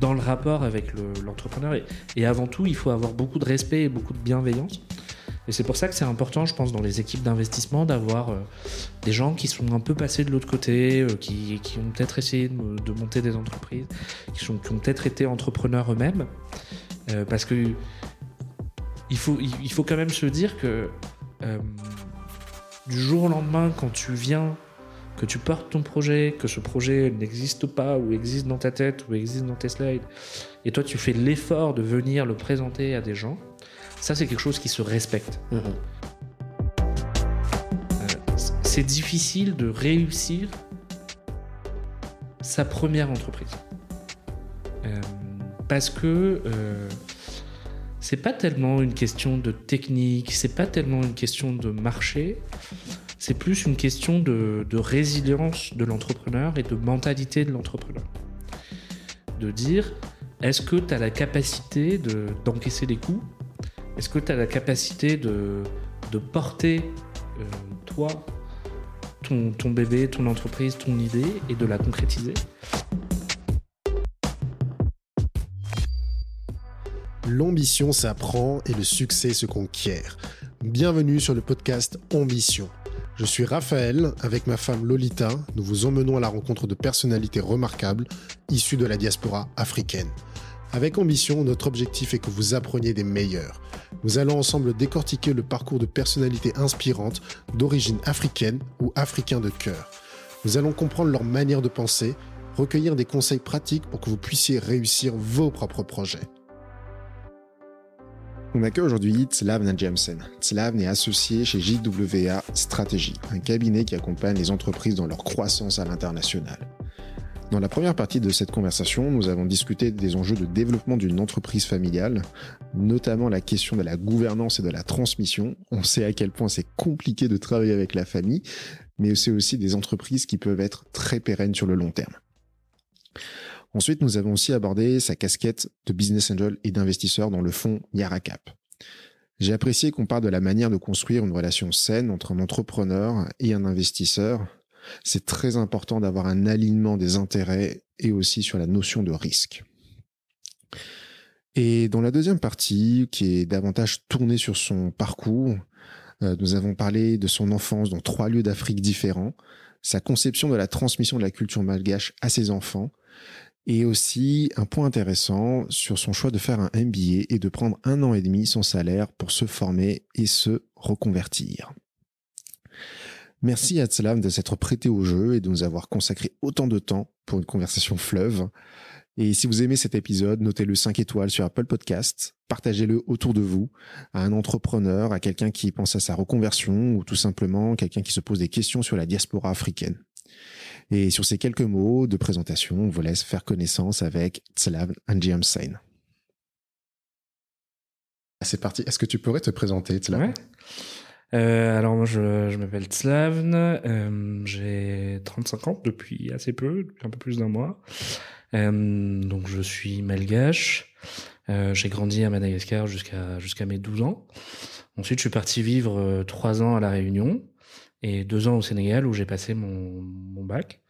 dans le rapport avec l'entrepreneur. et, avant tout, il faut avoir beaucoup de respect et beaucoup de bienveillance. Et c'est pour ça que c'est important, je pense, dans les équipes d'investissement, d'avoir euh, des gens qui sont un peu passés de l'autre côté, euh, qui, ont peut-être essayé de, monter des entreprises, qui ont peut-être été entrepreneurs eux-mêmes. Euh, parce que il faut, il faut quand même se dire que du jour au lendemain, quand tu viens, que tu portes ton projet, que ce projet n'existe pas, ou existe dans ta tête, ou existe dans tes slides, et toi tu fais l'effort de venir le présenter à des gens, ça, c'est quelque chose qui se respecte. Mhm. Euh, c'est difficile de réussir sa première entreprise. Euh, parce que euh, c'est pas tellement une question de technique, c'est pas tellement une question de marché, c'est plus une question de, résilience de l'entrepreneur et de mentalité de l'entrepreneur. De dire, est-ce que tu as la capacité d'encaisser les coups est-ce que tu as la capacité de, porter, euh, toi, ton, ton bébé, ton entreprise, ton idée et de la concrétiser? L'ambition s'apprend et le succès se conquiert. Bienvenue sur le podcast Ambition. Je suis Raphaël, avec ma femme Lolita, nous vous emmenons à la rencontre de personnalités remarquables issues de la diaspora africaine. Avec ambition, notre objectif est que vous appreniez des meilleurs. Nous allons ensemble décortiquer le parcours de personnalités inspirantes d'origine africaine ou africain de cœur. Nous allons comprendre leur manière de penser, recueillir des conseils pratiques pour que vous puissiez réussir vos propres projets. On accueille aujourd'hui Tslav Najamsen. Tslav est associé chez JWA Stratégie, un cabinet qui accompagne les entreprises dans leur croissance à l'international. Dans la première partie de cette conversation, nous avons discuté des enjeux de développement d'une entreprise familiale, notamment la question de la gouvernance et de la transmission. On sait à quel point c'est compliqué de travailler avec la famille, mais c'est aussi des entreprises qui peuvent être très pérennes sur le long terme. Ensuite, nous avons aussi abordé sa casquette de business angel et d'investisseur dans le fonds Yaracap. J'ai apprécié qu'on parle de la manière de construire une relation saine entre un entrepreneur et un investisseur, c'est très important d'avoir un alignement des intérêts et aussi sur la notion de risque. Et dans la deuxième partie, qui est davantage tournée sur son parcours, euh, nous avons parlé de son enfance dans trois lieux d'Afrique différents, sa conception de la transmission de la culture malgache à ses enfants, et aussi un point intéressant sur son choix de faire un MBA et de prendre un an et demi son salaire pour se former et se reconvertir. Merci à Tsalam de s'être prêté au jeu et de nous avoir consacré autant de temps pour une conversation fleuve. Et si vous aimez cet épisode, notez-le 5 étoiles sur Apple Podcast, partagez-le autour de vous, à un entrepreneur, à quelqu'un qui pense à sa reconversion ou tout simplement quelqu'un qui se pose des questions sur la diaspora africaine. Et sur ces quelques mots de présentation, on vous laisse faire connaissance avec Tslav Anjiamsain. C'est parti. Est-ce que tu pourrais te présenter, Tslav? Euh, alors moi je, je m'appelle Tslavn, euh, j'ai 35 ans depuis assez peu, depuis un peu plus d'un mois. Euh, donc je suis malgache. Euh, j'ai grandi à Madagascar jusqu'à jusqu'à mes 12 ans. Ensuite je suis parti vivre trois ans à la Réunion et deux ans au Sénégal où j'ai passé mon, bac.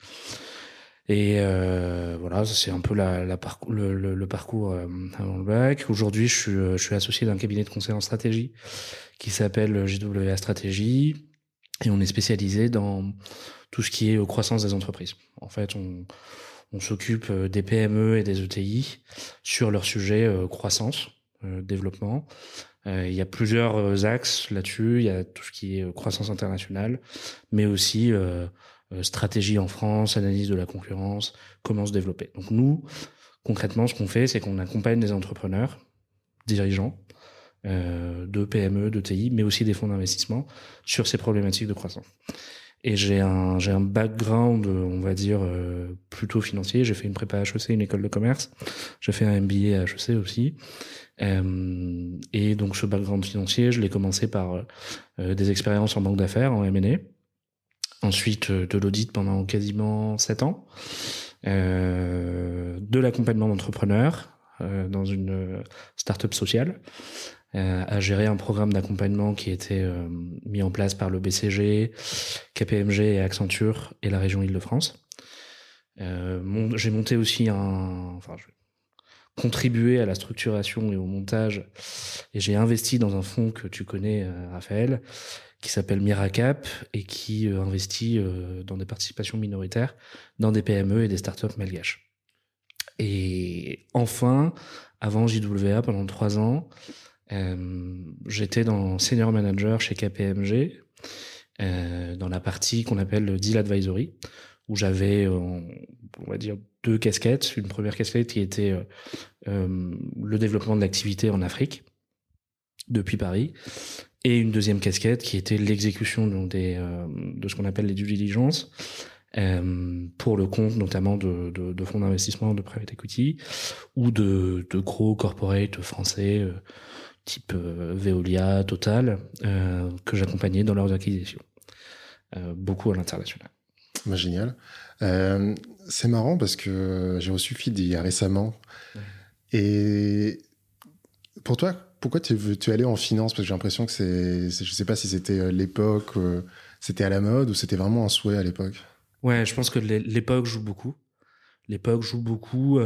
Et euh, voilà, c'est un peu la, le, parcours euh, avant le bac. Aujourd'hui, je suis, je suis associé d'un cabinet de conseil en stratégie qui s'appelle JWA Stratégie. Et on est spécialisé dans tout ce qui est croissance des entreprises. En fait, on, s'occupe euh, des PME et des ETI sur leur sujet euh, croissance, développement. Il y a plusieurs axes là-dessus. Il y a tout ce qui est croissance internationale, mais aussi euh, stratégie en France, analyse de la concurrence, comment se développer. Donc nous, concrètement, ce qu'on fait, c'est qu'on accompagne des entrepreneurs, dirigeants, euh, de PME, de TI, mais aussi des fonds d'investissement sur ces problématiques de croissance. Et j'ai un j'ai un background, on va dire euh, plutôt financier. J'ai fait une prépa HEC, une école de commerce. J'ai fait un MBA à HEC aussi. Euh, et donc ce background financier, je l'ai commencé par euh, des expériences en banque d'affaires, en M&A. Ensuite, euh, de l'audit pendant quasiment sept ans, euh, de l'accompagnement d'entrepreneurs euh, dans une start-up sociale, euh, à gérer un programme d'accompagnement qui était euh, mis en place par le BCG, KPMG et Accenture et la région Île-de-France. J'ai monté aussi un, enfin, contribué à la structuration et au montage. Et j'ai investi dans un fonds que tu connais, Raphaël, qui s'appelle Miracap et qui investit dans des participations minoritaires dans des PME et des startups malgaches. Et enfin, avant JWA, pendant trois ans, j'étais dans senior manager chez KPMG, dans la partie qu'on appelle le deal advisory où j'avais, euh, on va dire, deux casquettes. Une première casquette qui était euh, euh, le développement de l'activité en Afrique depuis Paris, et une deuxième casquette qui était l'exécution de ce qu'on appelle les due diligence. pour le compte notamment de, fonds d'investissement de private equity ou de, de gros corporates français type Veolia, Total, que j'accompagnais dans leurs acquisitions, beaucoup à l'international. Bah, génial. Euh, c'est marrant parce que j'ai reçu Feed il y a récemment. Et pour toi, pourquoi tu, tu es allé en finance? Parce que j'ai l'impression que c'est, je sais pas si c'était euh, l'époque, euh, c'était à la mode ou c'était vraiment un souhait à l'époque? Ouais, je pense que l'époque joue beaucoup. L'époque joue beaucoup.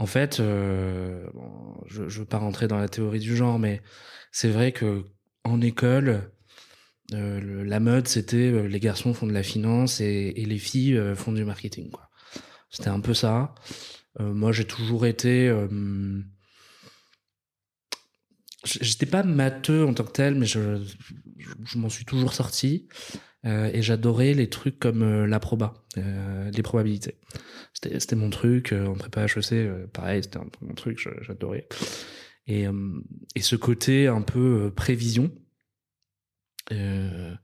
En fait, je ne veux pas rentrer dans la théorie du genre, mais c'est vrai que en école, euh, la mode, c'était euh, les garçons font de la finance et, les filles euh, font du marketing. C'était un peu ça. moi, j'ai toujours été. J'étais pas matheux en tant que tel, mais je, m'en suis toujours sorti. Et j'adorais les trucs comme la proba, les probabilités. C'était mon truc. en prépa HEC, pareil, c'était mon truc, j'adorais. Et, et ce côté un peu prévision, euh,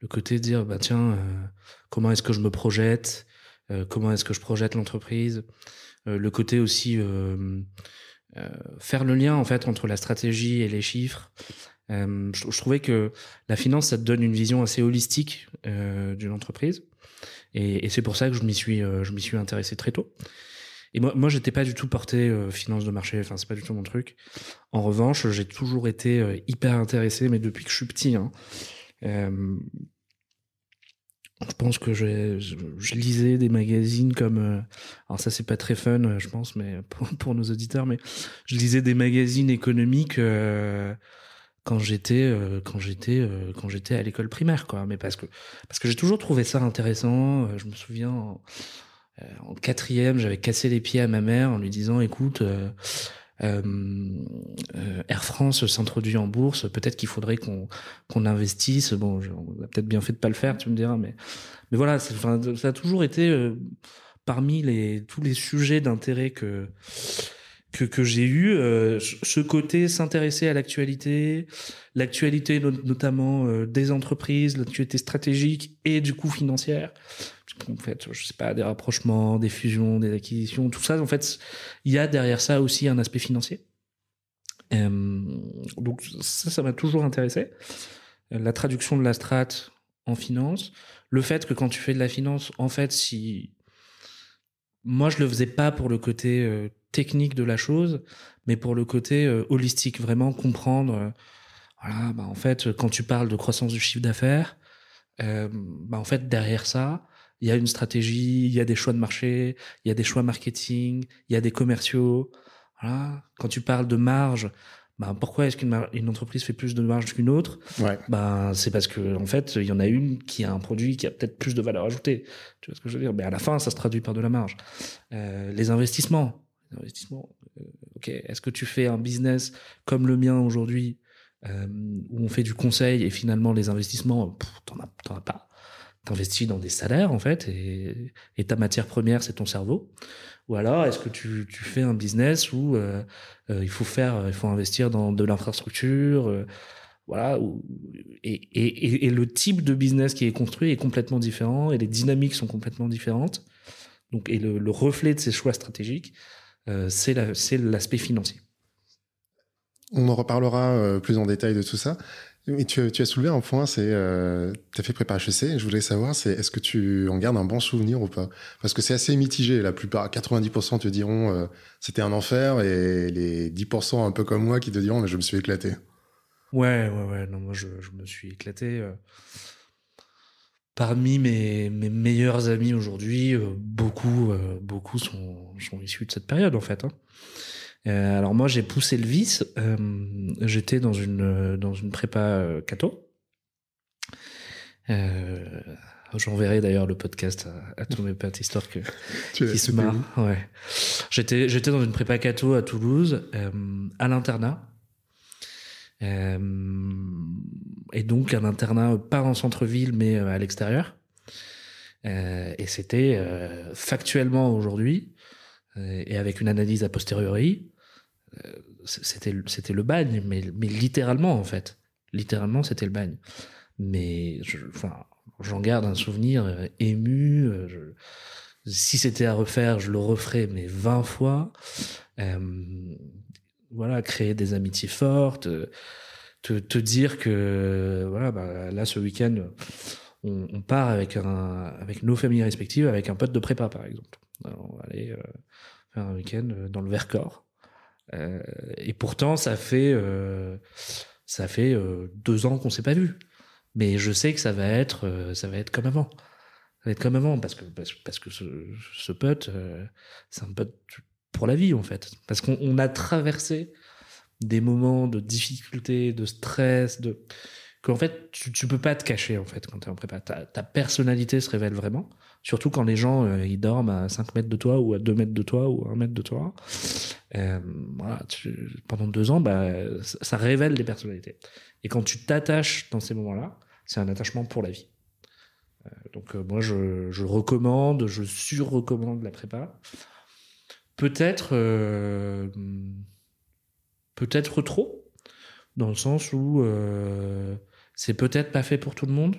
le côté de dire, bah tiens, euh, comment est-ce que je me projette euh, Comment est-ce que je projette l'entreprise Le côté aussi faire le lien en fait entre la stratégie et les chiffres. Je, trouvais que la finance, ça te donne une vision assez holistique d'une entreprise. Et, c'est pour ça que je m'y suis, m'y suis intéressé très tôt. Et moi, moi, j'étais pas du tout porté finance de marché. Enfin, c'est pas du tout mon truc. En revanche, j'ai toujours été hyper intéressé, mais depuis que je suis petit. Hein, euh, je pense que je, lisais des magazines comme euh, alors ça c'est pas très fun je pense mais pour, nos auditeurs mais je lisais des magazines économiques euh, quand j'étais quand j'étais quand j'étais à l'école primaire quoi mais parce que parce que j'ai toujours trouvé ça intéressant je me souviens en, en quatrième j'avais cassé les pieds à ma mère en lui disant écoute euh, euh, Air France s'introduit en bourse, peut-être qu'il faudrait qu'on qu'on investisse. Bon, on a peut-être bien fait de pas le faire, tu me diras, mais mais voilà, ça a toujours été euh, parmi les tous les sujets d'intérêt que que, que j'ai eu ce côté s'intéresser à l'actualité, l'actualité notamment des entreprises, l'actualité stratégique et du coup financière en fait, je sais pas, des rapprochements, des fusions, des acquisitions, tout ça, en fait, il y a derrière ça aussi un aspect financier. Euh, donc ça, ça m'a toujours intéressé. La traduction de la strat en finance, le fait que quand tu fais de la finance, en fait, si moi je le faisais pas pour le côté euh, technique de la chose, mais pour le côté euh, holistique, vraiment comprendre. voilà, bah en fait, quand tu parles de croissance du chiffre d'affaires, bah en fait derrière ça, il y a une stratégie, il y a des choix de marché, il y a des choix marketing, il y a des commerciaux. Voilà. Quand tu parles de marge, bah, pourquoi est-ce qu'une une entreprise fait plus de marge qu'une autre? Ouais. bah, C'est parce que en fait, il y en a une qui a un produit qui a peut-être plus de valeur ajoutée. Tu vois ce que je veux dire? Mais à la fin, ça se traduit par de la marge. Euh, les investissements. Les investissements. Euh, ok. Est-ce que tu fais un business comme le mien aujourd'hui, euh, où on fait du conseil et finalement les investissements, t'en as, as pas? T'investis dans des salaires en fait et, et ta matière première c'est ton cerveau ou alors est-ce que tu, tu, fais un business où euh, euh, il faut faire il faut investir dans de l'infrastructure euh, voilà et, et, et, le type de business qui est construit est complètement différent et les dynamiques sont complètement différentes. Donc et le, le reflet de ces choix stratégiques c'est l'aspect financier. On en reparlera plus en détail de tout ça tu, as soulevé un point, c'est euh, tu as fait prépa HEC. Je voulais savoir, c'est est-ce que tu en gardes un bon souvenir ou pas? Parce que c'est assez mitigé. La plupart, 90% te diront euh, c'était un enfer, et les 10% un peu comme moi qui te diront je me suis éclaté. Ouais, ouais, ouais. Non, moi je, me suis éclaté. Euh, parmi mes, meilleurs amis aujourd'hui, beaucoup, beaucoup sont, sont issus de cette période en fait. Hein. Alors moi, j'ai poussé le vice. J'étais dans une dans une prépa catho. J'enverrai d'ailleurs le podcast à, tous mes potes, histoire que qui se marrent. Ouais. J'étais j'étais dans une prépa catho à Toulouse, euh, à l'internat. Euh, et donc un internat pas en centre-ville mais euh, à l'extérieur. Euh, et c'était euh, factuellement aujourd'hui et avec une analyse a posteriori, c'était c'était le bagne, mais littéralement en fait, littéralement c'était le bagne. Mais je, enfin j'en garde un souvenir euh, ému. Euh, si c'était à refaire, je le referais, mais 20 fois. Euh, voilà, créer des amitiés fortes, te, dire que voilà, bah, là ce week-end, on, part avec avec nos familles respectives, avec un pote de prépa par exemple. on va aller faire un week-end dans le Vercors. Euh, et pourtant, ça fait ça fait deux ans qu'on s'est pas vu. Mais je sais que ça va être, euh, ça va être comme avant. Ça va être comme avant parce que parce, que ce, ce pote, euh, c'est un pote pour la vie en fait. Parce qu'on a traversé des moments de difficulté, de stress, de qu'en fait tu, tu peux pas te cacher en fait quand tu es en prépa. Ta, ta, personnalité se révèle vraiment, surtout quand les gens euh, ils dorment à 5 mètres de toi ou à 2 mètres de toi ou à 1 mètre de toi. Euh, pendant deux ans, bah, ça, révèle des personnalités. Et quand tu t'attaches dans ces moments-là, c'est un attachement pour la vie. Euh, donc moi, je, je, recommande, je surrecommande la prépa. Peut-être, peut-être trop, dans le sens où c'est peut-être pas fait pour tout le monde,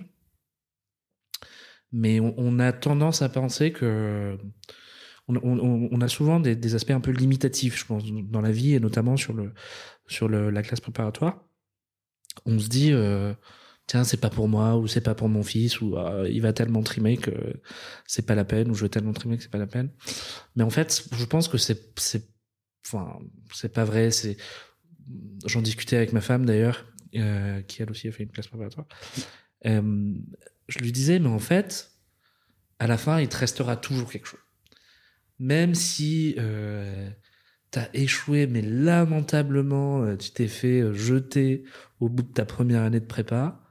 mais on, on a tendance à penser que on, on, on a souvent des, des, aspects un peu limitatifs, je pense, dans la vie et notamment sur le sur le, la classe préparatoire. On se dit euh, tiens c'est pas pour moi ou c'est pas pour mon fils ou euh, il va tellement trimer que c'est pas la peine ou je vais tellement trimer que c'est pas la peine mais en fait je pense que c'est c'est enfin c'est pas vrai c'est j'en discutais avec ma femme d'ailleurs euh, qui elle aussi a fait une classe préparatoire euh, je lui disais mais en fait à la fin il te restera toujours quelque chose même si euh, t'as échoué mais lamentablement tu t'es fait jeter au bout de ta première année de prépa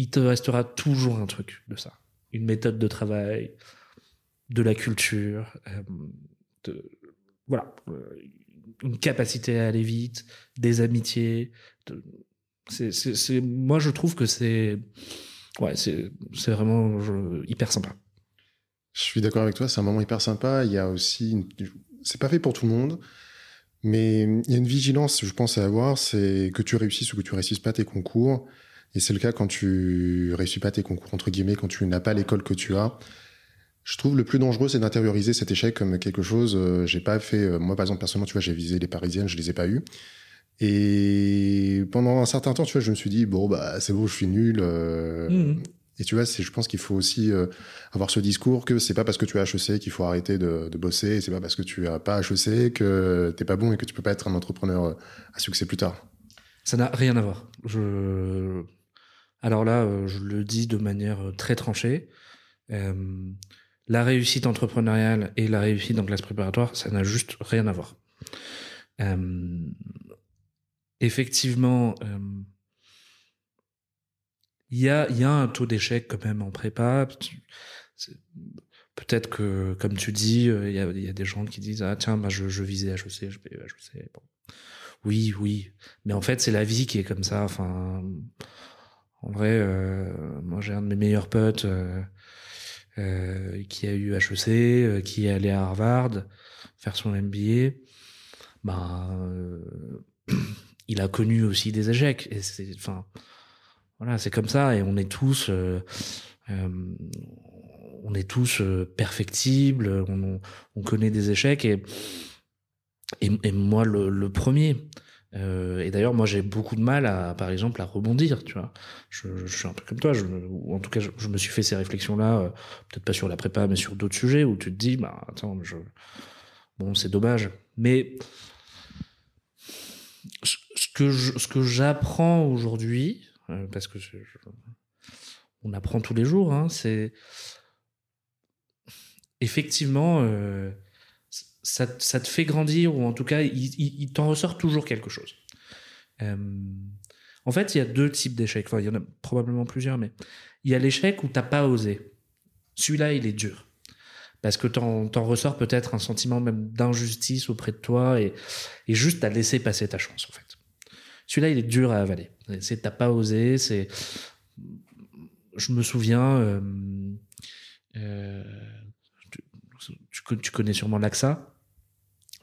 il te restera toujours un truc de ça. Une méthode de travail, de la culture, euh, voilà, euh, une capacité à aller vite, des amitiés. Moi, je trouve que c'est, ouais, c'est, vraiment hyper sympa. Je suis d'accord avec toi, c'est un moment hyper sympa. Il y a aussi, c'est pas fait pour tout le monde, mais il y a une vigilance, je pense, à avoir, c'est que tu réussisses ou que tu réussisses pas tes concours. Et c'est le cas quand tu réussis pas tes concours, entre guillemets, quand tu n'as pas l'école que tu as. Je trouve le plus dangereux, c'est d'intérioriser cet échec comme quelque chose. Euh, j'ai pas fait, euh, moi par exemple personnellement, tu vois, j'ai visé les parisiennes, je les ai pas eues. Et pendant un certain temps, tu vois, je me suis dit bon bah c'est bon, je suis nul. Euh, mmh. Et tu vois, je pense qu'il faut aussi euh, avoir ce discours que c'est pas parce que tu as HEC qu'il faut arrêter de, de bosser, et c'est pas parce que tu as pas HEC que t'es pas bon et que tu peux pas être un entrepreneur euh, à succès plus tard. Ça n'a rien à voir. Je alors là, je le dis de manière très tranchée. Euh, la réussite entrepreneuriale et la réussite en classe préparatoire, ça n'a juste rien à voir. Euh, effectivement, il y, a, y a un taux d'échec quand même en prépa. Peut-être que, comme tu dis, il y a, y des gens qui disent ah tiens, bah, je, visais HEC, je vais HEC. Oui, oui, mais en fait c'est la vie qui est comme ça. Enfin, en vrai, euh, moi j'ai un de mes meilleurs potes euh, euh, qui a eu HEC, euh, qui est allé à Harvard faire son MBA. Ben, il a connu aussi des échecs. Et c'est, enfin, voilà, c'est comme ça. Et on est tous, on est tous perfectibles. On, on, connaît des échecs et et, moi le, premier. Euh, et d'ailleurs, moi, j'ai beaucoup de mal à, par exemple, à rebondir. Tu vois, je, suis un peu comme toi. Ou en tout cas, je, me suis fait ces réflexions-là, euh, peut-être pas sur la prépa, mais sur d'autres sujets où tu te dis, bah attends, je... bon, c'est dommage. Mais ce que j'apprends aujourd'hui, euh, parce que on apprend tous les jours. Hein, c'est effectivement, euh, ça, te fait grandir ou en tout cas, il, t'en ressort toujours quelque chose. Euh, en fait, il y a deux types d'échecs. Enfin, il y en a probablement plusieurs, mais il y a l'échec où t'as pas osé. Celui-là, il est dur. Parce que t'en, t'en ressort peut-être un sentiment même d'injustice auprès de toi et, et juste à laisser passer ta chance, en fait. Celui-là, il est dur à avaler. C'est t'as pas osé, c'est. Je me souviens. Euh, euh, tu, tu, connais sûrement l'AXA?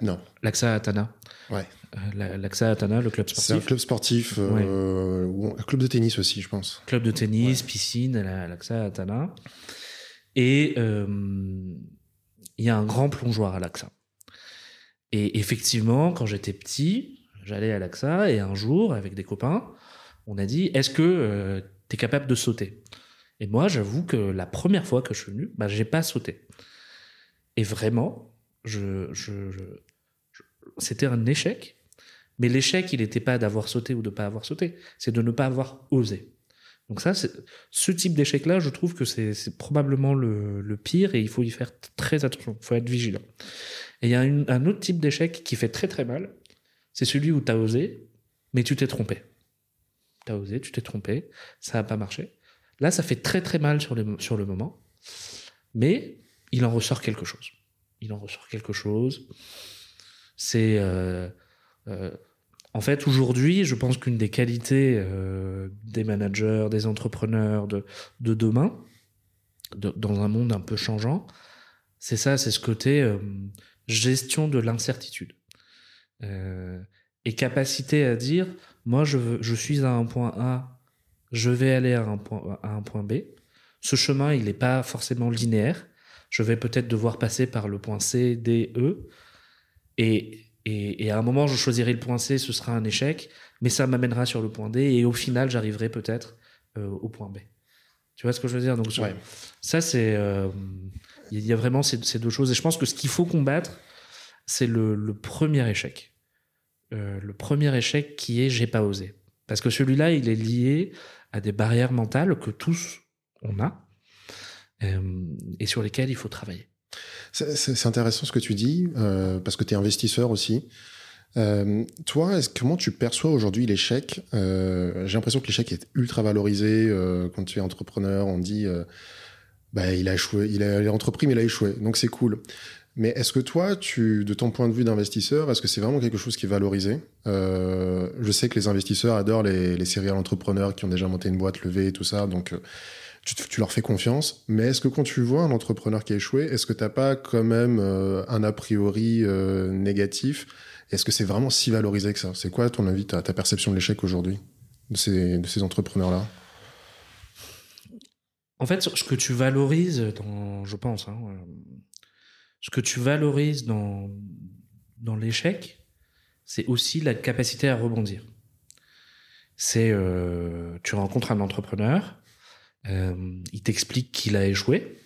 Non. L'AXA Atana Ouais. Euh, L'AXA Atana, le club sportif. C'est un club sportif, euh, un club de tennis aussi, je pense. Club de tennis, ouais. piscine, l'AXA Atana. Et il y a un grand plongeoir à l'AXA. Et effectivement, quand j'étais petit, j'allais à l'AXA et un jour, avec des copains, on a dit Est-ce que euh, tu es capable de sauter? Et moi, j'avoue que la première fois que je suis venu, bah, j'ai pas sauté. Et vraiment, c'était un échec. Mais l'échec, il n'était pas d'avoir sauté ou de pas avoir sauté, c'est de ne pas avoir osé. Donc ça, ce type d'échec-là, je trouve que c'est probablement le, pire et il faut y faire très attention, il faut être vigilant. Et il y a un autre type d'échec qui fait très très mal, c'est celui où tu as osé, mais tu t'es trompé. Tu as osé, tu t'es trompé, ça n'a pas marché. Là, ça fait très très mal sur, le moment, mais il en ressort quelque chose. Il en ressort quelque chose. C'est... Euh, euh, en fait, aujourd'hui, je pense qu'une des qualités euh, des managers, des entrepreneurs de, de demain, de, dans un monde un peu changeant, c'est ça, c'est ce côté gestion de l'incertitude. Euh, et capacité à dire, moi, je, veux, je suis à un point A, je vais aller à un point, à un point B. Ce chemin, il n'est pas forcément linéaire. Je vais peut-être devoir passer par le point C, D, E. Et, et, et, à un moment, je choisirai le point C, ce sera un échec, mais ça m'amènera sur le point D, et au final, j'arriverai peut-être euh, au point B. Tu vois ce que je veux dire? Donc, ouais. ça, c'est. Euh, il y a vraiment ces, ces, deux choses. Et je pense que ce qu'il faut combattre, c'est le, premier échec. Euh, le premier échec qui est j'ai pas osé. Parce que celui-là, il est lié à des barrières mentales que tous on a euh, et sur lesquelles il faut travailler. C'est intéressant ce que tu dis, euh, parce que tu es investisseur aussi. Toi, comment tu perçois aujourd'hui l'échec? J'ai l'impression que l'échec est ultra valorisé. Quand tu es entrepreneur, on dit bah, il a échoué, il a, il a entrepris, mais il a échoué. Donc c'est cool. Mais est-ce que toi, tu, de ton point de vue d'investisseur, est-ce que c'est vraiment quelque chose qui est valorisé? Je sais que les investisseurs adorent les, les serial entrepreneurs qui ont déjà monté une boîte levée et tout ça. Donc tu, tu, leur fais confiance, mais est-ce que quand tu vois un entrepreneur qui a échoué, est-ce que t'as pas quand même euh, un a priori euh, négatif? Est-ce que c'est vraiment si valorisé que ça? C'est quoi, ton avis, ta, ta perception de l'échec aujourd'hui de ces, entrepreneurs-là? En fait, ce que tu valorises, je pense, hein, ce que tu valorises dans, dans l'échec, c'est aussi la capacité à rebondir. C'est, euh, tu rencontres un entrepreneur, euh, il t'explique qu'il a échoué,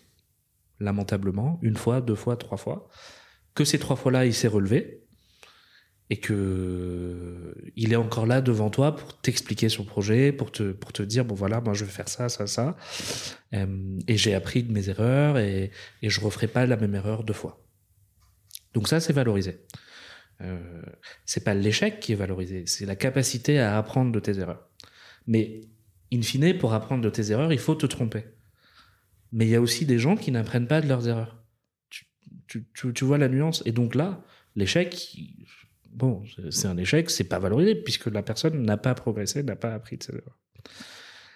lamentablement, une fois, deux fois, trois fois, que ces trois fois-là, il s'est relevé et que il est encore là devant toi pour t'expliquer son projet, pour te pour te dire bon voilà, moi je vais faire ça, ça, ça, euh, et j'ai appris de mes erreurs et et je referai pas la même erreur deux fois. Donc ça c'est valorisé. Euh, c'est pas l'échec qui est valorisé, c'est la capacité à apprendre de tes erreurs. Mais in fine, pour apprendre de tes erreurs, il faut te tromper. Mais il y a aussi des gens qui n'apprennent pas de leurs erreurs. Tu, tu, vois la nuance. Et donc là, l'échec, bon, c'est un échec, c'est pas valorisé puisque la personne n'a pas progressé, n'a pas appris de ses erreurs.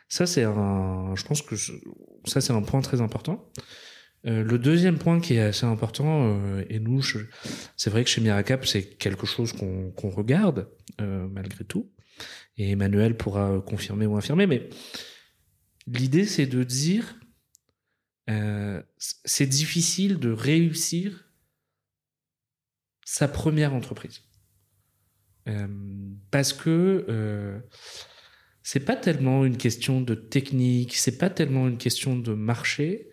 Ça, c'est un, je pense que ça, c'est un point très important. Euh, le deuxième point qui est assez important, euh, et nous, c'est vrai que chez Miracap, c'est quelque chose qu'on qu regarde euh, malgré tout, et Emmanuel pourra confirmer ou infirmer, mais l'idée c'est de dire c'est difficile de réussir sa première entreprise. Euh, parce que euh, c'est pas tellement une question de technique, c'est pas tellement une question de marché,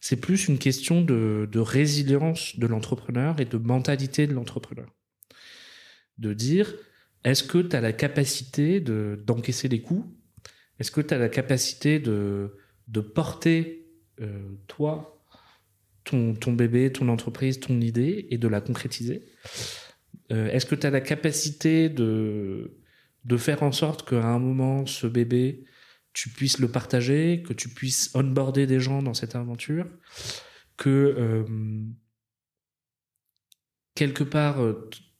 c'est plus une question de, de résilience de l'entrepreneur et de mentalité de l'entrepreneur. De dire, est-ce que tu as la capacité de, d'encaisser les coups Est-ce que tu as la capacité de, de porter toi, ton, ton bébé, ton entreprise, ton idée et de la concrétiser? Est-ce que tu as la capacité de, de faire en sorte qu'à un moment, ce bébé, tu puisses le partager, que tu puisses onboarder des gens dans cette aventure, que quelque part,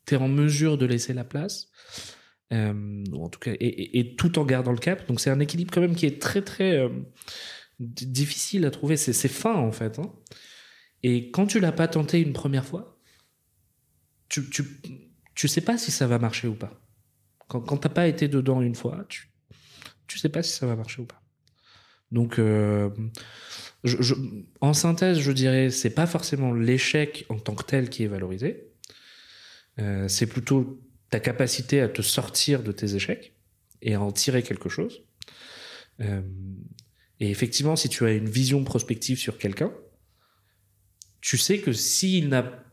tu es en mesure de laisser la place euh, en tout cas, et, tout en gardant le cap. Donc c'est un équilibre quand même qui est très très euh, difficile à trouver. C'est fin en fait. Hein. Et quand tu l'as pas tenté une première fois, tu, tu, tu sais pas si ça va marcher ou pas. Quand, quand t'as pas été dedans une fois, tu, tu sais pas si ça va marcher ou pas. Donc, euh, en synthèse, je dirais, c'est pas forcément l'échec en tant que tel qui est valorisé. Euh, c'est plutôt ta capacité à te sortir de tes échecs et à en tirer quelque chose. Euh, et effectivement, si tu as une vision prospective sur quelqu'un, tu sais que s'il n'a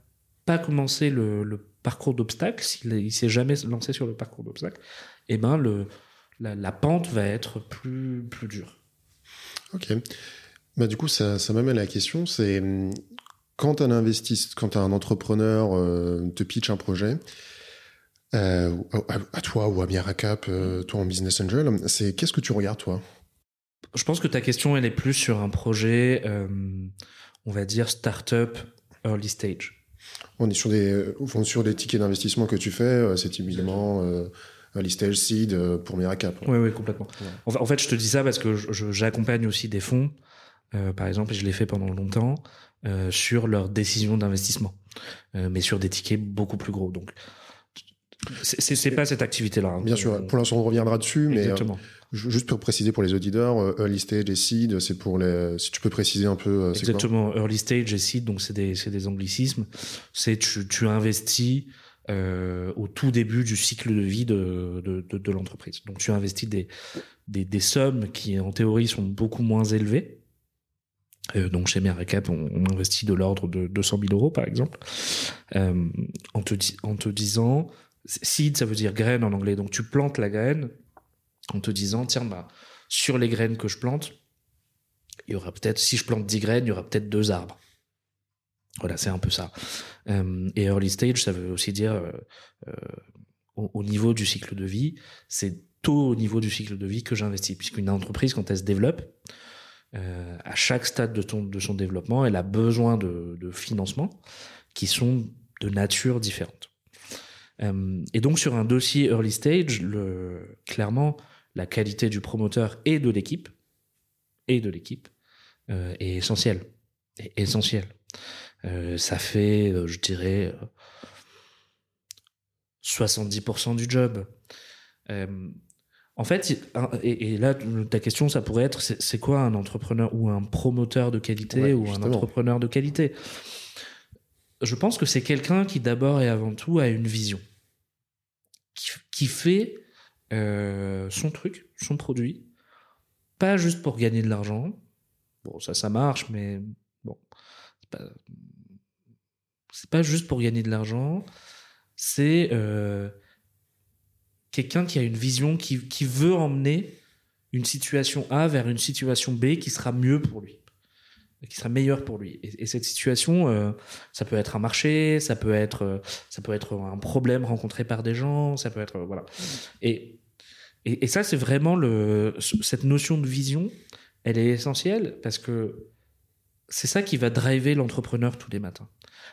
pas commencé le, parcours d'obstacles, s'il il s'est jamais lancé sur le parcours d'obstacles, eh ben le, la, pente va être plus, plus dure. Ok. Bah, du coup, ça, ça m'amène à la question, c'est quand un investisseur, quand un entrepreneur euh, te pitch un projet, euh, à, toi ou à Miracap, euh, toi en Business Angel, c'est qu'est-ce que tu regardes toi? Je pense que ta question elle est plus sur un projet, euh, on va dire startup early stage. On est sur des, sur des tickets d'investissement que tu fais, c'est évidemment early stage seed pour Miracap. Oui, oui, complètement. En, fait, je te dis ça parce que j'accompagne aussi des fonds, par exemple, et je l'ai fait pendant longtemps, sur leurs décisions d'investissement, mais sur des tickets beaucoup plus gros. Donc, c'est pas cette activité-là. Hein. Bien sûr. Pour l'instant, on reviendra dessus, mais euh, juste pour préciser pour les auditeurs, euh, early stage et seed, c'est pour les. Si tu peux préciser un peu. Euh, Exactement. early stage et seed, donc c'est des des anglicismes. C'est tu tu investis euh, au tout début du cycle de vie de de, de, l'entreprise. Donc tu investis des, des des sommes qui en théorie sont beaucoup moins élevées. Donc chez Meracap, on, investit de l'ordre de 200 000 euros par exemple, en te en te disant Seed, ça veut dire graine en anglais. Donc tu plantes la graine en te disant, tiens, bah, sur les graines que je plante, il y aura peut-être, si je plante 10 graines, il y aura peut-être deux arbres. Voilà, c'est un peu ça. Euh, et early stage, ça veut aussi dire euh, euh, au, niveau du cycle de vie, c'est tôt au niveau du cycle de vie que j'investis, puisqu'une entreprise, quand elle se développe, à chaque stade de, de son développement, elle a besoin de, de financements qui sont de nature différente. Et donc sur un dossier early stage, le, clairement, la qualité du promoteur et de l'équipe et de l'équipe euh, est essentielle. Est essentielle. Euh, ça fait, je dirais, 70% du job. en fait, et, là, ta question, ça pourrait être, c'est quoi un entrepreneur ou un promoteur de qualité ou un entrepreneur de qualité? Je pense que c'est quelqu'un qui d'abord et avant tout a une vision qui, fait euh, son truc, son produit, pas juste pour gagner de l'argent. Bon, ça, ça marche, mais bon, c'est pas, juste pour gagner de l'argent. C'est euh, quelqu'un qui a une vision, qui, veut emmener une situation A vers une situation B qui sera mieux pour lui qui sera meilleur pour lui. Et, cette situation, euh, ça peut être un marché, ça peut être, ça peut être un problème rencontré par des gens, ça peut être voilà. Et, et, ça, c'est vraiment cette notion de vision, elle est essentielle parce que c'est ça qui va driver l'entrepreneur tous les matins.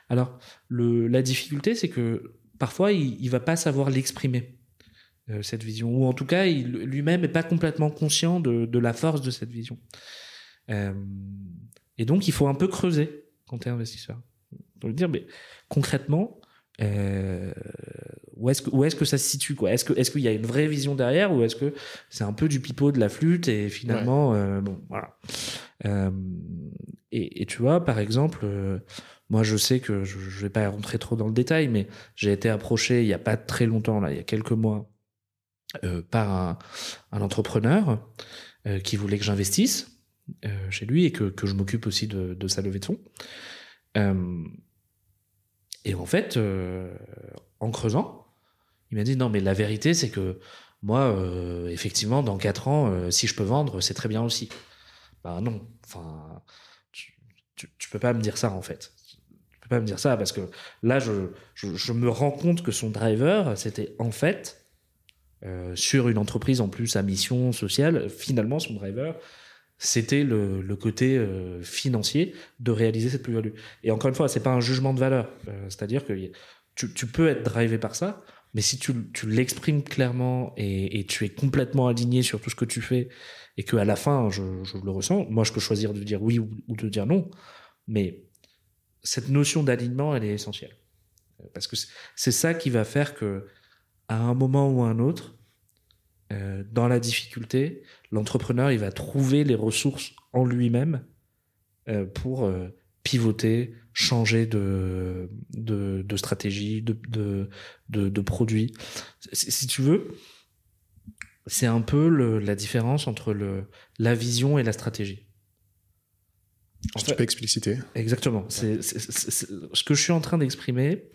Alors, la difficulté, c'est que parfois, il, il va pas savoir l'exprimer cette vision, ou en tout cas, lui-même est pas complètement conscient de, de la force de cette vision. Euh, et donc, il faut un peu creuser quand tu es investisseur. Donc, dire, mais concrètement, euh, où est-ce que où est-ce que ça se situe quoi? Est-ce que est-ce qu'il y a une vraie vision derrière ou est-ce que c'est un peu du pipeau de la flûte et finalement euh, bon voilà. Euh, et, et, tu vois par exemple, euh, moi je sais que je, je vais pas rentrer trop dans le détail, mais j'ai été approché il y a pas très longtemps là, il y a quelques mois, par un, un entrepreneur qui voulait que j'investisse chez lui et que, que je m'occupe aussi de, de, sa levée de fonds. Et en fait, en creusant, il m'a dit non, mais la vérité, c'est que moi, effectivement, dans quatre ans, si je peux vendre, c'est très bien aussi. Bah non, enfin, tu, tu, peux pas me dire ça en fait. Tu peux pas me dire ça parce que là, je, je, me rends compte que son driver, c'était en fait euh, sur une entreprise en plus à mission sociale, finalement, son driver, c'était le, le côté euh, financier de réaliser cette plus-value. Et encore une fois, c'est pas un jugement de valeur. Euh, C'est-à-dire que tu, tu peux être drivé par ça, mais si tu, l'exprimes clairement et, tu es complètement aligné sur tout ce que tu fais et que à la fin, je, le ressens, moi, je peux choisir de dire oui ou, de dire non, mais cette notion d'alignement, elle est essentielle. Parce que c'est- ça qui va faire que, à un moment ou à un autre, euh, dans la difficulté, l'entrepreneur, il va trouver les ressources en lui-même euh, pour euh, pivoter, changer de, de, de stratégie, de, de, de, de produit. Si, tu veux, c'est un peu le, la différence entre le, la vision et la stratégie. En fait- tu peux expliciter. Exactement. C'est, c'est- c'est- c'est- ce que je suis en train d'exprimer,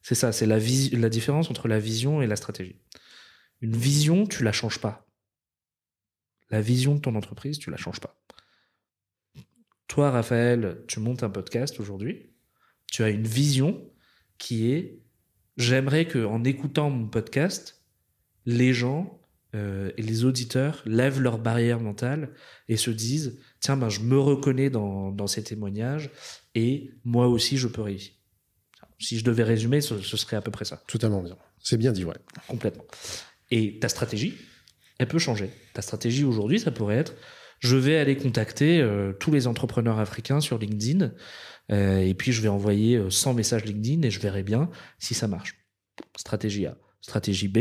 c'est ça, c'est la, vis- la différence entre la vision et la stratégie. Une vision, tu la changes pas. La vision de ton entreprise, tu la changes pas. Toi, Raphaël, tu montes un podcast aujourd'hui. Tu as une vision qui est j'aimerais que en écoutant mon podcast, les gens euh, et les auditeurs lèvent leurs barrières mentales et se disent tiens ben je me reconnais dans, dans ces témoignages et moi aussi je peux réussir. Si je devais résumer, ce, ce serait à peu près ça, Totalement bien. C'est bien dit, ouais. complètement. Et ta stratégie, elle peut changer. Ta stratégie aujourd'hui, ça pourrait être je vais aller contacter euh, tous les entrepreneurs africains sur LinkedIn euh, et puis je vais envoyer euh, 100 messages LinkedIn et je verrai bien si ça marche. Stratégie A. Stratégie B,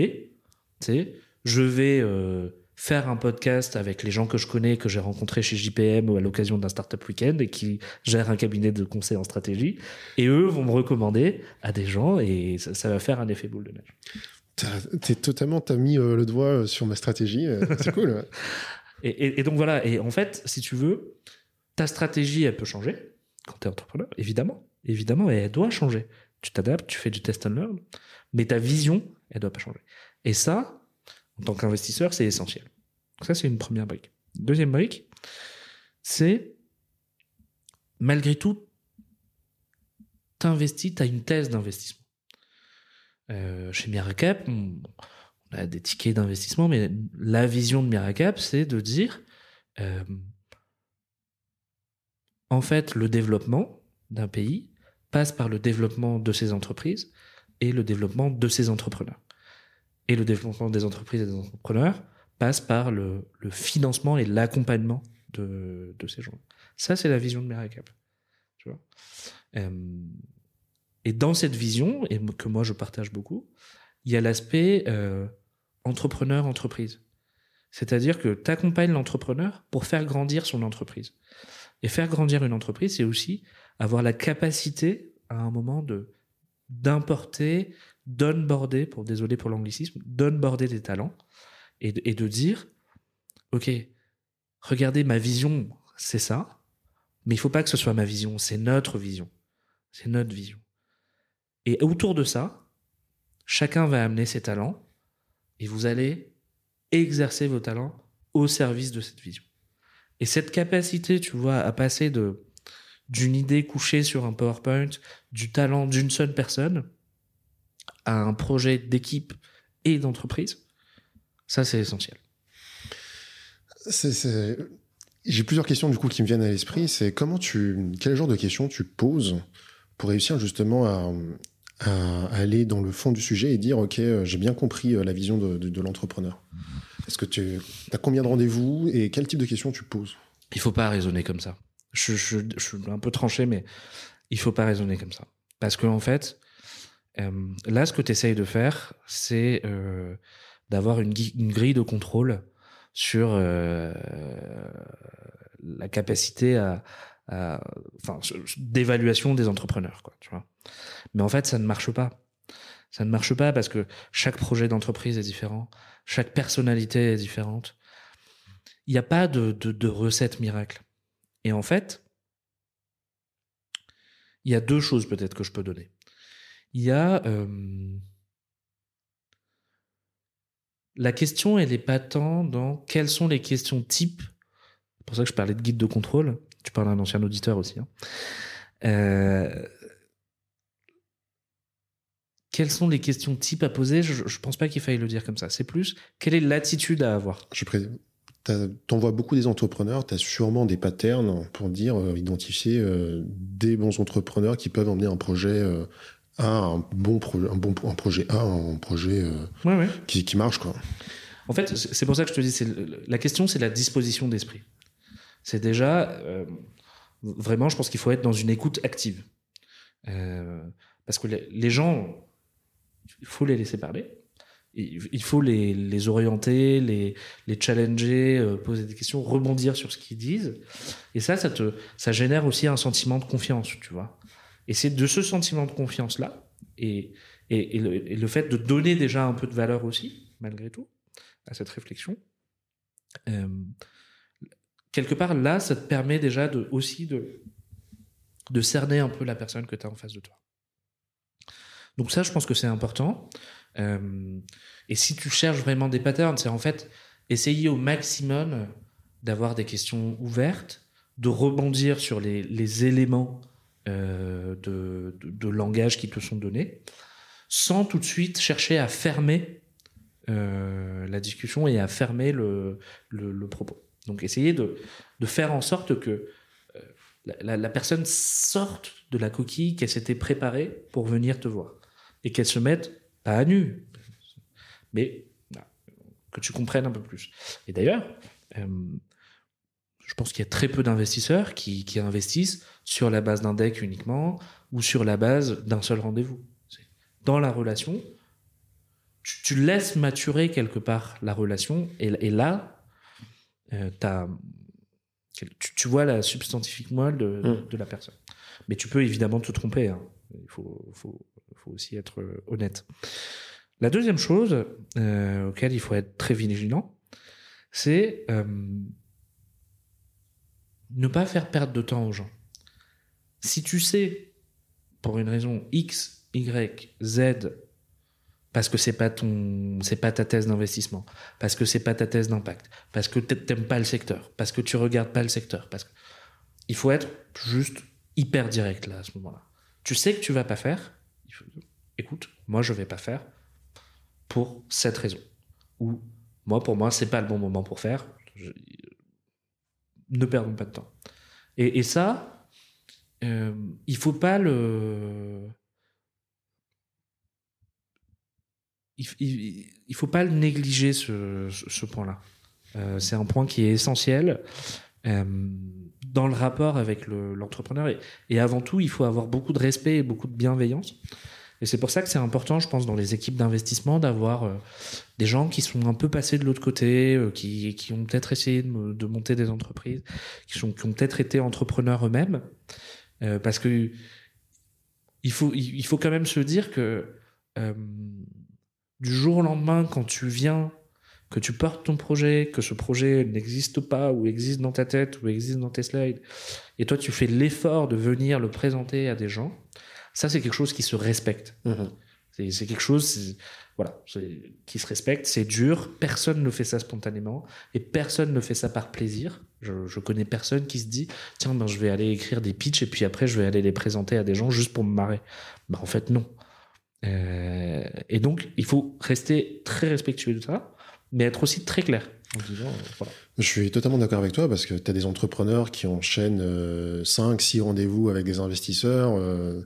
c'est je vais euh, faire un podcast avec les gens que je connais, que j'ai rencontrés chez JPM ou à l'occasion d'un Startup Weekend et qui gèrent un cabinet de conseil en stratégie. Et eux vont me recommander à des gens et ça, ça va faire un effet boule de neige. T'es totalement, t'as mis euh, le doigt euh, sur ma stratégie. euh, c'est cool. Et, donc voilà, et en fait, si tu veux, ta stratégie, elle peut changer quand tu es entrepreneur, évidemment. Évidemment, et elle doit changer. Tu t'adaptes, tu fais du test and learn, mais ta vision, elle doit pas changer. Et ça, en tant qu'investisseur, c'est essentiel. Ça, c'est une première brique. Deuxième brique, c'est, malgré tout, t'investis, t'as une thèse d'investissement. Euh, chez Miracap, on, des tickets d'investissement, mais la vision de Miracap, c'est de dire, euh, en fait, le développement d'un pays passe par le développement de ses entreprises et le développement de ses entrepreneurs. Et le développement des entreprises et des entrepreneurs passe par le, financement et l'accompagnement de, de ces gens. Ça, c'est la vision de Miracap. Tu vois? Euh, et dans cette vision, et que moi je partage beaucoup, il y a l'aspect euh, entrepreneur-entreprise. C'est-à-dire que tu accompagnes l'entrepreneur pour faire grandir son entreprise. Et faire grandir une entreprise, c'est aussi avoir la capacité, à un moment, de d'importer, d'onboarder, pour désolé pour l'anglicisme, d'onboarder des talents et de, et de dire, ok, regardez ma vision, c'est ça, mais il faut pas que ce soit ma vision, c'est notre vision, c'est notre vision. Et autour de ça, chacun va amener ses talents et vous allez exercer vos talents au service de cette vision. Et cette capacité, tu vois, à passer de d'une idée couchée sur un PowerPoint, du talent d'une seule personne, à un projet d'équipe et d'entreprise, ça c'est essentiel. J'ai plusieurs questions du coup qui me viennent à l'esprit. C'est comment tu, quel genre de questions tu poses pour réussir justement à, à aller dans le fond du sujet et dire ok, euh, j'ai bien compris euh, la vision de, l'entrepreneur. Est-ce que tu as combien de rendez-vous et quel type de questions tu poses? Il faut pas raisonner comme ça. Je, suis un peu tranché, mais il faut pas raisonner comme ça. Parce que en fait, euh, là, ce que tu essayes de faire, c'est euh, d'avoir une, grille de contrôle sur euh, la capacité à, enfin, d'évaluation des entrepreneurs, quoi, tu vois. Mais en fait, ça ne marche pas. Ça ne marche pas parce que chaque projet d'entreprise est différent, chaque personnalité est différente. Il n'y a pas de, recette miracle. Et en fait, il y a deux choses peut-être que je peux donner. Il y a euh, la question, elle n'est pas tant dans quelles sont les questions types C'est pour ça que je parlais de guide de contrôle. Tu parles d'un ancien auditeur aussi. Hein. Euh, quelles sont les questions types à poser? Je ne pense pas qu'il faille le dire comme ça. C'est plus, quelle est l'attitude à avoir? Je vois beaucoup des entrepreneurs, tu as sûrement des patterns pour dire, euh, identifier euh, des bons entrepreneurs qui peuvent emmener un projet euh, A, un bon, projet, un bon un projet A, un projet Qui, qui, marche. Quoi. En fait, c'est pour ça que je te dis, la question, c'est la disposition d'esprit. C'est déjà, vraiment, je pense qu'il faut être dans une écoute active. parce que les gens il faut les laisser parler. Il faut les, les orienter, les, les challenger, euh, poser des questions, rebondir sur ce qu'ils disent. Et ça, ça, te, ça génère aussi un sentiment de confiance, tu vois. Et c'est de ce sentiment de confiance-là, et, et, le, fait de donner déjà un peu de valeur aussi, malgré tout, à cette réflexion, euh, quelque part, là, ça te permet déjà de, aussi de, de cerner un peu la personne que tu as en face de toi. Donc ça, je pense que c'est important. Euh, et si tu cherches vraiment des patterns, c'est en fait essayer au maximum d'avoir des questions ouvertes, de rebondir sur les, éléments euh, de, langage qui te sont donnés, sans tout de suite chercher à fermer euh, la discussion et à fermer le, propos. Donc essayer de, faire en sorte que la, personne sorte de la coquille qu'elle s'était préparée pour venir te voir et qu'elles se mettent pas à nu, mais que tu comprennes un peu plus. Et d'ailleurs, euh, je pense qu'il y a très peu d'investisseurs qui, investissent sur la base d'un deck uniquement ou sur la base d'un seul rendez-vous. Dans la relation, tu, laisses maturer quelque part la relation et, là, euh, tu, vois la substantifique moelle de, de, la personne. Mais tu peux évidemment te tromper. Hein. Il faut, faut, faut aussi être euh, honnête. La deuxième chose euh, auquel il faut être très vigilant, c'est euh, ne pas faire perdre de temps aux gens. Si tu sais, pour une raison X, Y, Z, parce que c'est pas ton, c'est pas ta thèse d'investissement, parce que c'est pas ta thèse d'impact, parce que t'aimes pas le secteur, parce que tu regardes pas le secteur, parce que il faut être juste hyper direct là à ce moment-là. Tu sais que tu vas pas faire, écoute, moi je vais pas faire pour cette raison. Ou moi pour moi c'est pas le bon moment pour faire. ne perdons pas de temps. Et, ça, euh, il faut pas le il, faut pas le négliger ce, point-là. Euh, c'est un point qui est essentiel. Euh, dans le rapport avec l'entrepreneur. et, avant tout, il faut avoir beaucoup de respect et beaucoup de bienveillance. Et c'est pour ça que c'est important, je pense, dans les équipes d'investissement, d'avoir euh, des gens qui sont un peu passés de l'autre côté, euh, qui, ont peut-être essayé de, monter des entreprises, qui ont peut-être été entrepreneurs eux-mêmes. Euh, parce que il faut, il faut quand même se dire que du jour au lendemain, quand tu viens que tu portes ton projet, que ce projet n'existe pas ou existe dans ta tête ou existe dans tes slides, et toi tu fais l'effort de venir le présenter à des gens, ça c'est quelque chose qui se respecte. Mhm. C'est quelque chose, voilà, qui se respecte. C'est dur. Personne ne fait ça spontanément et personne ne fait ça par plaisir. Je, je connais personne qui se dit tiens ben je vais aller écrire des pitchs et puis après je vais aller les présenter à des gens juste pour me marrer. Ben en fait non. Euh, et donc il faut rester très respectueux de ça mais être aussi très clair. Euh, Je suis totalement d'accord avec toi parce que tu as des entrepreneurs qui enchaînent 5, euh, 6 rendez-vous avec des investisseurs euh,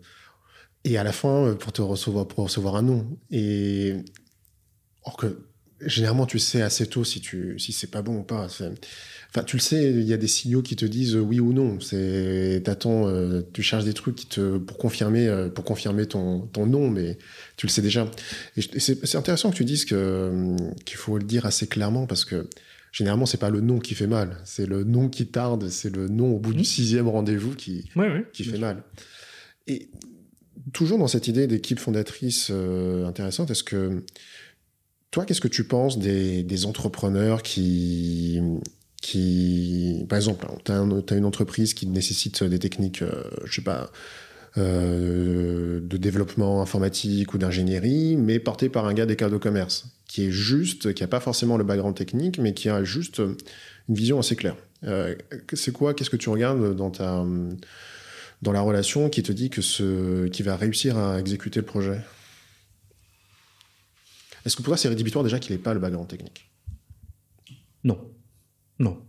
et à la fin, pour te recevoir, pour recevoir un nom. Et or que généralement, tu sais assez tôt si, tu, si c'est pas bon ou pas. Enfin, tu le sais, il y a des signaux qui te disent oui ou non. C'est, t'attends, euh, tu cherches des trucs qui te, pour confirmer, euh, pour confirmer ton, ton nom, mais tu le sais déjà. Et, c'est, intéressant que tu dises que, qu'il faut le dire assez clairement parce que généralement, c'est pas le nom qui fait mal. C'est le nom qui tarde, c'est le nom au bout du mmh. sixième rendez-vous qui, qui fait mal. Et toujours dans cette idée d'équipe fondatrice euh, intéressante, est-ce que toi, qu'est-ce que tu penses des, des entrepreneurs qui, par exemple, tu as, une entreprise qui nécessite des techniques, euh, je sais pas, euh, de développement informatique ou d'ingénierie, mais portée par un gars d'école de commerce, qui est juste, qui a pas forcément le background technique, mais qui a juste une vision assez claire. c'est quoi Qu'est-ce que tu regardes dans ta dans la relation qui te dit que ce qui va réussir à exécuter le projet? Est-ce que pour toi c'est rédhibitoire déjà qu'il n'ait pas le background technique? Non, non,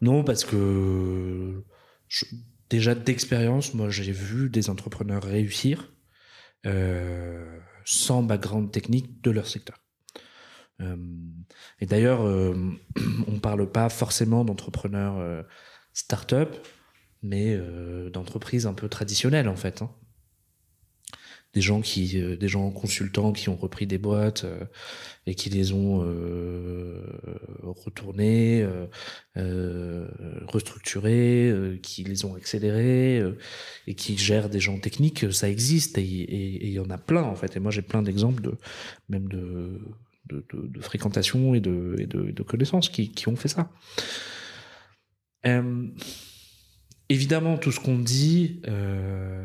non parce que déjà d'expérience, moi j'ai vu des entrepreneurs réussir euh, sans background technique de leur secteur. Euh, et d'ailleurs, euh, on parle pas forcément d'entrepreneurs start-up, mais d'entreprises un peu traditionnelles en fait. Hein des gens qui euh, des gens consultants qui ont repris des boîtes euh, et qui les ont euh, retournées euh, restructurées qui les ont accélérées et qui gèrent des gens techniques ça existe et il y en a plein en fait et moi j'ai plein d'exemples de même de de, de, de, fréquentation et de, et de, de connaissances qui, qui ont fait ça. Euh, évidemment, tout ce qu'on dit, euh, euh,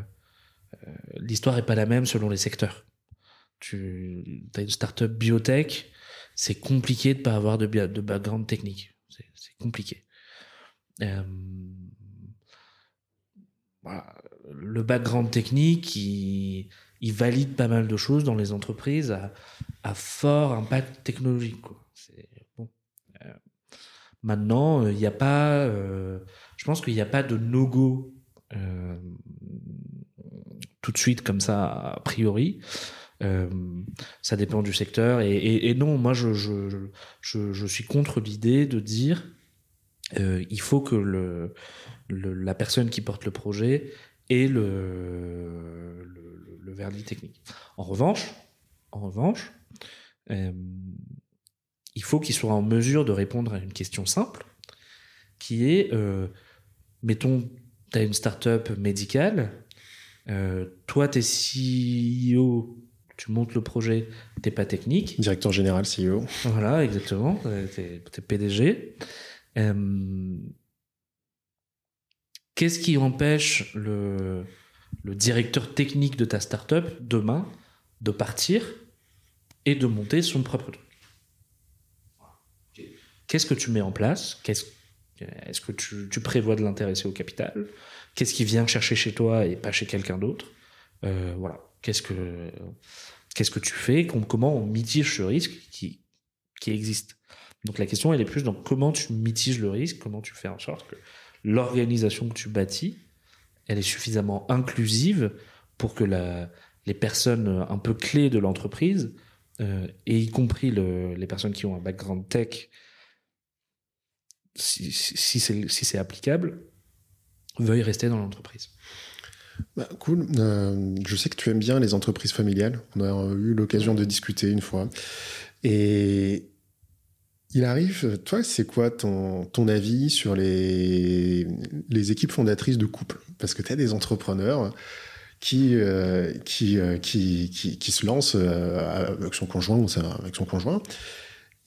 l'histoire est pas la même selon les secteurs. Tu as une startup biotech, c'est compliqué de pas avoir de, background technique. C'est compliqué. Euh. Le background technique, il, valide pas mal de choses dans les entreprises à, fort impact technologique. Euh, maintenant, il n'y a pas. Euh, je pense qu'il n'y a pas de no-go euh, tout de suite comme ça a priori. Euh, ça dépend du secteur et, non, moi je, suis contre l'idée de dire euh, il faut que la personne qui porte le projet ait le, le, technique. En revanche, euh, il faut qu'il soit en mesure de répondre à une question simple, qui est, mettons, tu as une start-up médicale, euh, toi, tu es CEO, tu montes le projet, t'es pas technique. Directeur général, CEO. Voilà, exactement. Tu es, PDG. Euh, Qu'est-ce qui empêche le, le directeur technique de ta startup demain de partir et de monter son propre truc? Qu'est-ce que tu mets en place? Qu'est-ce est-ce que tu, tu, prévois de l'intéresser au capital? Qu'est-ce qui vient chercher chez toi et pas chez quelqu'un d'autre? Euh, Voilà. Qu'est-ce que qu'est-ce que tu fais? Comment on mitige ce risque qui qui existe? Donc la question elle est plus dans comment tu mitiges le risque, comment tu fais en sorte que l'organisation que tu bâtis, elle est suffisamment inclusive pour que la, les personnes un peu clés de l'entreprise, euh, et y compris le, les personnes qui ont un background tech, si, si c'est si applicable, veuillent rester dans l'entreprise. Bah, cool. Euh, je sais que tu aimes bien les entreprises familiales. On a eu l'occasion de discuter une fois. Et il arrive, toi, c'est quoi ton, ton avis sur les, les équipes fondatrices de couple Parce que tu as des entrepreneurs qui, euh, euh, qui, qui, qui, se lancent avec son conjoint avec son conjoint.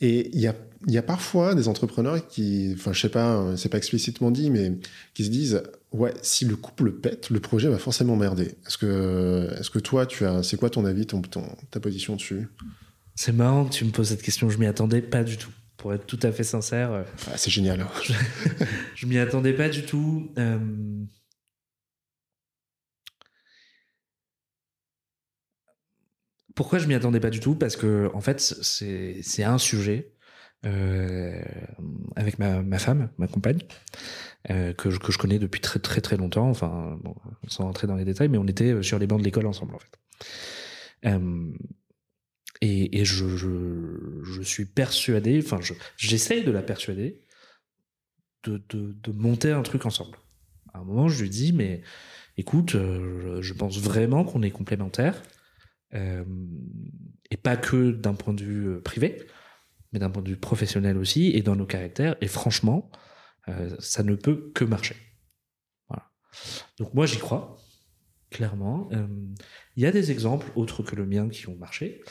Et il y a y a parfois des entrepreneurs qui, enfin, je sais pas, c'est pas explicitement dit, mais qui se disent, ouais, si le couple pète, le projet va forcément merder. Est-ce que, est-ce que toi, tu as, c'est quoi ton avis, ton, ton ta position dessus? C'est marrant que tu me poses cette question. Je m'y attendais pas du tout. Pour être tout à fait sincère. Ah, c'est génial. je, je m'y attendais pas du tout. Euh... Pourquoi je m'y attendais pas du tout? Parce que en fait, c'est c'est un sujet euh, avec ma, ma, femme, ma compagne, euh, que, je, que je connais depuis très très très longtemps, enfin, sans rentrer dans les détails, mais on était euh, sur les bancs de l'école ensemble en fait. Euh, et, et je, je, je, suis persuadé, enfin, j'essaye de la persuader de, de, de, monter un truc ensemble. À un moment, je lui dis, mais écoute, je pense vraiment qu'on est complémentaires, et pas que d'un point de vue privé, mais d'un point de vue professionnel aussi, et dans nos caractères. Et franchement, euh, ça ne peut que marcher. Voilà. Donc moi, j'y crois, clairement. Euh, il y a des exemples autres que le mien qui ont marché.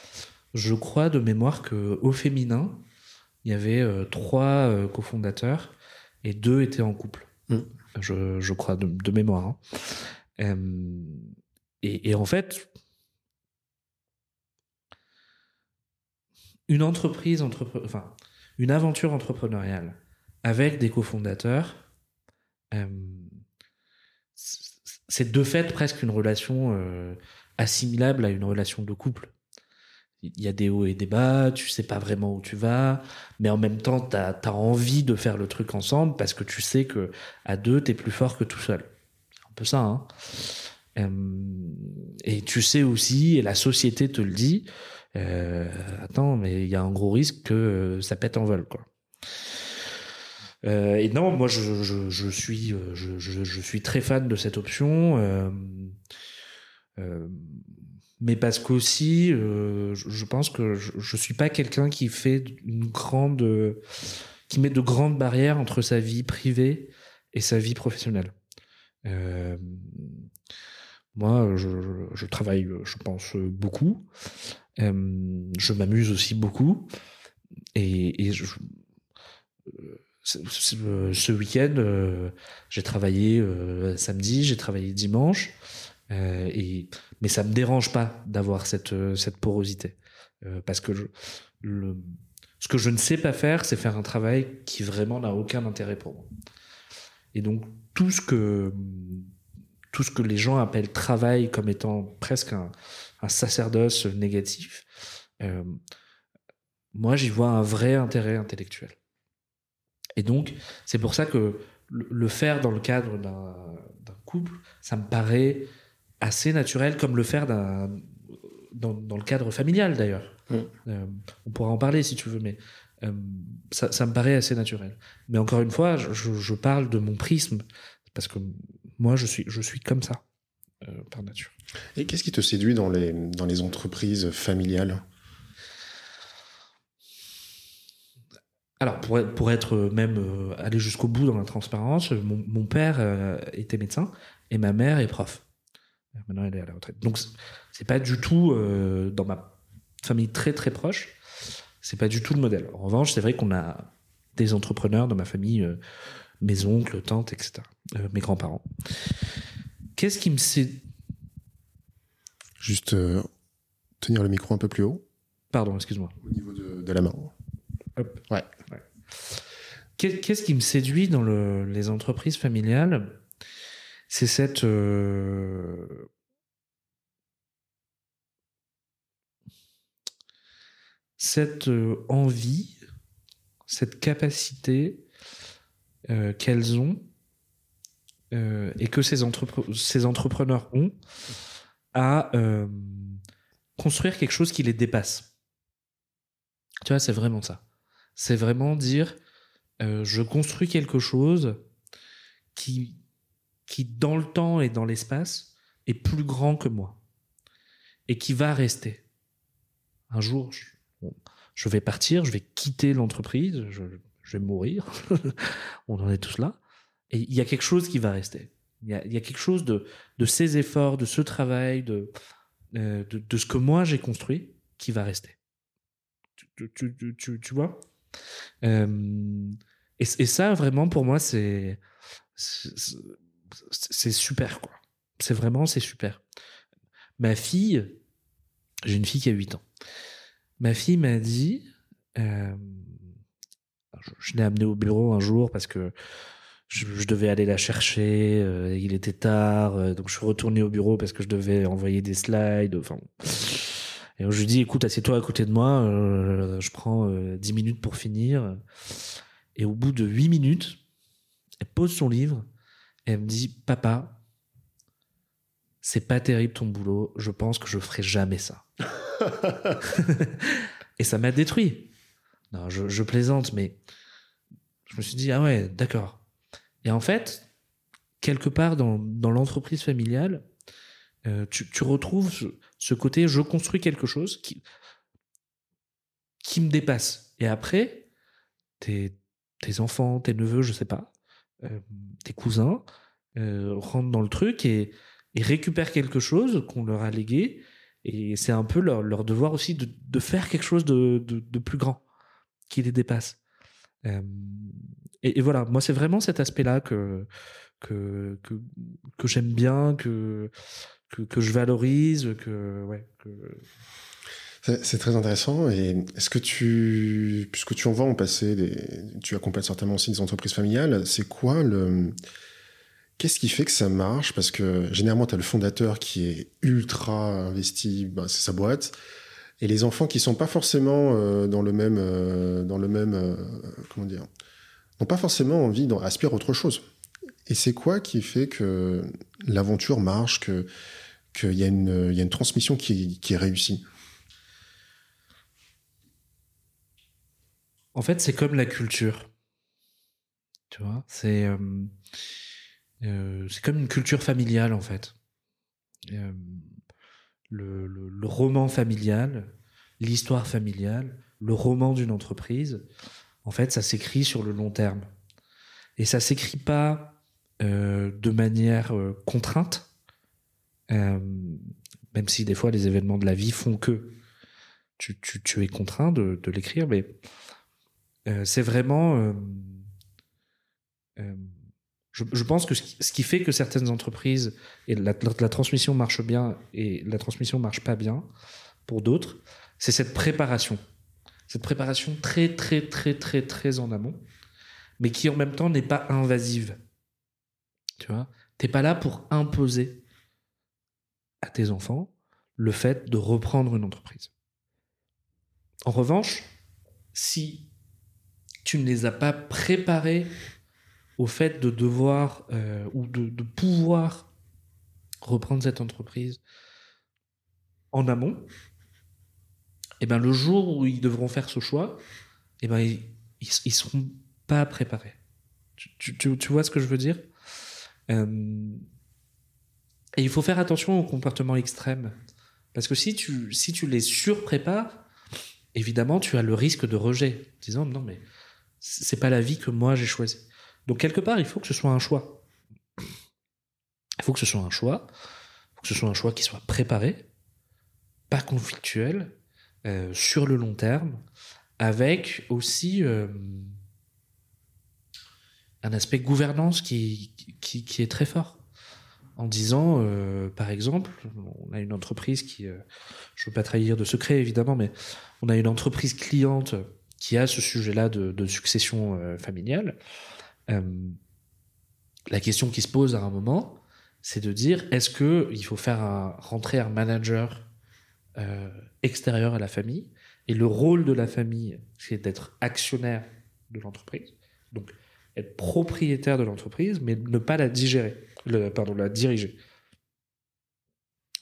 Je crois de mémoire que au féminin, il y avait euh, trois cofondateurs et deux étaient en couple. Mmh. Je, je, crois de, de mémoire. Hein. Et, et en fait, une entreprise, entrepre... enfin, une aventure entrepreneuriale avec des cofondateurs, euh, c'est de fait presque une relation euh, assimilable à une relation de couple. Il y a des hauts et des bas, tu sais pas vraiment où tu vas, mais en même temps, tu as, envie de faire le truc ensemble parce que tu sais que à deux, tu es plus fort que tout seul. C'est un peu ça. Hein euh, et tu sais aussi, et la société te le dit, attends, mais il y a un gros risque que ça pète en vol. Quoi. Euh, et non, moi je, je, suis je, je, suis très fan de cette option, euh, euh, mais parce qu'aussi euh, je, pense que je, je suis pas quelqu'un qui fait une grande qui met de grandes barrières entre sa vie privée et sa vie professionnelle. moi, je, je, travaille, je pense beaucoup. je m'amuse aussi beaucoup, et je, ce week-end, euh, j'ai travaillé euh, samedi, j'ai travaillé dimanche, euh, et mais ça me dérange pas d'avoir cette cette porosité parce que le, ce que je ne sais pas faire, c'est faire un travail qui vraiment n'a aucun intérêt pour moi. Et donc tout ce que tout ce que les gens appellent travail comme étant presque un sacerdoce négatif, moi j'y vois un vrai intérêt intellectuel. Et donc, c'est pour ça que le faire dans le cadre d'un couple, ça me paraît assez naturel, comme le faire dans, dans, le cadre familial d'ailleurs. Mm. Euh, on pourra en parler si tu veux, mais euh, ça, ça, me paraît assez naturel. Mais encore une fois, je, je, parle de mon prisme, parce que moi, je suis, je suis comme ça, euh, par nature. Et qu'est-ce qui te séduit dans les, dans les entreprises familiales? Alors, pour, pour être même euh, aller jusqu'au bout dans la transparence, mon, mon père euh, était médecin et ma mère est prof. Maintenant, elle est à la retraite. Donc, c'est pas du tout euh, dans ma famille très très proche. C'est pas du tout le modèle. En revanche, c'est vrai qu'on a des entrepreneurs dans ma famille, mes oncles, tantes, etc., mes grands-parents. Qu'est-ce qui me sait Juste tenir le micro un peu plus haut. Pardon, excuse-moi. Au niveau de, de la main. Hop. Ouais. Qu'est-ce qui me séduit dans le, les entreprises familiales? C'est cette euh, euh, envie, cette capacité euh, qu'elles ont et que ces, ces, entrepreneurs ont à construire quelque chose qui les dépasse. Tu vois, c'est vraiment ça. C'est vraiment dire, euh, je construis quelque chose qui, qui, dans le temps et dans l'espace, est plus grand que moi et qui va rester. Un jour, je, vais partir, je vais quitter l'entreprise, je, vais mourir. On en est tous là. Et il y a quelque chose qui va rester. Il y a, quelque chose de, de ces efforts, de ce travail, de, euh, de, ce que moi j'ai construit qui va rester. Tu, tu, tu, tu vois? Et, ça, vraiment, pour moi, c'est c'est super, quoi. C'est vraiment, c'est super. Ma fille, j'ai une fille qui a 8 ans. Ma fille m'a dit, je, l'ai amenée au bureau un jour parce que je, devais aller la chercher, euh, il était tard, euh, donc je suis retourné au bureau parce que je devais envoyer des slides, et je lui dis, écoute, assieds-toi à côté de moi, euh, je prends euh, 10 minutes pour finir. Et au bout de 8 minutes, elle pose son livre et elle me dit, papa, c'est pas terrible ton boulot, je pense que je ferai jamais ça. et ça m'a détruit. Non, je, je plaisante, mais je me suis dit, ah ouais, d'accord. Et en fait, quelque part dans, dans l'entreprise familiale, euh, tu, tu, retrouves ce côté je construis quelque chose qui, me dépasse. Et après, tes, enfants, tes neveux, je sais pas, euh, tes cousins euh, rentrent dans le truc et, récupèrent quelque chose qu'on leur a légué. Et c'est un peu leur, devoir aussi de, faire quelque chose de, plus grand, qui les dépasse. Euh, et, et, voilà, moi c'est vraiment cet aspect-là que, que, que, que j'aime bien, que, que, je valorise, que ouais. C'est très intéressant. Et est-ce que tu, puisque tu en vois en passer, des, tu accompagnes certainement aussi des entreprises familiales, c'est quoi le, qu'est-ce qui fait que ça marche? Parce que généralement, tu as le fondateur qui est ultra investi, ben, c'est sa boîte, et les enfants qui sont pas forcément euh, dans le même, euh, dans le même, euh, comment dire, n'ont pas forcément envie d'aspirer autre chose. Et c'est quoi qui fait que l'aventure marche, que qu'il y, a une, y a une transmission qui, est réussie? En fait, c'est comme la culture. Tu vois, c'est euh, euh, comme une culture familiale en fait. Euh, le, le, roman familial, l'histoire familiale, le roman d'une entreprise, en fait, ça s'écrit sur le long terme. Et ça s'écrit pas de manière contrainte, même si des fois les événements de la vie font que tu, es contraint de, l'écrire, mais euh, c'est vraiment. Euh, euh, je, je, pense que ce qui fait que certaines entreprises et la, la, transmission marche bien et la transmission marche pas bien pour d'autres, c'est cette préparation, cette préparation très très très très très en amont, mais qui en même temps n'est pas invasive. Tu vois, t'es pas là pour imposer à tes enfants le fait de reprendre une entreprise. En revanche, si tu ne les as pas préparés au fait de devoir euh, ou de, pouvoir reprendre cette entreprise en amont, et eh ben le jour où ils devront faire ce choix, et eh ben ils, ils, seront pas préparés. Tu, tu, tu, vois ce que je veux dire? Euh, Et il faut faire attention au comportement extrême. Parce que si tu, si tu les surprépares, évidemment, tu as le risque de rejet. Disant, non, mais c'est pas la vie que moi j'ai choisie. Donc quelque part, il faut que ce soit un choix. Il faut que ce soit un choix. Il faut que ce soit un choix qui soit préparé, pas conflictuel, euh, sur le long terme, avec aussi euh, un aspect gouvernance qui, qui, est très fort. En disant, euh, par exemple, on a une entreprise qui, euh, je veux pas trahir de secret évidemment, mais on a une entreprise cliente qui a ce sujet-là de, succession euh, familiale, la question qui se pose à un moment, c'est de dire est-ce que il faut faire rentrer un manager extérieur à la famille? Et le rôle de la famille, c'est d'être actionnaire de l'entreprise, donc être propriétaire de l'entreprise, mais ne pas la digérer, pardon, la diriger.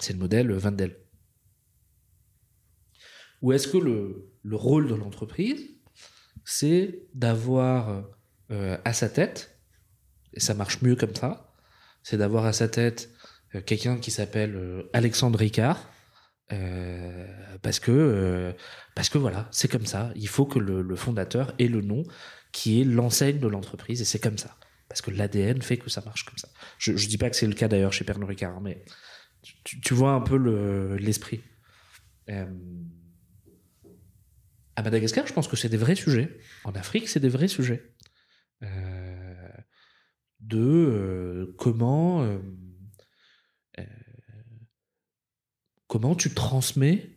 C'est le modèle Vandel. Ou est-ce que le, le rôle de l'entreprise, c'est d'avoir euh, à sa tête, et ça marche mieux comme ça, c'est d'avoir à sa tête euh, quelqu'un qui s'appelle euh, Alexandre Ricard, parce que parce que voilà, c'est comme ça. Il faut que le, fondateur ait le nom qui est l'enseigne de l'entreprise, et c'est comme ça. Parce que l'ADN fait que ça marche comme ça. Je, je dis pas que c'est le cas d'ailleurs chez Pernod Ricard, mais tu, vois un peu l'esprit. À Madagascar, je pense que c'est des vrais sujets. En Afrique, c'est des vrais sujets. Euh, de euh, comment euh, comment tu transmets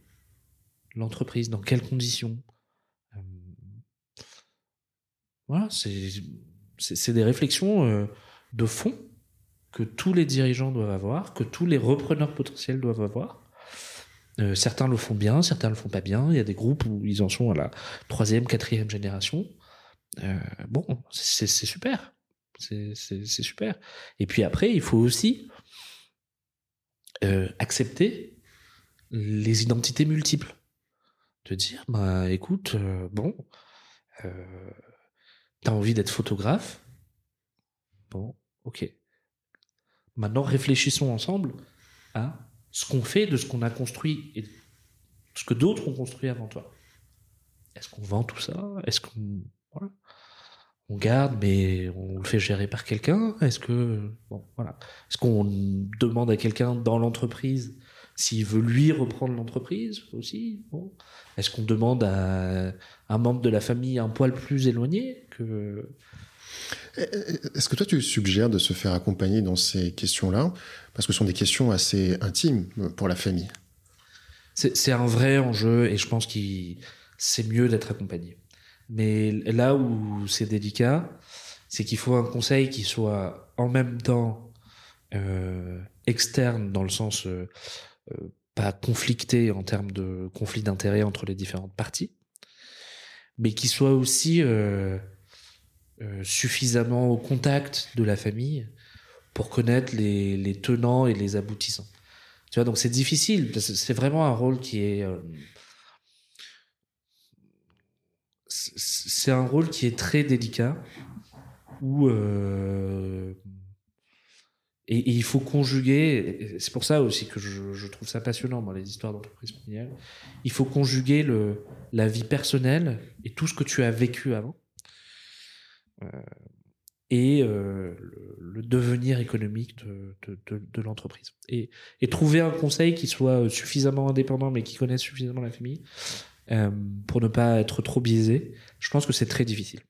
l'entreprise, dans quelles conditions? Voilà, c'est des réflexions de fond que tous les dirigeants doivent avoir, que tous les repreneurs potentiels doivent avoir. Euh, certains le font bien, certains le font pas bien. Il y a des groupes où ils en sont à la troisième, quatrième génération. Euh, bon, c'est super. C'est super. Et puis après, il faut aussi euh, accepter les identités multiples. De dire, bah écoute, euh, bon, euh, t'as envie d'être photographe? Bon, ok. Maintenant, réfléchissons ensemble à ce qu'on fait de ce qu'on a construit et ce que d'autres ont construit avant toi. Est-ce qu'on vend tout ça? Est-ce qu'on voilà, on garde mais on le fait gérer par quelqu'un? Est-ce que bon voilà, est-ce qu'on demande à quelqu'un dans l'entreprise s'il veut lui reprendre l'entreprise aussi? Est-ce qu'on demande à un membre de la famille un poil plus éloigné? Que est-ce que toi, tu suggères de se faire accompagner dans ces questions-là? Parce que ce sont des questions assez intimes pour la famille. c'est un vrai enjeu et je pense qu'il c'est mieux d'être accompagné. Mais là où c'est délicat, c'est qu'il faut un conseil qui soit en même temps euh, externe dans le sens euh, euh, pas conflicté en termes de conflit d'intérêts entre les différentes parties, mais qui soit aussi euh, suffisamment au contact de la famille pour connaître les, tenants et les aboutissants. Tu vois, donc c'est difficile. C'est vraiment un rôle qui est euh, c'est un rôle qui est très délicat où euh, et, il faut conjuguer c'est pour ça aussi que je, trouve ça passionnant moi les histoires d'entreprise familiale il faut conjuguer le la vie personnelle et tout ce que tu as vécu avant et euh, le, devenir économique de, de, de, l'entreprise et, et trouver un conseil qui soit suffisamment indépendant mais qui connaisse suffisamment la famille euh, pour ne pas être trop biaisé. Je pense que c'est très difficile.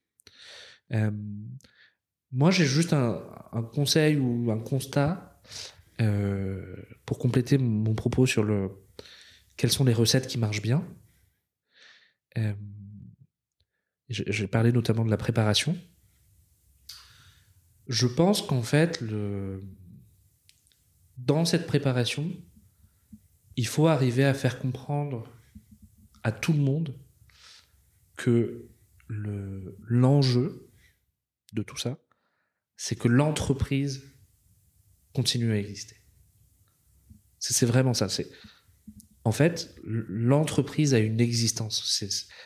Euh, moi, j'ai juste un, un, conseil ou un constat euh, pour compléter mon propos sur le quelles sont les recettes qui marchent bien. Euh, J'ai parlé notamment de la préparation. Je pense qu'en fait, dans cette préparation, il faut arriver à faire comprendre à tout le monde que le l'enjeu de tout ça, c'est que l'entreprise continue à exister. C'est vraiment ça. C'est en fait l'entreprise a une existence.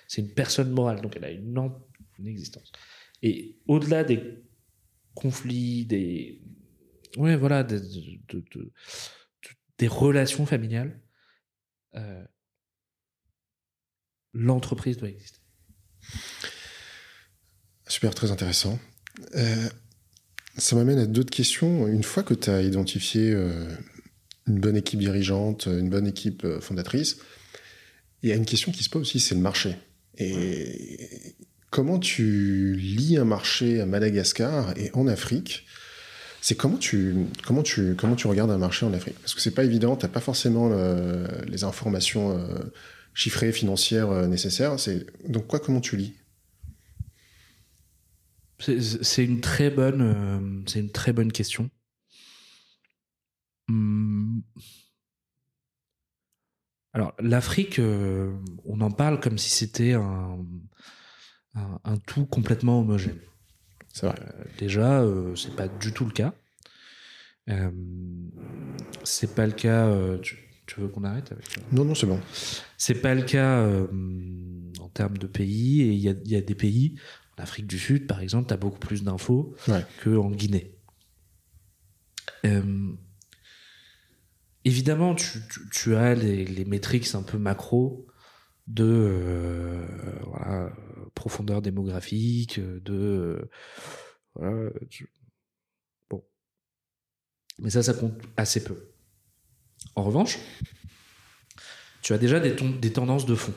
C'est une personne morale, donc elle a une existence. Et au-delà des conflits, des ouais voilà, des, de, de, de, des relations familiales. Euh, l'entreprise doit exister. Super, très intéressant. Euh, ça m'amène à d'autres questions. Une fois que tu as identifié euh, une bonne équipe dirigeante, une bonne équipe fondatrice, il y a une question qui se pose aussi, c'est le marché. Et comment tu lis un marché à Madagascar et en Afrique c'est comment tu, regardes un marché en Afrique? Parce que c'est pas évident, tu n'as pas forcément le, les informations euh, chiffrées, financières euh, nécessaires. Donc quoi Comment tu lis? C'est une très bonne, euh, c'est une très bonne question. Hum. Alors l'Afrique, euh, on en parle comme si c'était un, un, un, tout complètement homogène. C'est vrai. Euh, déjà, euh, c'est pas du tout le cas. c'est pas le cas. Tu, tu veux qu'on arrête avec Non, non, c'est bon. C'est pas le cas euh, en termes de pays. Et il y a, y a, des pays, en Afrique du Sud, par exemple, tu as beaucoup plus d'infos ouais. qu'en Guinée. Euh, évidemment, tu, tu, tu, as les, les métriques un peu macro de euh, voilà, profondeur démographique, de. voilà, tu... Bon. Mais ça, ça compte assez peu. En revanche, tu as déjà des, tendances de fond.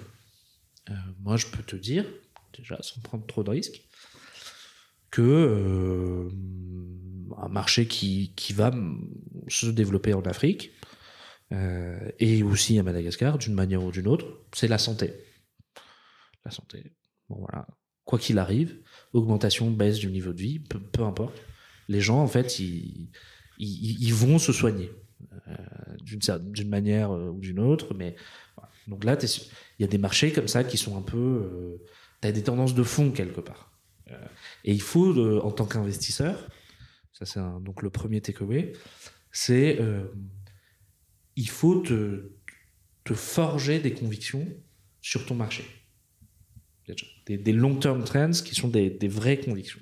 Euh, moi, je peux te dire, déjà sans prendre trop de risques, que euh, un marché qui, qui va se développer en Afrique euh, et aussi à Madagascar, d'une manière ou d'une autre, c'est la santé. La santé. Bon, voilà. Quoi qu'il arrive, augmentation, baisse du niveau de vie, peu, importe. Les gens, en fait, ils, vont se soigner euh, d'une manière euh, ou d'une autre. Mais donc là, il y a des marchés comme ça qui sont un peu, euh, tu as des tendances de fond quelque part. Et il faut, en tant qu'investisseur, ça c'est donc le premier takeaway, c'est il faut te forger des convictions sur ton marché. Des, long-term trends qui sont des, vraies convictions.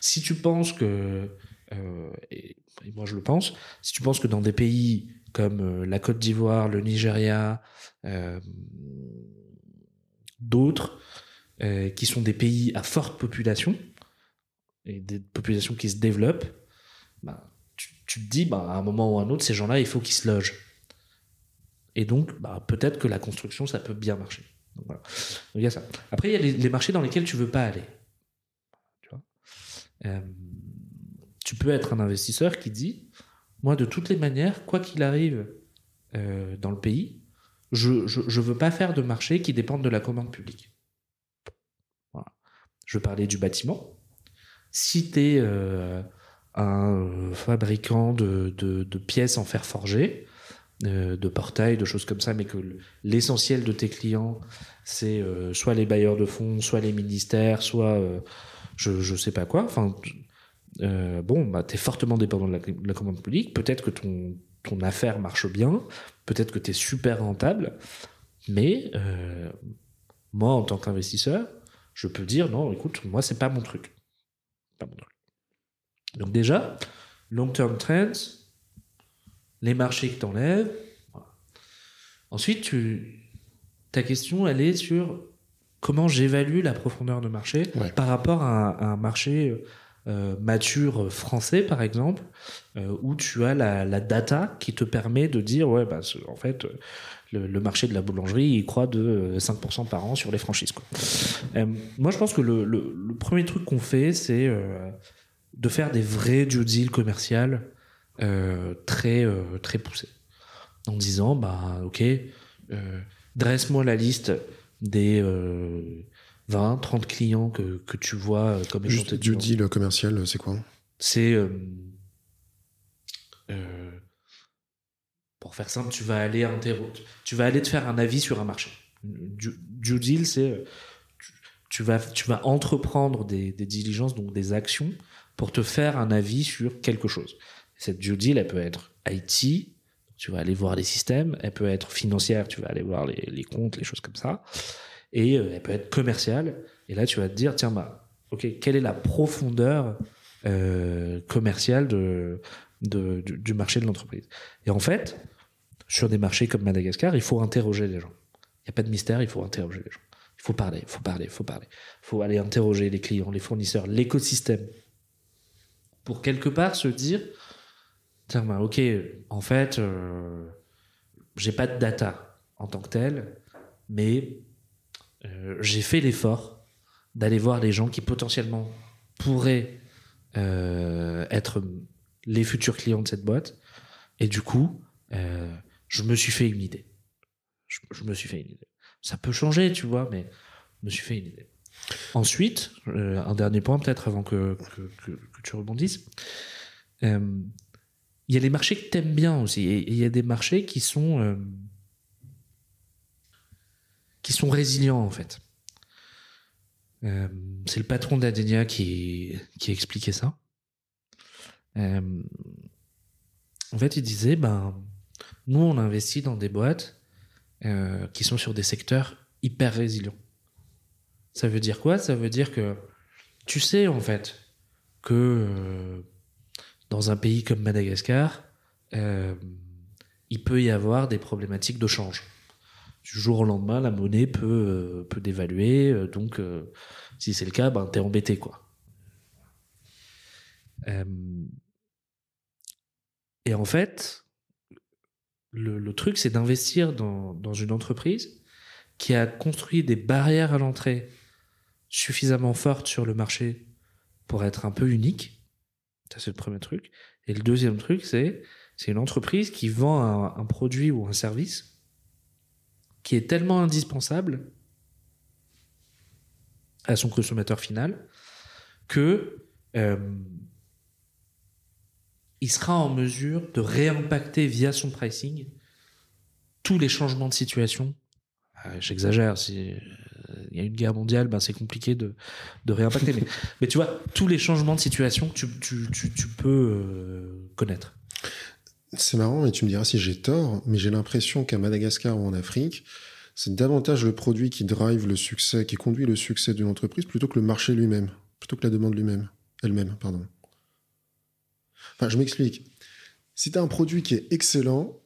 Si tu penses que euh, et, moi je le pense, si tu penses que dans des pays comme euh, la Côte d'Ivoire, le Nigeria, euh, d'autres, qui sont des pays à forte population, et des populations qui se développent, bah, tu, tu, te dis, bah, à un moment ou à un autre, ces gens-là, il faut qu'ils se logent. Et donc, bah, peut-être que la construction, ça peut bien marcher. Ça. Après, il y a les, marchés dans lesquels tu veux pas aller. Euh, tu peux être un investisseur qui dit moi de toutes les manières quoi qu'il arrive euh, dans le pays je, je veux pas faire de marché qui dépendent de la commande publique. Je parlais du bâtiment. Si tu es un euh, fabricant de, pièces en fer forgé, de portails, de choses comme ça, mais que l'essentiel de tes clients, c'est euh, soit les bailleurs de fonds, soit les ministères, soit euh, je, je sais pas quoi. Enfin, euh, bon, bah, tu es fortement dépendant de la, de la commande publique. Peut-être que ton, ton affaire marche bien, peut-être que tu es super rentable, mais euh, moi, en tant qu'investisseur, je peux dire non, écoute, moi, c'est pas mon truc. Pas mon truc. Donc, déjà, long-term trends, les marchés que t'enlèves. Voilà. Ensuite, tu, ta question, elle est sur comment j'évalue la profondeur de marché Ouais. par rapport à, un- à un marché euh, mature français, par exemple, euh, où tu as la, la data qui te permet de dire, ouais, bah, en fait, euh, le, le marché de la boulangerie, il croît de euh, 5% par an sur les franchises. Quoi. Euh, moi, je pense que le, le- le premier truc qu'on fait, c'est euh, de faire des vrais due deals commerciales euh, très, euh, très poussés. En disant, bah, ok, euh, dresse-moi la liste des euh, 20, 30 clients que, que tu vois euh, comme étant Juste du deal commercial, c'est quoi C'est. euh, euh, pour faire simple, tu vas aller tu vas aller te faire un avis sur un marché. Du, due deal, c'est euh, tu, tu vas tu vas entreprendre des, des diligences, donc des actions, pour te faire un avis sur quelque chose. Cette due deal, elle peut être IT, tu vas aller voir les systèmes, elle peut être financière, tu vas aller voir les, comptes, les choses comme ça, et euh, elle peut être commerciale. Et là, tu vas te dire, tiens, bah, ok, quelle est la profondeur euh, commerciale du marché de l'entreprise? Et en fait, sur des marchés comme Madagascar, il faut interroger les gens. Il n'y a pas de mystère, il faut interroger les gens. Il faut parler, il faut parler, il faut parler. Il faut aller interroger les clients, les fournisseurs, l'écosystème. Pour quelque part se dire, bah, ok, en fait, euh, j'ai pas de data en tant que tel, mais euh, j'ai fait l'effort d'aller voir les gens qui potentiellement pourraient euh, être les futurs clients de cette boîte. Et du coup, je me suis fait une idée. Je, me suis fait une idée. Ça peut changer, tu vois, mais je me suis fait une idée. Ensuite, un dernier point peut-être avant que, que tu rebondisses. Il y a les marchés que t'aimes bien aussi. Et il y a des marchés qui sont... euh, qui sont résilients en fait. Euh, c'est le patron d'Adenia qui, qui expliquait ça. Euh, en fait, il disait, ben, nous, on investit dans des boîtes qui sont sur des secteurs hyper résilients. Ça veut dire quoi? Ça veut dire que tu sais, en fait, que dans un pays comme Madagascar, euh, il peut y avoir des problématiques de change. Du jour au lendemain, la monnaie peut, euh, peut dévaluer, euh, donc si c'est le cas, ben, t'es embêté, quoi. Et en fait, le, le truc, c'est d'investir dans, dans une entreprise qui a construit des barrières à l'entrée suffisamment fortes sur le marché pour être un peu unique. C'est le premier truc. Et le deuxième truc, c'est c'est une entreprise qui vend un, produit ou un service qui est tellement indispensable à son consommateur final que euh, il sera en mesure de réimpacter via son pricing tous les changements de situation. Euh, J'exagère, si il y a une guerre mondiale, ben c'est compliqué de, de réimpacter. mais, mais tu vois, tous les changements de situation que tu, tu, tu, tu peux euh, connaître. C'est marrant, et tu me diras si j'ai tort, mais j'ai l'impression qu'à Madagascar ou en Afrique, c'est davantage le produit qui drive le succès, qui conduit le succès d'une entreprise plutôt que le marché lui-même, plutôt que la demande lui-même, elle-même, pardon. Enfin, je m'explique. Si tu as un produit qui est excellent,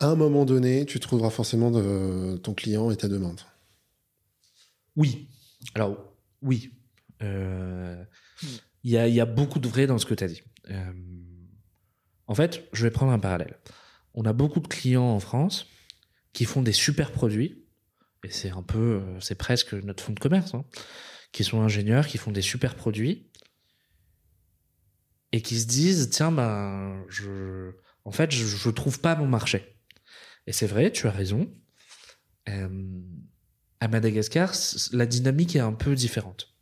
à un moment donné, tu trouveras forcément de, ton client et ta demande. Oui. Alors, oui. Euh, Il y, a, beaucoup de vrai dans ce que tu as dit. Euh, en fait, je vais prendre un parallèle. On a beaucoup de clients en France qui font des super produits, et c'est un peu, euh, c'est presque notre fonds de commerce, hein, qui sont ingénieurs, qui font des super produits, et qui se disent, tiens, ben, je, en fait, je, je trouve pas mon marché. Et c'est vrai, tu as raison. À Madagascar, la dynamique est un peu différente.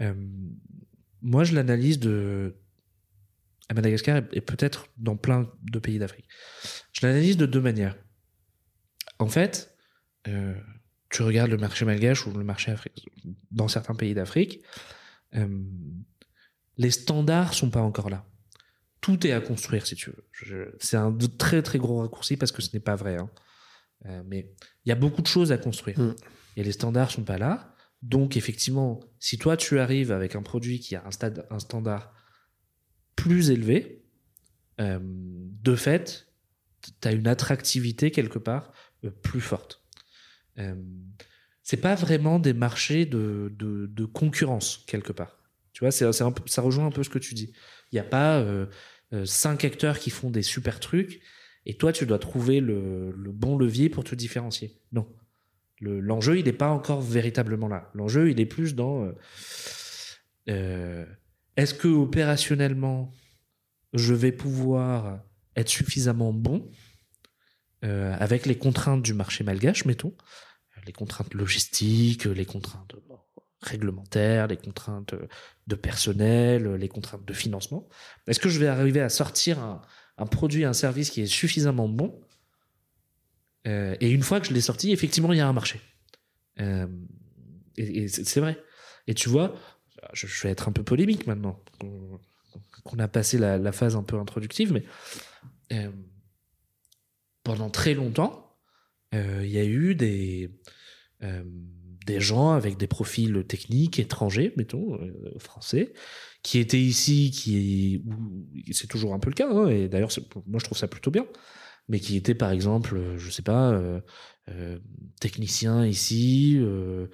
Euh, moi, je l'analyse de à Madagascar et peut-être dans plein de pays d'Afrique. Je l'analyse de deux manières. En fait, euh, tu regardes le marché malgache ou le marché africain dans certains pays d'Afrique, euh, les standards sont pas encore là. Tout est à construire, si tu veux. C'est un très très gros raccourci parce que ce n'est pas vrai. Hein. Euh, mais il y a beaucoup de choses à construire. Mm. Et les standards sont pas là. Donc effectivement, si toi tu arrives avec un produit qui a un, stade, un standard plus élevé, euh, de fait, tu as une attractivité quelque part euh, plus forte. Euh, c'est pas vraiment des marchés de, de, de concurrence quelque part. Tu vois, c'est, ça rejoint un peu ce que tu dis. Il n'y a pas cinq acteurs qui font des super trucs et toi tu dois trouver le, bon levier pour te différencier. Non, le, l'enjeu il n'est pas encore véritablement là. L'enjeu il est plus dans euh, est-ce que opérationnellement je vais pouvoir être suffisamment bon euh, avec les contraintes du marché malgache, mettons, les contraintes logistiques, les contraintes réglementaires, les contraintes de personnel, les contraintes de financement. Est-ce que je vais arriver à sortir un, un produit, un service qui est suffisamment bon euh, Et une fois que je l'ai sorti, effectivement, il y a un marché. Euh, et, c'est vrai. Et tu vois, je, vais être un peu polémique maintenant, qu'on a passé la, phase un peu introductive, mais euh, pendant très longtemps, il y a eu des, des gens avec des profils techniques étrangers, mettons, euh, français, qui étaient ici, qui c'est toujours un peu le cas, hein, et d'ailleurs moi je trouve ça plutôt bien, mais qui étaient par exemple, je sais pas, euh, euh, techniciens ici, euh,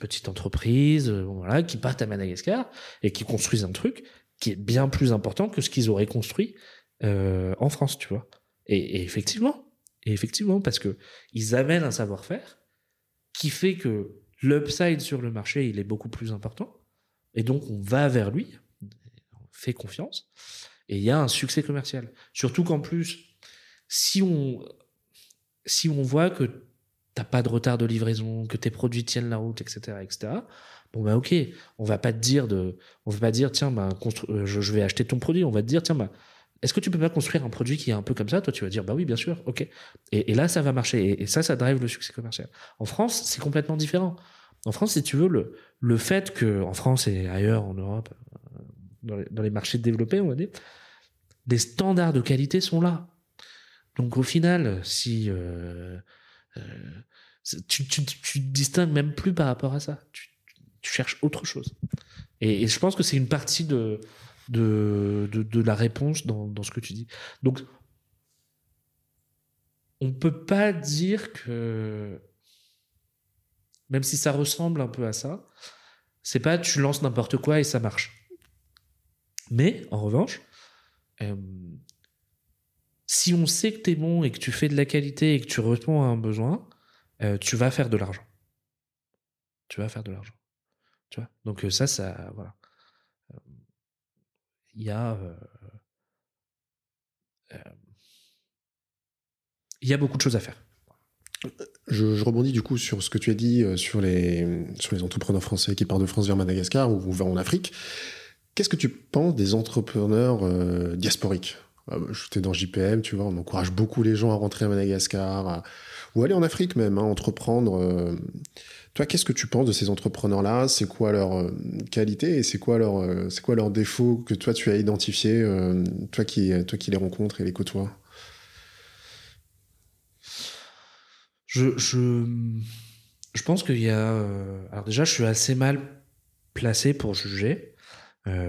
petite entreprise, voilà, qui partent à Madagascar et qui construisent un truc qui est bien plus important que ce qu'ils auraient construit en France, tu vois. Et, et effectivement, et effectivement, parce que ils amènent un savoir-faire qui fait que l'upside sur le marché, il est beaucoup plus important. Et donc, on va vers lui, on fait confiance, et il y a un succès commercial. Surtout qu'en plus, si on, si on voit que t'as pas de retard de livraison, que tes produits tiennent la route, etc., etc., bon, bah, ok, on va pas te dire de, on va pas dire, tiens, bah, je, je vais acheter ton produit, on va te dire, tiens, bah, est-ce que tu peux pas construire un produit qui est un peu comme ça? Toi, tu vas dire, bah oui, bien sûr, ok. Et, là, ça va marcher. Et, ça, ça drive le succès commercial. En France, c'est complètement différent. En France, si tu veux, le, le fait que, en France et ailleurs, en Europe, euh, dans les, marchés développés, on va dire, les standards de qualité sont là. Donc, au final, si euh, euh, tu, tu, tu te distingues même plus par rapport à ça, tu, cherches autre chose. Et je pense que c'est une partie de de, de, la réponse dans, dans ce que tu dis. Donc, on peut pas dire que, même si ça ressemble un peu à ça, c'est pas tu lances n'importe quoi et ça marche. Mais, en revanche, euh, si on sait que t'es bon et que tu fais de la qualité et que tu réponds à un besoin, euh, tu vas faire de l'argent. Tu vas faire de l'argent. Tu vois? Donc ça, ça, voilà il y a euh, euh, il y a beaucoup de choses à faire. Je, je, rebondis du coup sur ce que tu as dit euh, sur les, sur les entrepreneurs français qui partent de France vers Madagascar ou, vers en Afrique. Qu'est-ce que tu penses des entrepreneurs euh, diasporiques? Euh, J'étais dans JPM, tu vois, on encourage beaucoup les gens à rentrer à Madagascar, ou aller en Afrique même, hein, entreprendre. Euh, toi, qu'est-ce que tu penses de ces entrepreneurs-là? C'est quoi leur euh, qualité et c'est quoi leur euh, c'est quoi défaut que toi tu as identifié, euh, toi qui toi qui les rencontres et les côtoies? Je je je pense qu'il y a alors déjà je suis assez mal placé pour juger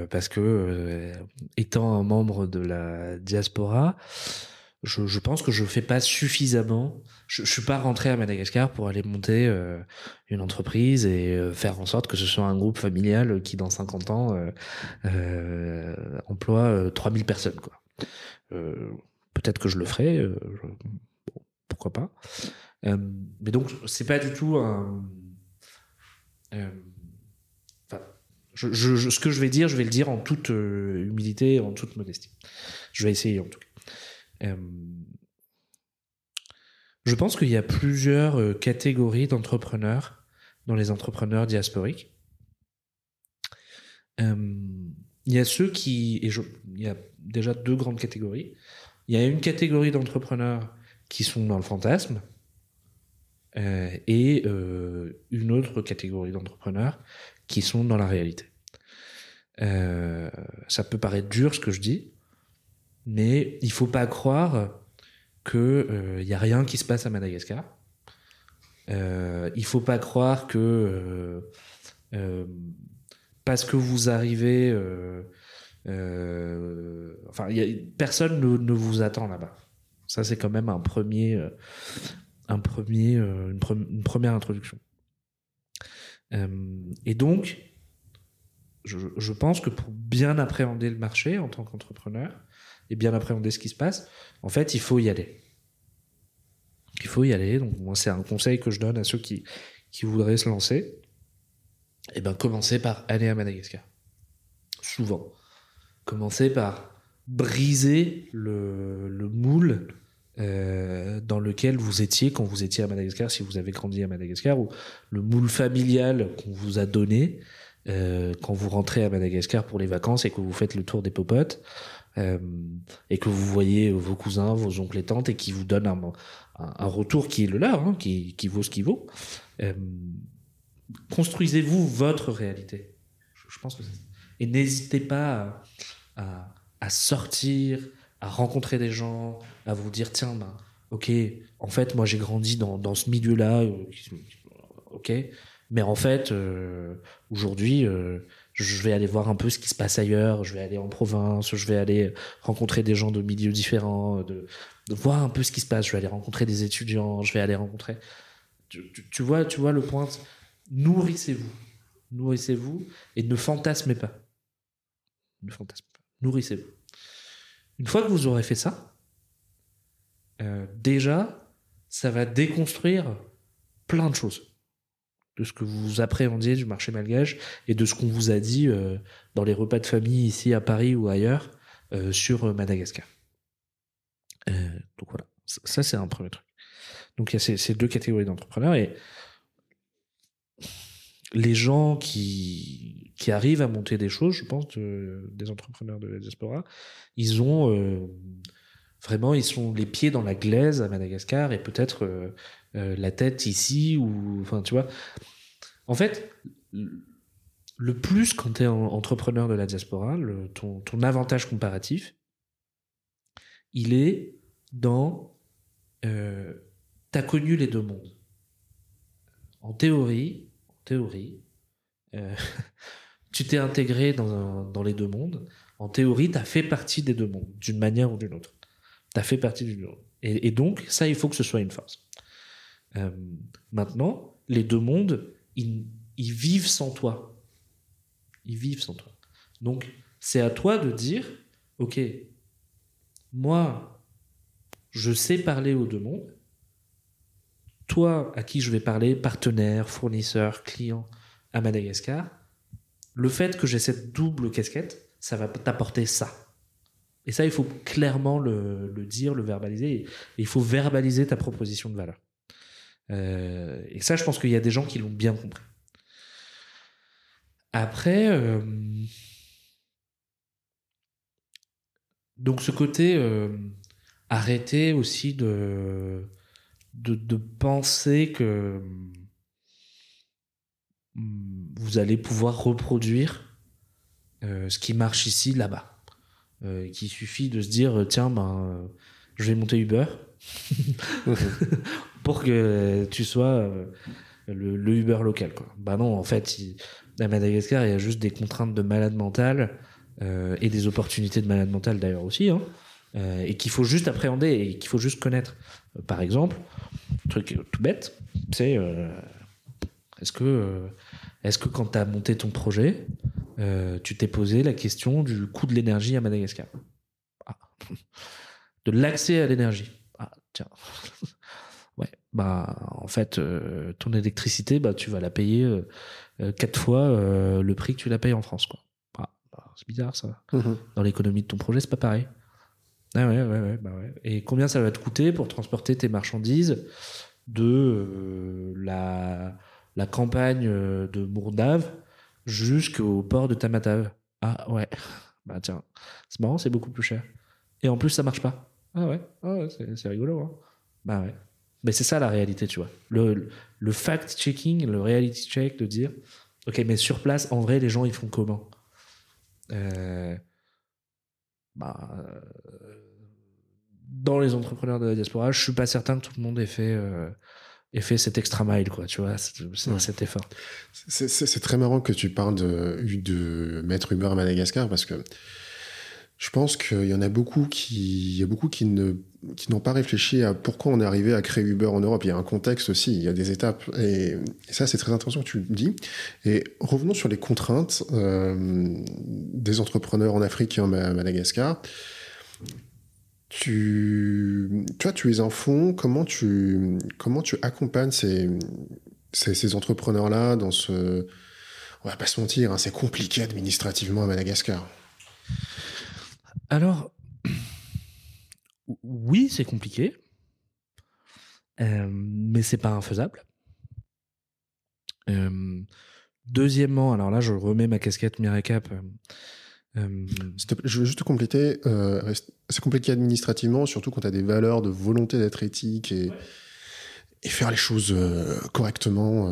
parce que étant un membre de la diaspora, je, je, pense que je fais pas suffisamment. Je, je suis pas rentré à Madagascar pour aller monter euh, une entreprise et euh, faire en sorte que ce soit un groupe familial qui dans 50 ans euh, euh, emploie 3000 personnes quoi. Peut-être que je le ferai, pourquoi pas. mais donc c'est pas du tout un. Ce que je vais dire, je vais le dire en toute humilité, en toute modestie. Je vais essayer en tout cas. Je pense qu'il y a plusieurs catégories d'entrepreneurs dans les entrepreneurs diasporiques. Il y a ceux qui, et il y a déjà deux grandes catégories. Il y a une catégorie d'entrepreneurs qui sont dans le fantasme euh, et une autre catégorie d'entrepreneurs qui sont dans la réalité. Euh, ça peut paraître dur ce que je dis, mais il faut pas croire que il y a rien qui se passe à Madagascar. Euh, il faut pas croire que parce que vous arrivez, enfin, y a, personne ne, vous attend là-bas. Ça, c'est quand même un premier, euh, un premier, euh, une, pre une, première introduction. Euh, et donc, je, pense que pour bien appréhender le marché en tant qu'entrepreneur et bien appréhender ce qui se passe, en fait, il faut y aller. Il faut y aller. Donc, moi, c'est un conseil que je donne à ceux qui, qui voudraient se lancer. Eh ben, commencez par aller à Madagascar. Souvent. Commencez par briser le, le moule euh, dans lequel vous étiez quand vous étiez à Madagascar, si vous avez grandi à Madagascar, ou le moule familial qu'on vous a donné euh, quand vous rentrez à Madagascar pour les vacances et que vous faites le tour des popotes, euh, et que vous voyez vos cousins, vos oncles et tantes, et qui vous donnent un, retour qui est le leur, hein, qui, vaut ce qu'il vaut. Euh, Construisez-vous votre réalité. Je, pense que et n'hésitez pas à, sortir, à rencontrer des gens, à vous dire tiens, ben, ok, en fait, moi j'ai grandi dans, dans ce milieu-là, euh, ok, mais en fait, euh, aujourd'hui, euh, je vais aller voir un peu ce qui se passe ailleurs, je vais aller en province, je vais aller rencontrer des gens de milieux différents, de, voir un peu ce qui se passe, je vais aller rencontrer des étudiants, je vais aller rencontrer. Tu vois, tu vois le point, nourrissez-vous, nourrissez-vous et ne fantasmez pas. Ne fantasmez pas nourrissez-vous. Une fois que vous aurez fait ça, euh, déjà, ça va déconstruire plein de choses de ce que vous appréhendiez du marché malgache et de ce qu'on vous a dit euh, dans les repas de famille ici à Paris ou ailleurs euh, sur Madagascar. Euh, donc voilà, ça c'est un premier truc. Donc il y a ces, deux catégories d'entrepreneurs et les gens qui, qui arrivent à monter des choses, je pense, de, des entrepreneurs de la diaspora, ils ont vraiment, ils sont les pieds dans la glaise à Madagascar et peut-être la tête ici ou, enfin, tu vois. En fait, le plus quand tu es entrepreneur de la diaspora, ton, avantage comparatif, il est dans, euh, t'as connu les deux mondes. En théorie, théorie, euh, tu t'es intégré dans, dans les deux mondes. En théorie, tu as fait partie des deux mondes, d'une manière ou d'une autre. Tu as fait partie du deux et, et, donc, ça, il faut que ce soit une force. Euh, maintenant, les deux mondes, ils, vivent sans toi. Ils vivent sans toi. Donc, c'est à toi de dire, OK, moi, je sais parler aux deux mondes, toi à qui je vais parler, partenaire, fournisseur, client à Madagascar, le fait que j'ai cette double casquette, ça va t'apporter ça. Et ça, il faut clairement le, le dire, le verbaliser. Et il faut verbaliser ta proposition de valeur. Euh, et ça, je pense qu'il y a des gens qui l'ont bien compris. Après, euh, donc ce côté euh, arrêter aussi de de, penser que hmm, vous allez pouvoir reproduire euh, ce qui marche ici là-bas. Qu'il suffit de se dire tiens ben je vais monter Uber pour que tu sois euh, le, Uber local quoi. Bah non en fait à Madagascar il y a juste des contraintes de malade mental euh, et des opportunités de malade mental d'ailleurs aussi hein, euh, et qu'il faut juste appréhender et qu'il faut juste connaître. Par exemple, truc tout bête, c'est est-ce que est-ce que quand tu as monté ton projet, tu t'es posé la question du coût de l'énergie à Madagascar? Ah. De l'accès à l'énergie? Ah, tiens. bah en fait, ton électricité, bah tu vas la payer quatre fois le prix que tu la payes en France, quoi. Ah, bah, c'est bizarre ça. Mmh. Dans l'économie de ton projet, c'est pas pareil. Ah ouais, ouais, ouais, bah ouais. Et combien ça va te coûter pour transporter tes marchandises de euh, la, la campagne euh, de Mourdave jusqu'au port de Tamatave? Ah ouais, bah tiens, c'est marrant, c'est beaucoup plus cher. Et en plus, ça marche pas. Ah ouais, ah ouais c'est, c'est rigolo. Hein. Bah ouais. Mais c'est ça la réalité, tu vois. Le, le fact-checking, le reality check, de dire, ok, mais sur place, en vrai, les gens, ils font comment? Euh, bah, euh, Dans les entrepreneurs de la diaspora, je suis pas certain que tout le monde ait fait, euh, ait fait cet extra mile, quoi, tu vois, Ouais. cet effort. C'est- très marrant que tu parles de, de mettre Uber à Madagascar parce que je pense qu'il y en a beaucoup qui, il y a beaucoup qui ne, qui n'ont pas réfléchi à pourquoi on est arrivé à créer Uber en Europe. Il y a un contexte aussi, il y a des étapes. Et, ça, c'est très intéressant que tu le dis. Et revenons sur les contraintes euh, des entrepreneurs en Afrique et en Ma- Madagascar. Tu, toi, tu es un fonds. Comment tu, comment tu accompagnes ces, ces, ces entrepreneurs-là dans ce, on va pas se mentir, hein, c'est compliqué administrativement à Madagascar. Alors, oui, c'est compliqué, euh, mais c'est pas infaisable. Euh, deuxièmement, alors là, je remets ma casquette Miracap. euh, euh, Je veux juste te compléter. euh, c'est compliqué administrativement, surtout quand tu as des valeurs de volonté d'être éthique et, et faire les choses correctement.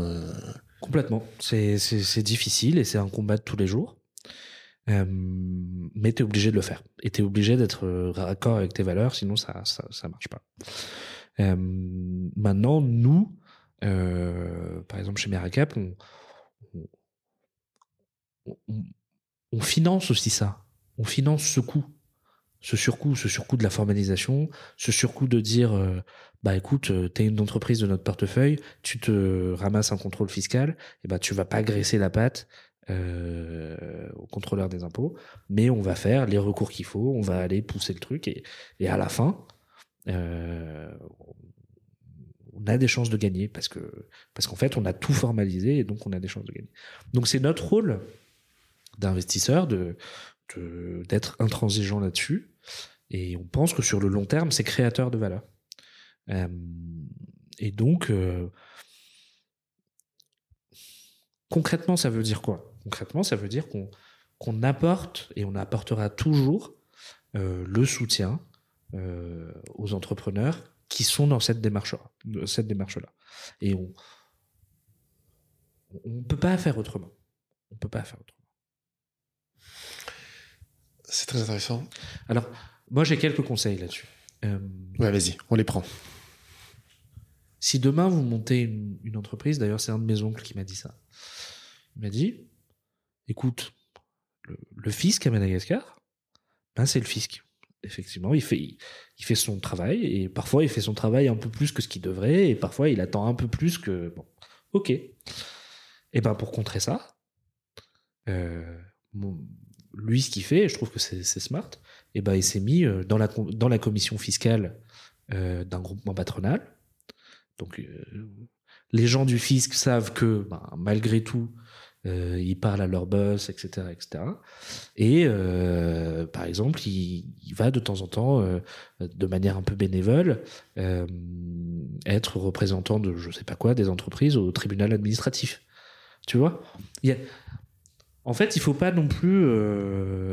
Complètement. C'est difficile et c'est un combat de tous les jours. Euh, mais tu es obligé de le faire. Et tu es obligé d'être euh, raccord avec tes valeurs, sinon ça ça, marche pas. Euh, maintenant, nous, par exemple chez Meracap, on, finance aussi ça. On finance ce coût. Ce surcoût, ce surcoût de la formalisation, ce surcoût de dire, bah écoute, t'es une entreprise de notre portefeuille, tu te ramasses un contrôle fiscal, et bah tu vas pas graisser la patte euh, au contrôleur des impôts, mais on va faire les recours qu'il faut, on va aller pousser le truc, et, et à la fin, euh, on a des chances de gagner parce parce qu'en fait on a tout formalisé et donc on a des chances de gagner. Donc c'est notre rôle d'investisseur de d'être intransigeant là-dessus et on pense que sur le long terme c'est créateur de valeur. Euh, et donc concrètement ça veut dire quoi? Concrètement ça veut dire qu'on qu'on apporte et on apportera toujours euh, le soutien euh, aux entrepreneurs qui sont dans cette démarche cette démarche là et on on peut pas faire autrement. On peut pas faire autrement. C'est très intéressant. alors moi j'ai quelques conseils là-dessus. Euh, Ouais, vas-y, on les prend. si demain vous montez une, une entreprise d'ailleurs c'est un de mes oncles qui m'a dit ça. Il m'a dit écoute le, fisc à Madagascar ben c'est le fisc. Effectivement il fait son travail et parfois il fait son travail un peu plus que ce qu'il devrait et parfois il attend un peu plus que bon ok. Et ben pour contrer ça euh, lui ce qu'il fait je trouve que c'est smart et ben il s'est mis euh, dans la commission fiscale euh, d'un groupement patronal. Donc les gens du fisc savent que ben, malgré tout euh, ils parlent à leur boss, etc., etc. Et euh, par exemple, il, va de temps en temps, euh, de manière un peu bénévole, euh, être représentant de je sais pas quoi des entreprises au tribunal administratif. Tu vois? En fait, il faut pas non plus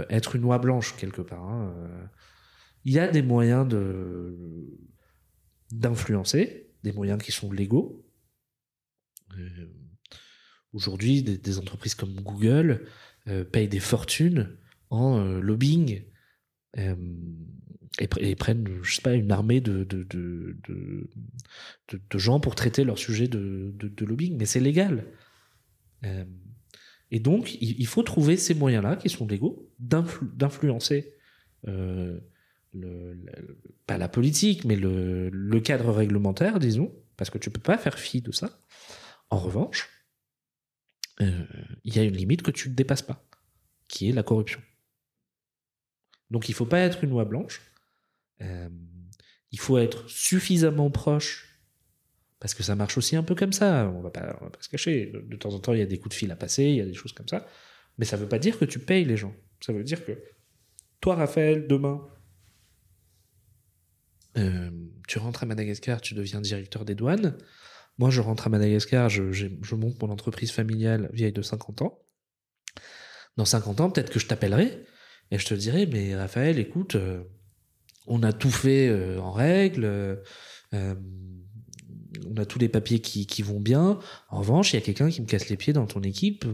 être une oie blanche quelque part. hein. Il y a des moyens de d'influencer, des moyens qui sont légaux. Aujourd'hui, des, entreprises comme Google euh, payent des fortunes en euh, lobbying euh, et, pr- et prennent, je sais pas, une armée de, de, de, de, gens pour traiter leur sujet de, lobbying, mais c'est légal. Et donc, il, faut trouver ces moyens-là, qui sont légaux, d'influ- d'influencer pas la politique, mais le, le cadre réglementaire, disons, parce que tu peux pas faire fi de ça. En revanche, euh, il y a une limite que tu ne dépasses pas, qui est la corruption. Donc il faut pas être une loi blanche. Euh, il faut être suffisamment proche, parce que ça marche aussi un peu comme ça. On va pas, va pas se cacher. De, temps en temps, il y a des coups de fil à passer, il y a des choses comme ça. Mais ça veut pas dire que tu payes les gens. Ça veut dire que toi, Raphaël, demain, euh, tu rentres à Madagascar, tu deviens directeur des douanes. Moi, je rentre à Madagascar, je, monte mon entreprise familiale vieille de 50 ans. Dans 50 ans, peut-être que je t'appellerai et je te dirai, mais Raphaël, écoute, euh, on a tout fait euh, en règle, euh, on a tous les papiers qui, qui vont bien. En revanche, il y a quelqu'un qui me casse les pieds dans ton équipe.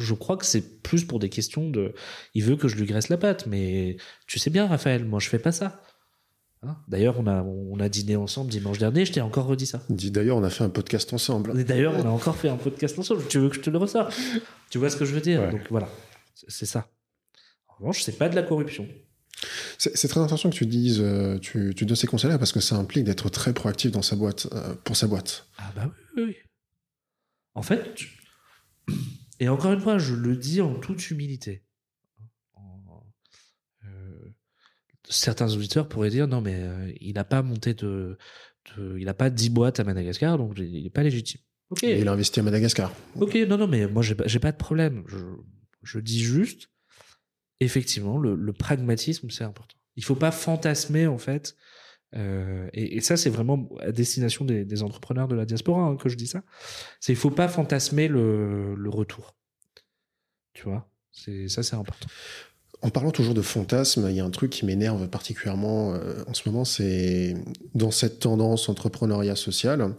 Je crois que c'est plus pour des questions de, il veut que je lui graisse la patte, mais tu sais bien, Raphaël, moi je fais pas ça. Hein D'ailleurs, on a, on a dîné ensemble dimanche dernier, je t'ai encore redit ça. D'ailleurs, on a fait un podcast ensemble. D'ailleurs, on a encore fait un podcast ensemble. Tu veux que je te le ressorte Tu vois ce que je veux dire? Ouais. Donc voilà, c'est ça. En revanche, c'est pas de la corruption. C'est très intéressant que tu dises, euh, tu, tu donnes ces conseils-là parce que ça implique d'être très proactif dans sa boîte, euh, pour sa boîte. Ah bah oui, oui, oui. En fait, tu- et encore une fois, je le dis en toute humilité. En- euh, certains auditeurs pourraient dire non mais euh, il n'a pas monté de, de- il n'a pas 10 boîtes à Madagascar donc il n'est pas légitime. Ok. Et il a investi à Madagascar. Ok, non, non, mais moi, j'ai pas, j'ai pas de problème. Je, je dis juste, effectivement, le, le pragmatisme, c'est important. Il faut pas fantasmer, en fait. euh, et, et ça, c'est vraiment à destination des, des entrepreneurs de la diaspora hein, que je dis ça. C'est il faut pas fantasmer le, le retour. Tu vois, c'est ça, c'est important. En parlant toujours de fantasme, il y a un truc qui m'énerve particulièrement euh, en ce moment, c'est dans cette tendance entrepreneuriat social,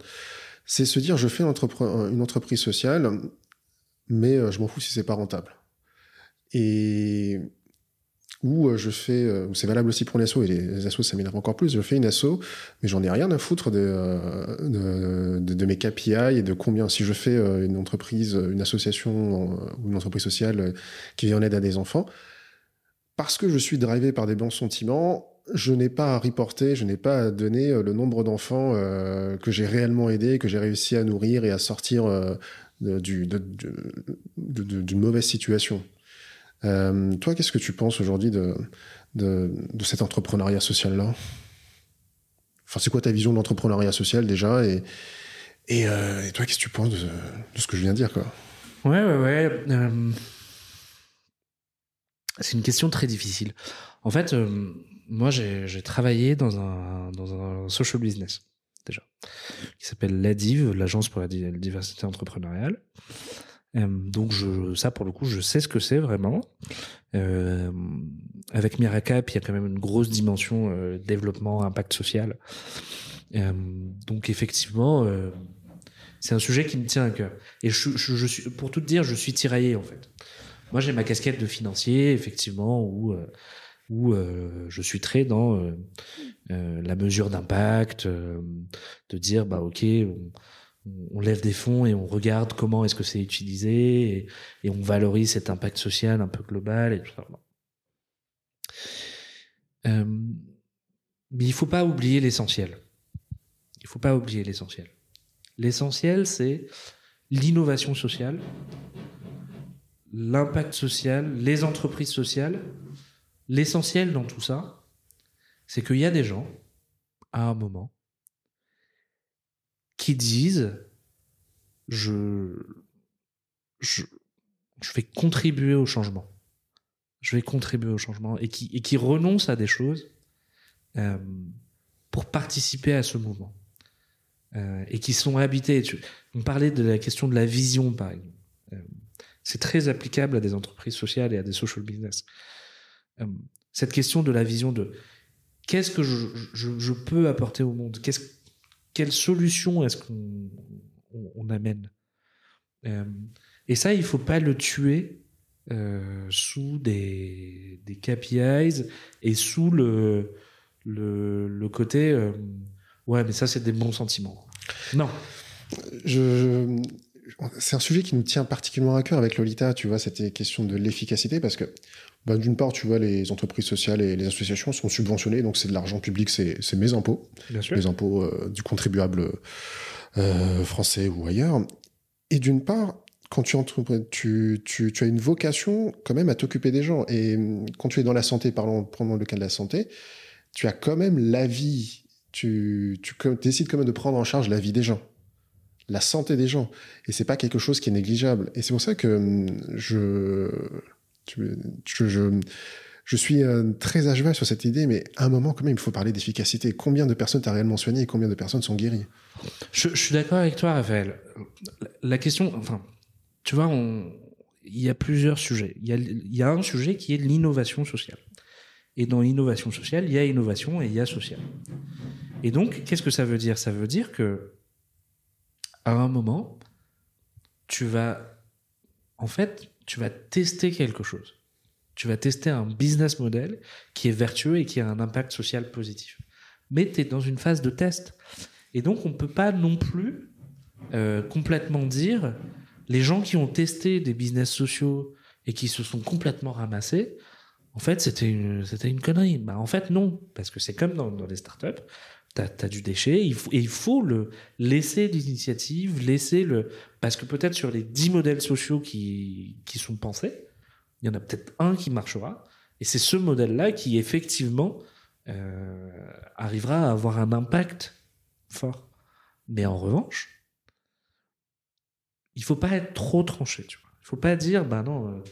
c'est se dire je fais une, entreprise sociale, mais euh, je m'en fous si c'est pas rentable. Et ou euh, je fais, euh, c'est valable aussi pour l'asso, et les, les assos ça m'énerve encore plus, je fais une asso, mais j'en ai rien à foutre de, de, mes KPI et de combien, si je fais une entreprise, une association ou une entreprise sociale qui vient en aide à des enfants, parce que je suis drivé par des bons sentiments, je n'ai pas à reporter, je n'ai pas à donner euh, le nombre d'enfants euh, que j'ai réellement aidés, que j'ai réussi à nourrir et à sortir euh, d'une mauvaise situation. Toi, qu'est-ce que tu penses aujourd'hui de, de, cet entrepreneuriat social-là? Enfin, c'est quoi ta vision de l'entrepreneuriat social déjà? Et, et, toi, qu'est-ce que tu penses de, de ce que je viens de dire quoi? Ouais, ouais, ouais. C'est une question très difficile. En fait, euh, moi, j'ai travaillé dans un, dans un social business, déjà, qui s'appelle l'ADIV, l'Agence pour la di- la diversité entrepreneuriale. Euh, donc, ça, pour le coup, je sais ce que c'est vraiment. Euh, avec Miracap, il y a quand même une grosse dimension développement, impact social. Donc, effectivement, c'est un sujet qui me tient à cœur. Et pour tout dire, je suis tiraillé en fait. Moi, j'ai ma casquette de financier, effectivement, où euh, euh, je suis très dans euh, la mesure d'impact, de dire bah ok, on, lève des fonds et on regarde comment est-ce que c'est utilisé et, on valorise cet impact social un peu global et tout ça. Mais il faut pas oublier l'essentiel. Il faut pas oublier l'essentiel. L'essentiel, c'est l'innovation sociale, l'impact social, les entreprises sociales. L'essentiel dans tout ça, c'est qu'il y a des gens, à un moment, qui disent je, je, je vais contribuer au changement. Je vais contribuer au changement et qui, et qui renoncent à des choses euh, pour participer à ce mouvement. Euh, et qui sont habités. On parlait de la question de la vision, par exemple. C'est très applicable à des entreprises sociales et à des social business. Euh, cette question de la vision de qu'est-ce que je, peux apporter au monde? Qu'est-ce, Quelle solution est-ce qu'on on, on amène? Euh, Et ça, il faut pas le tuer euh, sous des, des KPIs et sous le, côté ouais, mais ça, c'est des bons sentiments. Non. je, c'est un sujet qui nous tient particulièrement à cœur avec Lolita, tu vois, cette question de l'efficacité, parce que bah, d'une part, tu vois, les entreprises sociales et les associations sont subventionnées, donc c'est de l'argent public, c'est mes impôts, Bien sûr. les impôts euh, du contribuable euh, français ou ailleurs. Et d'une part, quand tu, tu, tu, tu as une vocation quand même à t'occuper des gens. Et hum, quand tu es dans la santé, parlons, prenons le cas de la santé, tu as quand même la vie, tu, tu décides quand même de prendre en charge la vie des gens la santé des gens. Et c'est pas quelque chose qui est négligeable. Et c'est pour ça que hum, je, je, je, suis euh, très à cheval sur cette idée, mais à un moment, quand même, il faut parler d'efficacité. Combien de personnes t'as réellement soigné et combien de personnes sont guéries? Je, suis d'accord avec toi, Raphaël. La question, enfin, tu vois, il y a plusieurs sujets. Il y a, il y a un sujet qui est l'innovation sociale. Et dans l'innovation sociale, il y a innovation et il y a social. Et donc, qu'est-ce que ça veut dire? Ça veut dire que, à un moment, tu vas, en fait, tu vas tester quelque chose. Tu vas tester un business model qui est vertueux et qui a un impact social positif. Mais tu es dans une phase de test. Et donc, on ne peut pas non plus euh, complètement dire les gens qui ont testé des business sociaux et qui se sont complètement ramassés, en fait, c'était une, une connerie. Bah, en fait, non. Parce que c'est comme dans les startups. T'as, as du déchet, et il faut le laisser l'initiative, laisser le, parce que peut-être sur les 10 modèles sociaux qui, qui sont pensés, il y en a peut-être un qui marchera, et c'est ce modèle-là qui effectivement euh, arrivera à avoir un impact fort. Mais en revanche, il faut pas être trop tranché, tu vois. Il faut pas dire, bah non, euh,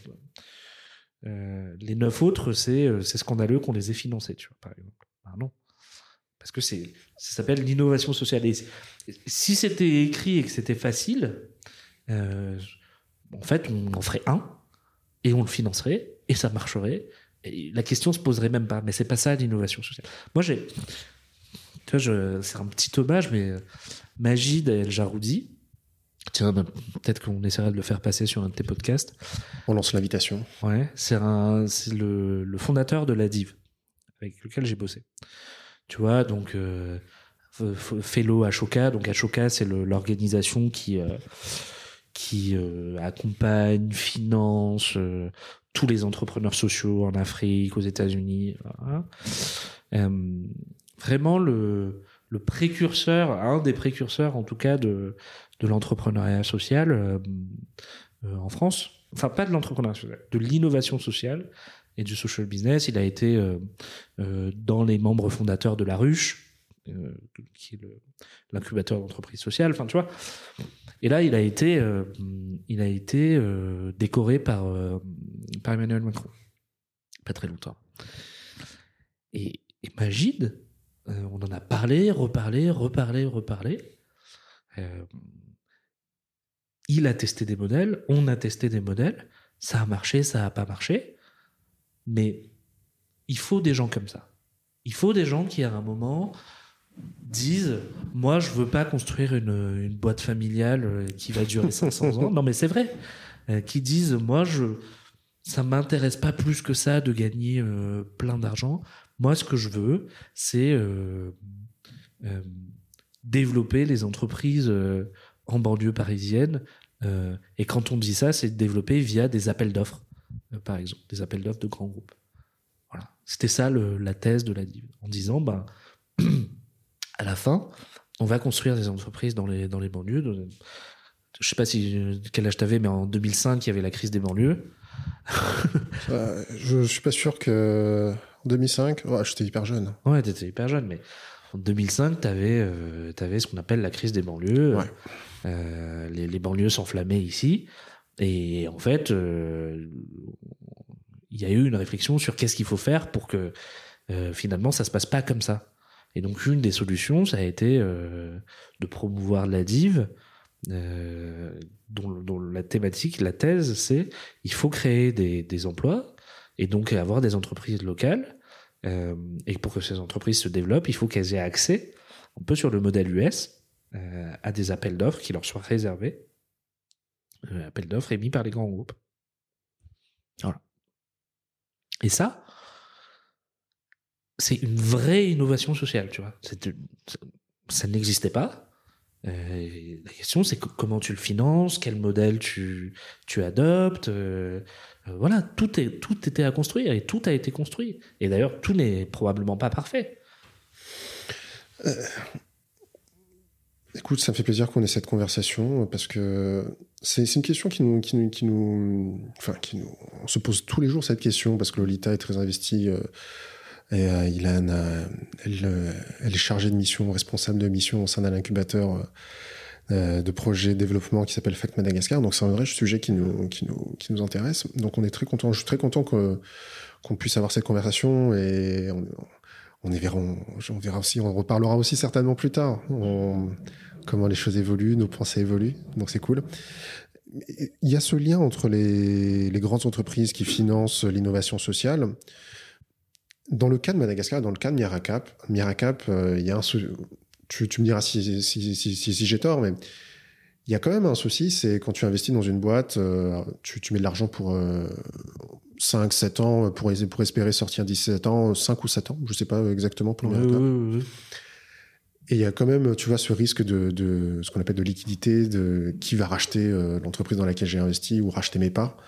euh, les neuf autres, c'est c'est scandaleux qu'on les ait financés, tu vois, par exemple. Bah non. Parce que c'est ça s'appelle l'innovation sociale. Et si c'était écrit et que c'était facile, euh, en fait, on en ferait un et on le financerait et ça marcherait. Et la question se poserait même pas. Mais c'est pas ça l'innovation sociale. Moi, j'ai, tu vois, c'est un petit hommage, mais Majid El Jaroudi, Tiens, ben, peut-être qu'on essaiera de le faire passer sur un de tes podcasts. On lance l'invitation. Ouais, c'est le, le, fondateur de la Div, avec lequel j'ai bossé. Tu vois, donc euh, fellow Ashoka. Donc Ashoka, c'est l'organisation qui euh, euh, accompagne, finance tous les entrepreneurs sociaux en Afrique, aux États-Unis. Euh, vraiment le précurseur, un des précurseurs en tout cas de l'entrepreneuriat social en France. Enfin, pas de l'entrepreneuriat social, de l'innovation sociale et du social business. Il a été euh, dans les membres fondateurs de La Ruche, qui est l'incubateur d'entreprise sociale. Enfin, tu vois. Et là, il a été, il a été décoré par, Emmanuel Macron. Pas très longtemps. Et, et on en a parlé, reparlé, reparlé, reparlé. Euh, il a testé des modèles, on a testé des modèles, ça a marché, ça a pas marché, mais il faut des gens comme ça. Il faut des gens qui, à un moment, disent Moi, je veux pas construire une, boîte familiale euh, qui va durer 500 ans. Non, mais c'est vrai. Euh, qui disent Moi, je, ça m'intéresse pas plus que ça de gagner euh, plein d'argent. Moi, ce que je veux, c'est développer les entreprises en banlieue parisienne et quand on dit ça, c'est développé via des appels d'offres, par exemple, des appels d'offres de grands groupes. Voilà. C'était ça le, la thèse de la DIV, en disant, ben, à la fin, on va construire des entreprises dans les, dans les banlieues. Je sais pas si quel âge t'avais, mais en 2005, il y avait la crise des banlieues. euh, je, je suis pas sûr que en 2005, ouais, j'étais hyper jeune. Ouais, t'étais hyper jeune, mais en 2005, t'avais euh, avais ce qu'on appelle la crise des banlieues. Ouais. Euh, les, les, banlieues s'enflammaient ici. Et en fait, euh, il y a eu une réflexion sur qu'est-ce qu'il faut faire pour que euh, finalement ça se passe pas comme ça. Et donc une des solutions, ça a été euh, de promouvoir la div, dont, la thématique, la thèse, c'est il faut créer des, emplois et donc avoir des entreprises locales. Et pour que ces entreprises se développent, il faut qu'elles aient accès, un peu sur le modèle US, à des appels d'offres qui leur soient réservés. Euh, appels d'offres émis par les grands groupes. Voilà. Et ça, c'est une vraie innovation sociale, tu vois. Ça n'existait pas. Euh, la question, c'est comment tu le finances, quel modèle tu, tu adoptes. Euh, voilà, tout, est, tout était à construire et tout a été construit. Et d'ailleurs, tout n'est probablement pas parfait. Euh, Écoute, ça me fait plaisir qu'on ait cette conversation parce que c'est une question qui nous, qui nous, qui nous, enfin, qui nous, on se pose tous les jours cette question parce que Lolita est très investie euh, et euh, il a, elle, euh, elle, est chargée de mission, responsable de mission au sein d'un incubateur euh, de projet développement qui s'appelle FAC Madagascar. Donc c'est un vrai sujet qui nous, qui nous, qui nous intéresse. Donc on est très content. Je suis très content qu'on puisse avoir cette conversation et on, on, verra, on, verra aussi, on reparlera aussi certainement plus tard. comment les choses évoluent, nos pensées évoluent. Donc c'est cool. Il y a ce lien entre les, grandes entreprises qui financent l'innovation sociale. Dans le cas de Madagascar, dans le cas de Miracap, Miracap, euh, il y a un tu, tu me diras si, j'ai tort, mais il y a quand même un souci, c'est quand tu investis dans une boîte, euh, tu, tu, mets de l'argent pour euh, 5, 7 ans, pour, pour espérer sortir 17 ans, 5 ou 7 ans, je sais pas exactement pour le Et il y a quand même, tu vois, ce risque de, de ce qu'on appelle de liquidité, de qui va racheter euh, l'entreprise dans laquelle j'ai investi ou racheter mes parts.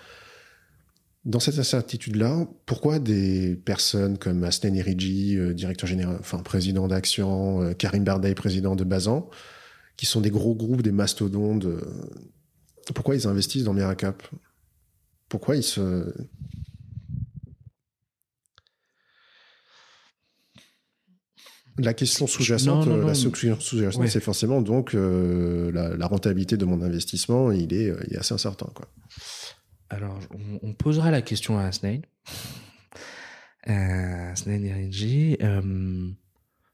Dans cette incertitude-là, pourquoi des personnes comme Asnen Iriji, euh, directeur général, enfin président d'Action, euh, Karim Barday, président de Bazan, qui sont des gros groupes, des mastodontes, pourquoi ils investissent dans Miracap Pourquoi ils se... La question sous-jacente, la question sous-jacente, c'est forcément donc euh, la, rentabilité de mon investissement, il est, il est assez incertain, quoi. Alors, on, posera la question à Asnain. Euh, Asnain euh,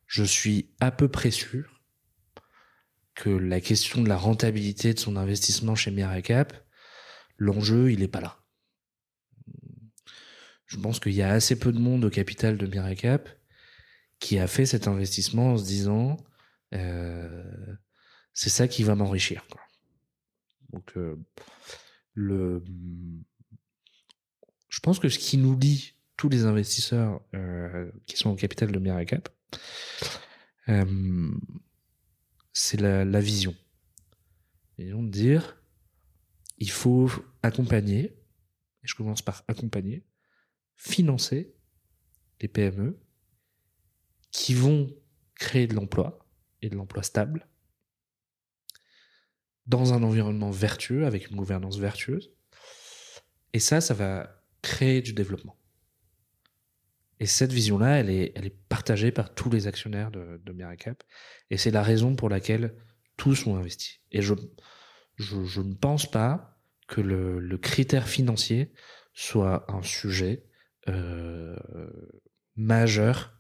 je suis à peu près sûr que la question de la rentabilité de son investissement chez Miracap, l'enjeu, il n'est pas là. Je pense qu'il y a assez peu de monde au capital de Miracap qui a fait cet investissement en se disant euh, c'est ça qui va m'enrichir. Donc, euh, le, je pense que ce qui nous lie tous les investisseurs euh, qui sont au capital de Miracap, euh, c'est la, la, vision. Et de dire, il faut accompagner, et je commence par accompagner, financer les PME qui vont créer de l'emploi et de l'emploi stable dans un environnement vertueux, avec une gouvernance vertueuse. Et ça, ça va créer du développement. Et cette vision-là, elle est, elle est partagée par tous les actionnaires de, de Miracap. Et c'est la raison pour laquelle tous ont investi. Et je, je, ne pense pas que le, le, critère financier soit un sujet euh, majeur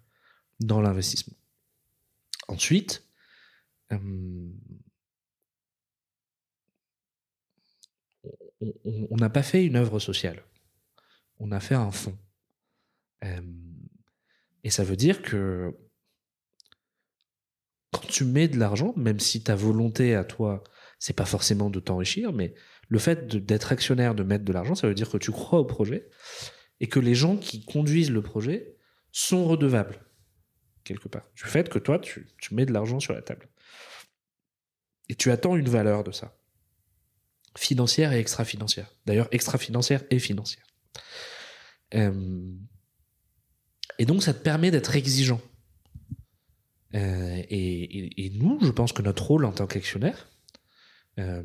dans l'investissement. Ensuite, euh, on n'a pas fait une œuvre sociale. On a fait un fonds. Euh, et ça veut dire que quand tu mets de l'argent, même si ta volonté à toi, c'est pas forcément de t'enrichir, mais le fait d'être actionnaire, de mettre de l'argent, ça veut dire que tu crois au projet et que les gens qui conduisent le projet sont redevables quelque part du fait que toi, tu, mets de l'argent sur la table. Et tu attends une valeur de ça financière et extra-financière. D'ailleurs, extra-financière et financière. Euh, et donc, ça te permet d'être exigeant. Euh, et, nous, je pense que notre rôle en tant qu'actionnaire, euh,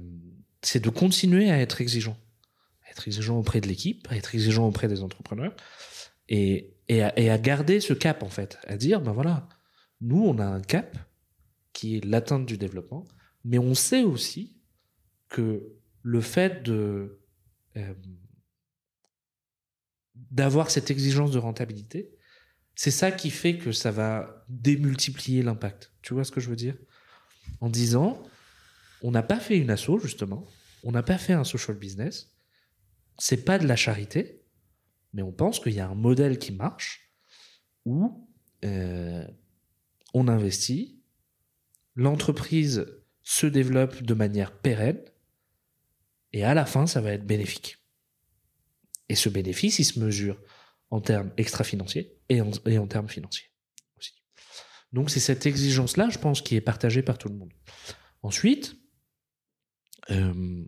c'est de continuer à être exigeant. Être exigeant auprès de l'équipe, être exigeant auprès des entrepreneurs, et, à garder ce cap, en fait. À dire, ben voilà, nous, on a un cap qui est l'atteinte du développement, mais on sait aussi que le fait de euh, d'avoir cette exigence de rentabilité, c'est ça qui fait que ça va démultiplier l'impact. Tu vois ce que je veux dire? En disant, on n'a pas fait une asso justement, on n'a pas fait un social business, c'est pas de la charité, mais on pense qu'il y a un modèle qui marche où euh, on investit, l'entreprise se développe de manière pérenne, et à la fin, ça va être bénéfique. Et ce bénéfice, il se mesure en termes extra-financiers et en, termes financiers aussi. Donc c'est cette exigence-là, je pense, qui est partagée par tout le monde. Ensuite, euh,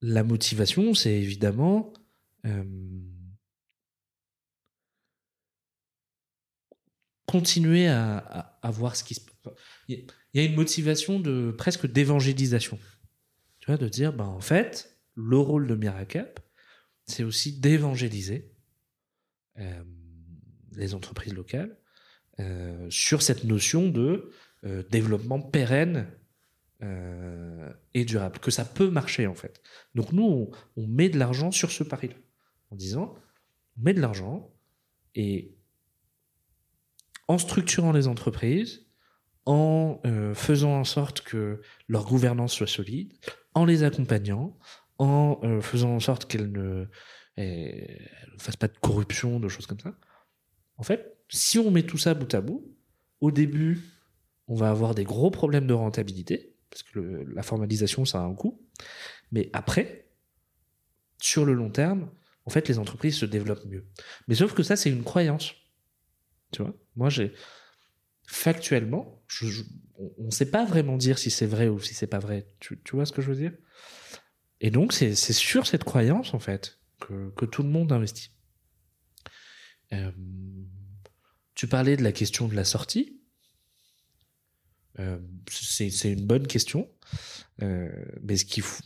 la motivation, c'est évidemment continuer à, voir ce qui se passe. Il y a une motivation de presque d'évangélisation de dire, ben, en fait, le rôle de Miracap, c'est aussi d'évangéliser les entreprises locales sur cette notion de développement pérenne et durable, que ça peut marcher en fait. Donc nous, on, on met de l'argent sur ce pari-là, en disant, on met de l'argent et en structurant les entreprises, en euh, faisant en sorte que leur gouvernance soit solide, en les accompagnant, en euh, faisant en sorte qu'elles ne, fassent pas de corruption, de choses comme ça. En fait, si on met tout ça bout à bout, au début, on va avoir des gros problèmes de rentabilité, parce que la formalisation, ça a un coût. Mais après, sur le long terme, en fait, les entreprises se développent mieux. Mais sauf que ça, c'est une croyance. Tu vois? Moi, j'ai factuellement, on ne sait pas vraiment dire si c'est vrai ou si c'est pas vrai. Tu, vois ce que je veux dire? Et donc, c'est sur cette croyance, en fait, que, que tout le monde investit. Euh, tu parlais de la question de la sortie. Euh, c'est c'est une bonne question. Euh, mais ce qu'il faut.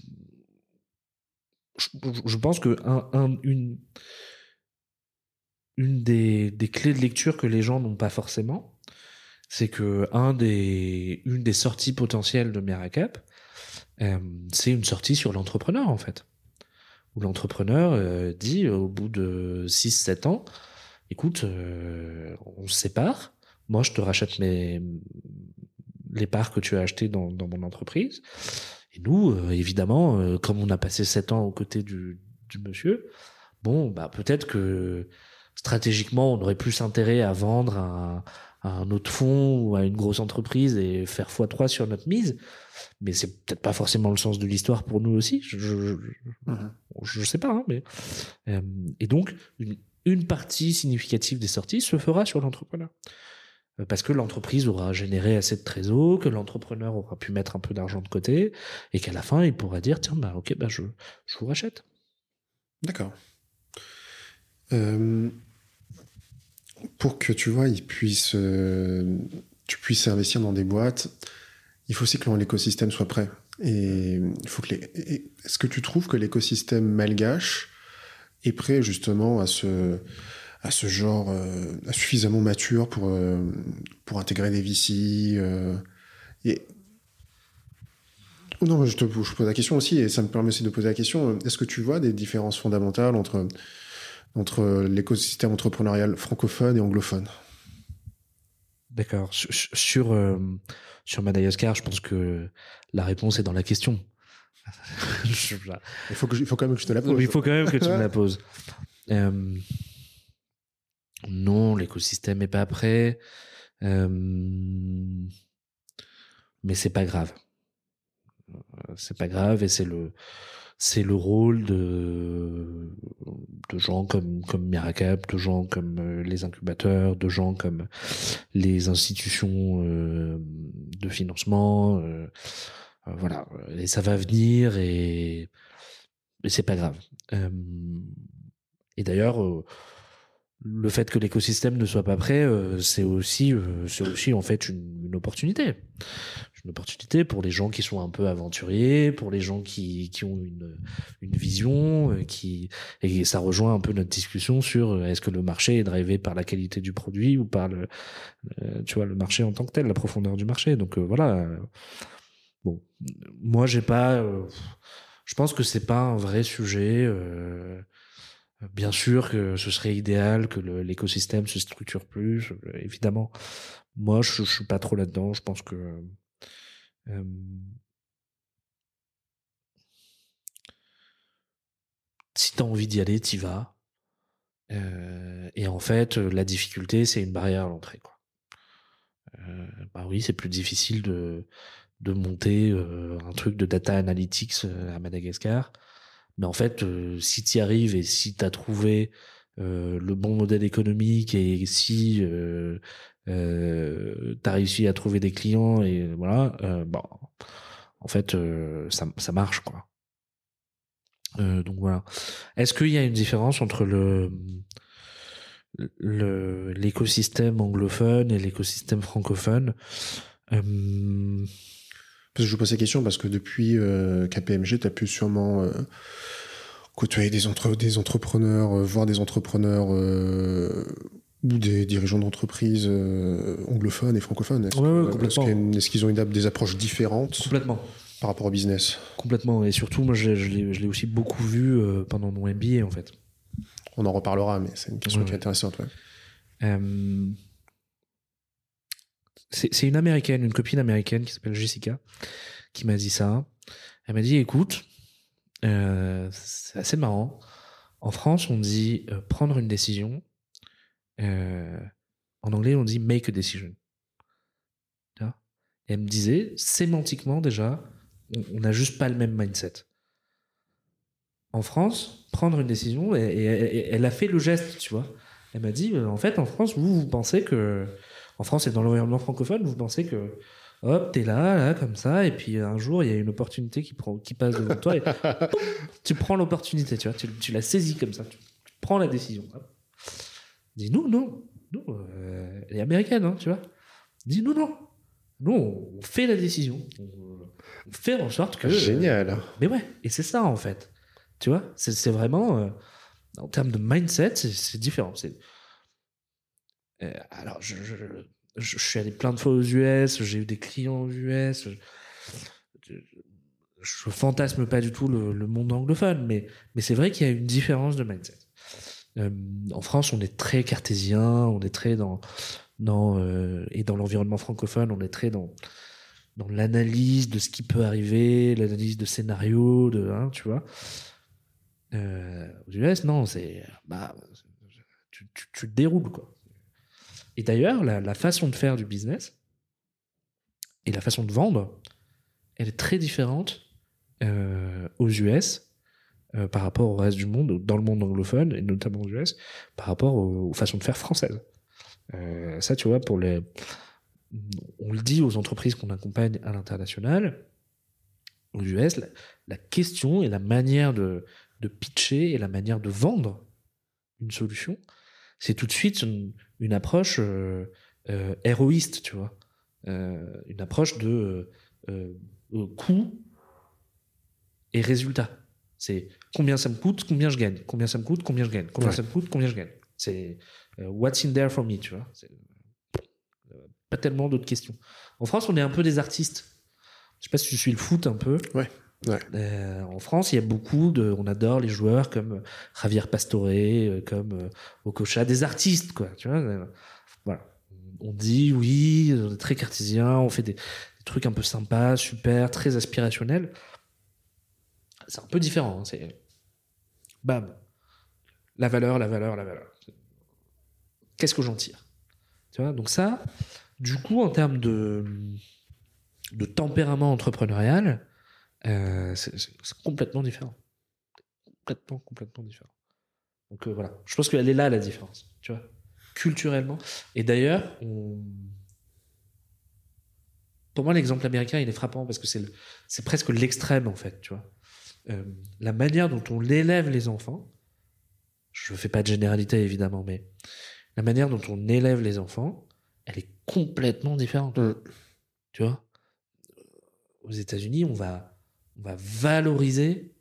Je, pense que un, un- une, des, clés de lecture que les gens n'ont pas forcément, c'est que des, une des sorties potentielles de Miracap, euh, c'est une sortie sur l'entrepreneur en fait. Où l'entrepreneur euh, dit au bout de 6-7 ans, écoute, euh, on se sépare, moi je te rachète les parts que tu as achetées dans mon entreprise. Et nous, euh, évidemment, euh, comme on a passé 7 ans aux côtés du, du monsieur, bon, bah peut-être que stratégiquement, on aurait plus intérêt à vendre à, à un autre fonds ou à une grosse entreprise et faire x3 sur notre mise. Mais c'est peut-être pas forcément le sens de l'histoire pour nous aussi. Je, je, Mhm. je sais pas, hein, mais euh, et donc une, une partie significative des sorties se fera sur l'entrepreneur parce que l'entreprise aura généré assez de trésor, que l'entrepreneur aura pu mettre un peu d'argent de côté et qu'à la fin il pourra dire tiens bah ok bah je je vous rachète. D'accord. Euh, pour que tu vois, ils puissent, euh, tu puisses investir dans des boîtes, il faut aussi que l'écosystème soit prêt. Et il faut que les. Est-ce que tu trouves que l'écosystème malgache est prêt justement à ce à ce genre euh, suffisamment mature pour euh, pour intégrer des VC euh, et non, je te je pose la question aussi, et ça me permet aussi de poser la question. Est-ce que tu vois des différences fondamentales entre, entre l'écosystème entrepreneurial francophone et anglophone? D'accord. Sur sur, euh, sur Madagascar, je pense que la réponse est dans la question. Il faut, que je- il faut quand même que je te la pose. Il faut quand même que tu me la poses. Euh, non, l'écosystème est pas prêt. Mais c'est pas grave. Euh, C'est pas grave et c'est le c'est le rôle de de gens comme comme Miracap, de gens comme euh, les incubateurs, de gens comme les institutions euh, de financement. voilà, et ça va venir et, et c'est pas grave. Et d'ailleurs, le fait que l'écosystème ne soit pas prêt, euh, c'est aussi, euh, c'est aussi en fait une, une opportunité. Une opportunité pour les gens qui sont un peu aventuriers, pour les gens qui, qui ont une, une vision, euh, qui et ça rejoint un peu notre discussion sur euh, est-ce que le marché est drivé par la qualité du produit ou par le, euh, tu vois, le marché en tant que tel, la profondeur du marché. Donc voilà. Bon, moi j'ai pas. je pense que c'est pas un vrai sujet. euh, bien sûr que ce serait idéal que l'écosystème se structure plus. euh, évidemment, moi je, je suis pas trop là-dedans. Je pense que euh, si t'as envie d'y aller, t'y vas. Euh, et en fait, euh, la difficulté, c'est une barrière à l'entrée. Euh, bah oui, c'est plus difficile de de monter euh, un truc de data analytics euh, à Madagascar. Mais en fait, euh, si tu y arrives et si tu as trouvé euh, le bon modèle économique et si euh, tu as réussi à trouver des clients et voilà, bon, en fait, ça, ça marche quoi. Donc voilà. Est-ce qu'il y a une différence entre le l'écosystème anglophone et l'écosystème francophone? Parce que je vous pose ces questions parce que depuis euh, KPMG, tu as pu sûrement euh, côtoyer des, entre, des entrepreneurs, euh, voir des entrepreneurs euh, Ou des dirigeants d'entreprises anglophones et francophones Est-ce Ouais, ouais, qu'ils ont une, des approches différentes Complètement. par rapport au business? Complètement. Et surtout, moi, je, je l'ai aussi beaucoup vu pendant mon MBA, en fait. On en reparlera, mais c'est une question Ouais, qui est intéressante. C'est une américaine, une copine américaine qui s'appelle Jessica, qui m'a dit ça. Elle m'a dit, écoute, euh, c'est assez marrant. En France, on dit euh, prendre une décision. Euh, en anglais, on dit make a decision. Et elle me disait, sémantiquement déjà, on- n'a juste pas le même mindset. En France, prendre une décision, et, elle a fait le geste, tu vois. Elle m'a dit, en fait, en France, vous, vous pensez que, en France et dans l'environnement francophone, vous pensez que, hop, t'es là, là, comme ça, et puis un jour, il y a une opportunité qui, prend, qui passe devant toi, et tu prends l'opportunité, tu vois, tu, tu la saisis comme ça, tu, tu prends la décision. hop. Dis, nous, non, nous, euh, elle est américaine, hein, tu vois. Dis, non, non, nous, on fait la décision. On, fait en sorte que. Génial. Mais ouais, et c'est ça en fait. Tu vois, c'est vraiment euh, en termes de mindset, c'est- différent. C'est alors je, suis allé plein de fois aux US, j'ai eu des clients aux US. Je, je, fantasme pas du tout le, monde anglophone, mais c'est vrai qu'il y a une différence de mindset. Euh, en France, on est très cartésien, on est très dans euh, et dans l'environnement francophone, on est très dans l'analyse de ce qui peut arriver, l'analyse de scénarios, de, hein, tu vois. Euh, aux US, non, c'est, bah, tu, tu, tu te déroules, quoi. Et d'ailleurs, la, façon de faire du business et la façon de vendre, elle est très différente euh, aux US euh, par rapport au reste du monde, dans le monde anglophone, et notamment aux US, par rapport aux, façons de faire françaises. Euh, ça, tu vois, pour les, on le dit aux entreprises qu'on accompagne à l'international, aux US, la, question et la manière de, pitcher et la manière de vendre une solution, c'est tout de suite une approche euh, euh, héroïste, tu vois. Euh, une approche de coût et résultat. C'est combien ça me coûte, combien je gagne, combien ça me coûte, combien je gagne, combien Ouais. ça me coûte, combien je gagne. C'est what's in there for me, tu vois. Euh, pas tellement d'autres questions. En France, on est un peu des artistes. Je sais pas si tu suis le foot un peu. Ouais, Euh, en France, il y a beaucoup de, on adore les joueurs comme euh, Javier Pastore, euh, comme Okocha, des artistes, quoi. Tu vois. Voilà. On dit oui, on est très cartésien, on fait des, des trucs un peu sympas, super, très aspirationnels. C'est un peu différent. hein, C'est bam, la valeur, la valeur, la valeur. Qu'est-ce que j'en tire? Tu vois. Donc ça, du coup, en termes de de tempérament entrepreneurial, euh, c'est complètement différent. Complètement, complètement différent. Donc euh, voilà, je pense qu'elle est là la différence, tu vois, culturellement. Et d'ailleurs, on... pour moi, l'exemple américain, il est frappant parce que c'est le- c'est presque l'extrême en fait, tu vois. Euh, la manière dont on élève les enfants, je fais pas de généralité évidemment, mais la manière dont on élève les enfants, elle est complètement différente. Mm. Tu vois, aux États-Unis, on va, on va valoriser,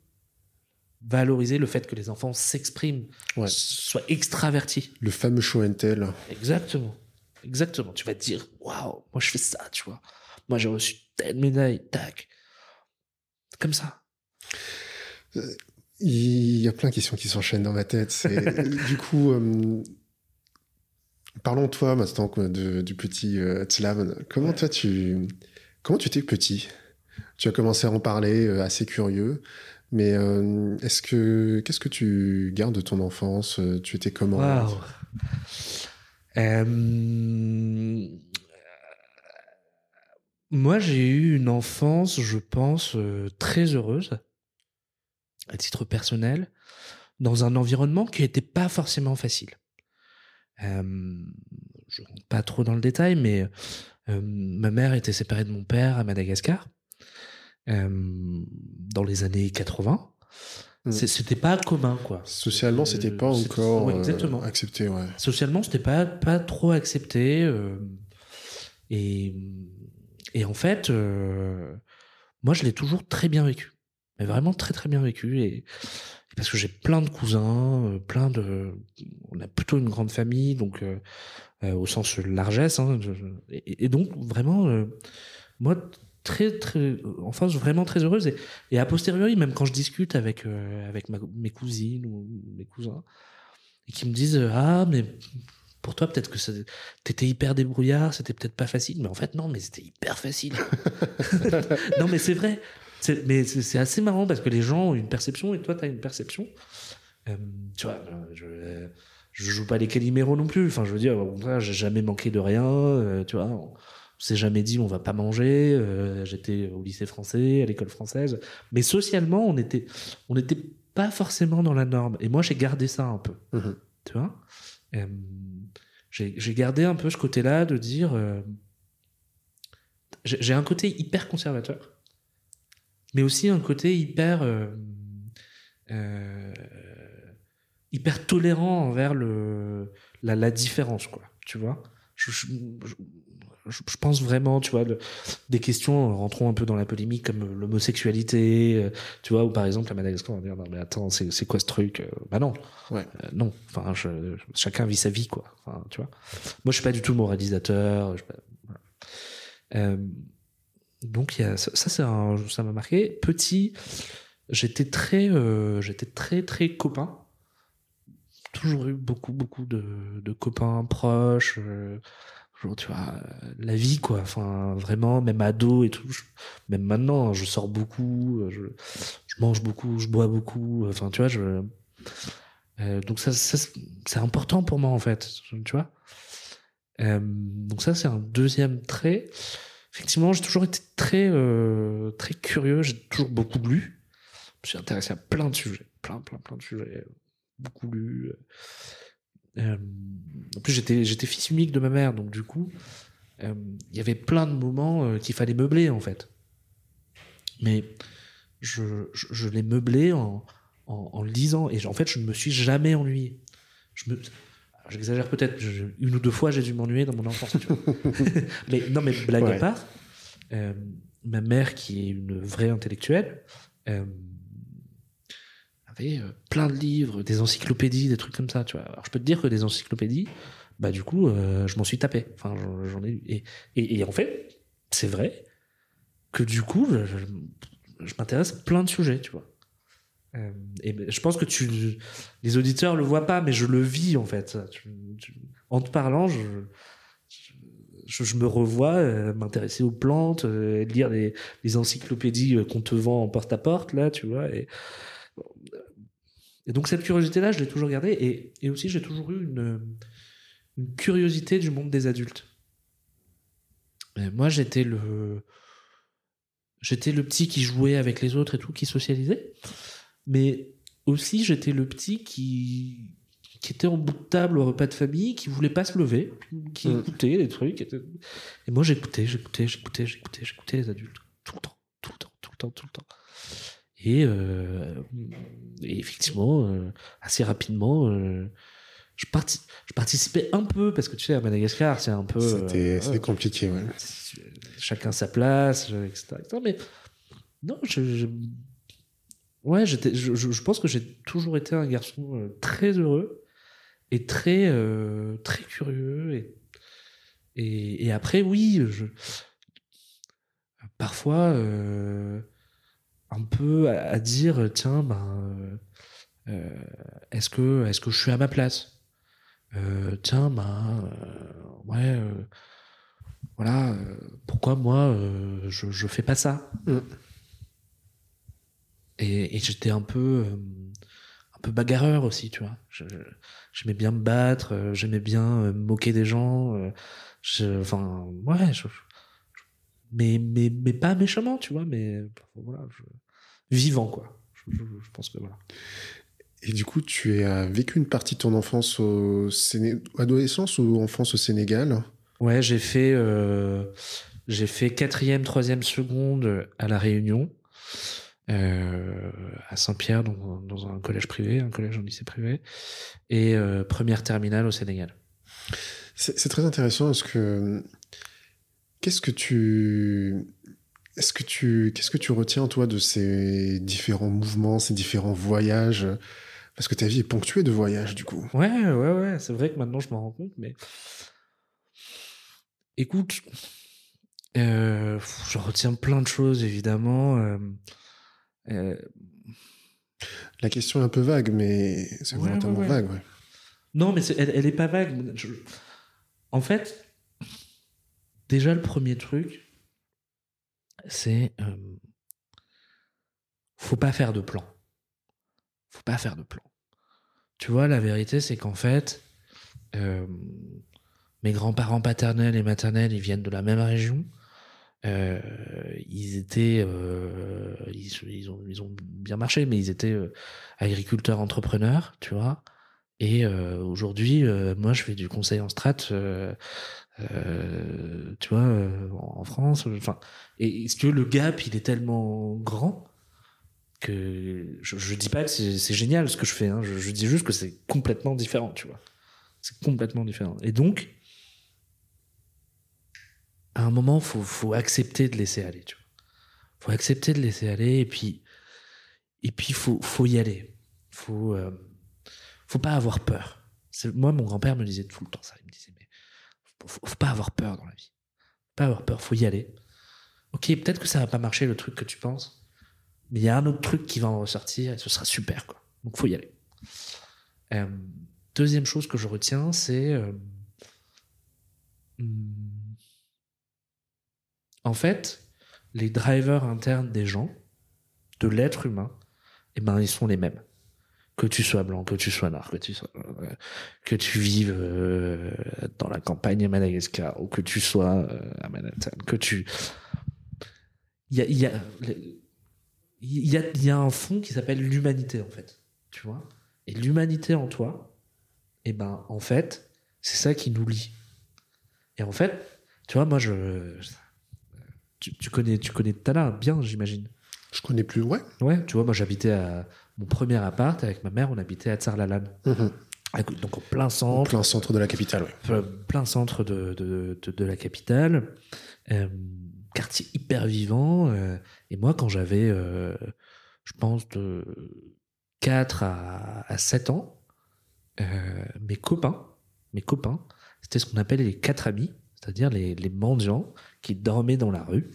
valoriser le fait que les enfants s'expriment, Ouais. soient extravertis. Le fameux show and tell. Exactement. Exactement. Tu vas te dire, waouh, moi je fais ça, tu vois. Moi j'ai reçu telle médaille, tac. Comme ça. Il y a plein de questions qui s'enchaînent dans ma tête. Du coup, euh, parlons toi maintenant, de- du petit euh, Tzlav. Comment Ouais. toi tu, comment tu t'es petit? Tu as commencé à en parler, euh, assez curieux. Mais euh, est-ce que qu'est-ce que tu gardes de ton enfance Euh, Tu étais comment? Moi, j'ai eu une enfance, je pense, très heureuse, à titre personnel, dans un environnement qui n'était pas forcément facile. Euh, je rentre pas trop dans le détail, mais ma mère était séparée de mon père à Madagascar dans les années 80. Mm. C'est- C'était pas commun, quoi. Socialement, c'était Euh, pas c'est- encore ouais, euh, exactement. accepté. Ouais. Socialement, c'était pas pas trop accepté. euh, et et en fait, euh, moi, je l'ai toujours très bien vécu. mais vraiment très très bien vécu et, parce que j'ai plein de cousins, plein de, on a plutôt une grande famille, donc au sens largesse, hein, et, donc vraiment, moi très très enfin vraiment très heureuse. Et, et, a posteriori même quand je discute avec avec mes cousines ou mes cousins et qui me disent ah mais pour toi peut-être que t'étais hyper débrouillard c'était peut-être pas facile mais en fait non mais c'était hyper facile. Non mais c'est vrai. Mais c'est assez marrant parce que les gens ont une perception et toi t'as une perception. Euh, tu vois je, je joue pas les caliméros non plus. Enfin je veux dire au contraire j'ai jamais manqué de rien euh, tu vois s'est jamais dit on va pas manger euh, j'étais au lycée français à l'école française mais socialement on était on était pas forcément dans la norme. Et moi, j'ai gardé ça un peu. Mhm. Tu vois? Euh, J'ai gardé un peu ce côté-là de dire. Euh, j'ai un côté hyper conservateur, mais aussi un côté hyper. Euh, hyper tolérant envers le, la, la différence, quoi. Tu vois? Je, je, pense vraiment, tu vois, des questions, euh, rentrons un peu dans la polémique, comme euh, l'homosexualité, euh, tu vois, ou par exemple à Madagascar, on va dire, non mais attends, c'est quoi ce truc Bah non, ouais. non, enfin, chacun vit sa vie, quoi, enfin, tu vois. Moi, je suis pas du tout moralisateur, donc y a, ça, ça ça m'a marqué. Petit, j'étais très, j'étais très très copain toujours eu beaucoup beaucoup de, de copains proches tu vois la vie quoi. Enfin vraiment même ado et tout même maintenant hein, je sors beaucoup je, je, mange beaucoup je bois beaucoup enfin tu vois euh, donc ça, c'est important pour moi en fait tu vois. Euh, donc ça c'est un deuxième trait. Effectivement j'ai toujours été très euh, très curieux j'ai toujours beaucoup lu. Je me suis intéressé à plein de sujets plein plein plein de sujets beaucoup lu euh, en plus, j'étais, j'étais fils unique de ma mère, donc du coup, euh, il y avait plein de moments euh, qu'il fallait meubler, en fait. Mais je, je, l'ai meublé en, en, lisant, et en fait, je ne me suis jamais ennuyé. Je me, j'exagère peut-être, une ou deux fois, j'ai dû m'ennuyer dans mon enfance. mais non, mais blague à part, ma mère, qui est une vraie intellectuelle, avait euh, plein de livres, des encyclopédies, des trucs comme ça, tu vois. Je peux te dire que des encyclopédies, bah du coup, euh, je m'en suis tapé. Enfin, j'en ai. Et, et, en fait, c'est vrai que du coup, je, m'intéresse à plein de sujets, tu vois. Euh, et je pense que tu, les auditeurs le voient pas, mais je le vis en fait. en te parlant, je, je, me revois m'intéresser aux plantes, lire les, les encyclopédies qu'on te vend en porte à porte là, tu vois. Et, et donc cette curiosité-là, je l'ai toujours gardée. Et, et aussi, j'ai toujours eu une, une, curiosité du monde des adultes. moi, j'étais le, j'étais le petit qui jouait avec les autres et tout, qui socialisait. Mais aussi, j'étais le petit qui, qui était en bout de table au repas de famille, qui voulait pas se lever, qui mm. écoutait les trucs. Et moi, j'écoutais, j'écoutais, j'écoutais, j'écoutais, j'écoutais les adultes. Tout le temps, tout le temps, tout le temps, tout le temps. Euh, et, effectivement, euh, assez rapidement, euh, je, je, participais un peu parce que tu sais à Madagascar c'est un peu c'était compliqué ouais. chacun sa place etc., mais non je, ouais j'étais je, je, pense que j'ai toujours été un garçon très heureux et très très curieux et, et, et après oui je parfois un peu à, dire tiens ben euh, euh, est-ce que est-ce que je suis à ma place? Euh, tiens ben ouais voilà pourquoi moi je je fais pas ça? Mm. et, j'étais un peu un peu bagarreur aussi tu vois. J'aimais bien me battre j'aimais bien moquer des gens enfin ouais mais, mais, mais pas méchamment, tu vois, mais voilà, vivant, quoi. Je, pense que voilà. Et du coup, tu as vécu une partie de ton enfance au Séné... adolescence ou enfance au Sénégal? Ouais, j'ai fait euh, j'ai fait quatrième, troisième seconde à la Réunion, euh, à Saint-Pierre, dans, dans, un collège privé, un collège en lycée privé, et euh, première terminale au Sénégal. C'est très intéressant parce que qu'est-ce que tu Est-ce que tu, qu'est-ce que tu retiens, toi, de ces différents mouvements, ces différents voyages? Parce que ta vie est ponctuée de voyages, du coup. Ouais, ouais, ouais. C'est vrai que maintenant, je m'en rends compte, mais. Écoute, euh, je retiens plein de choses, évidemment. Euh, euh, La question est un peu vague, mais c'est Ouais, volontairement ouais, ouais. vague, ouais. Non, mais elle, elle est pas vague. Je- En fait, déjà, le premier truc, c'est. euh, Faut pas faire de plan. Faut pas faire de plan. Tu vois, la vérité, c'est qu'en fait, mes grands-parents paternels et maternels, ils viennent de la même région. Ils étaient, ils, ils ont, ils ont bien marché, mais ils étaient agriculteurs entrepreneurs, tu vois. Et aujourd'hui, moi, je fais du conseil en strat, euh, euh, tu vois, euh, en France. Enfin, et, si tu veux, le gap, il est tellement grand que je, je dis pas que c'est génial ce que je fais. Hein, je, dis juste que c'est complètement différent, tu vois. C'est complètement différent. Et donc, à un moment, faut, faut accepter de laisser aller, tu. Faut accepter de laisser aller et puis, et puis faut, y aller. Faut, euh, faut pas avoir peur. Moi, mon grand-père me disait tout le temps ça. Il me disait, faut, faut- pas avoir peur dans la vie. Faut pas avoir peur, faut y aller. Ok, peut-être que ça va pas marcher le truc que tu penses, mais il y a un autre truc qui va en ressortir et ce sera super, quoi. Donc faut y aller. Euh, deuxième chose que je retiens, c'est euh, hmm, en fait, les drivers internes des gens, de l'être humain, eh ben, ils sont les mêmes. Que tu sois blanc, que tu sois noir, que tu sois, euh, que tu vives euh, dans la campagne à Madagascar ou que tu sois euh, à Manhattan, que tu, il y a, il y a, il y a, y a un fond qui s'appelle l'humanité en fait, tu vois? Et l'humanité en toi, eh ben, en fait, c'est ça qui nous lie. Et en fait, tu vois, moi, je, tu, tu connais, tu connais Tala bien, j'imagine. Je connais plus, ouais. Ouais, tu vois, moi j'habitais à mon premier appart avec ma mère, on habitait à Tsarlalan. Mhm. Donc en plein En centre, plein centre de la capitale, ouais. euh, plein centre de, de, de, de la capitale, euh, quartier hyper vivant. euh, et moi, quand j'avais, euh, je pense, de 4 à, à 7 ans, mes copains, mes copains, c'était ce qu'on appelle les quatre amis, c'est-à-dire les, les mendiants qui dormaient dans la rue.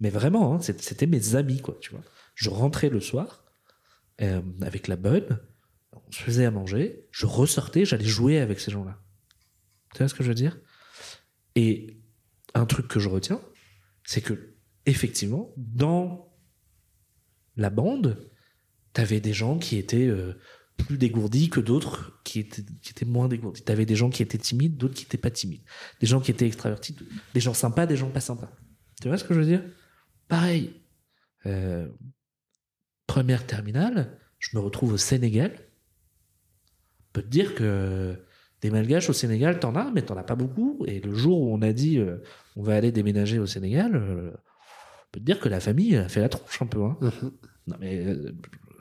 Mais vraiment, hein, c'était mes amis, quoi, tu vois. Je rentrais le soir euh, avec la bonne, on se faisait à manger, je ressortais, j'allais jouer avec ces gens-là. Tu vois ce que je veux dire? Et un truc que je retiens, c'est que effectivement, dans la bande, t'avais des gens qui étaient euh, plus dégourdis que d'autres qui étaient, moins dégourdis. T'avais des gens qui étaient timides, d'autres qui étaient pas timides. Des gens qui étaient extravertis, des gens sympas, des gens pas sympas. Tu vois ce que je veux dire? Pareil. Euh, première terminale, je me retrouve au Sénégal. Je peux te dire que des malgaches au Sénégal, t'en as, mais t'en as pas beaucoup. Et le jour où on a dit euh, on va aller déménager au Sénégal, euh, je peux te dire que la famille a fait la tronche un peu. Hein. Mhm. Non mais euh,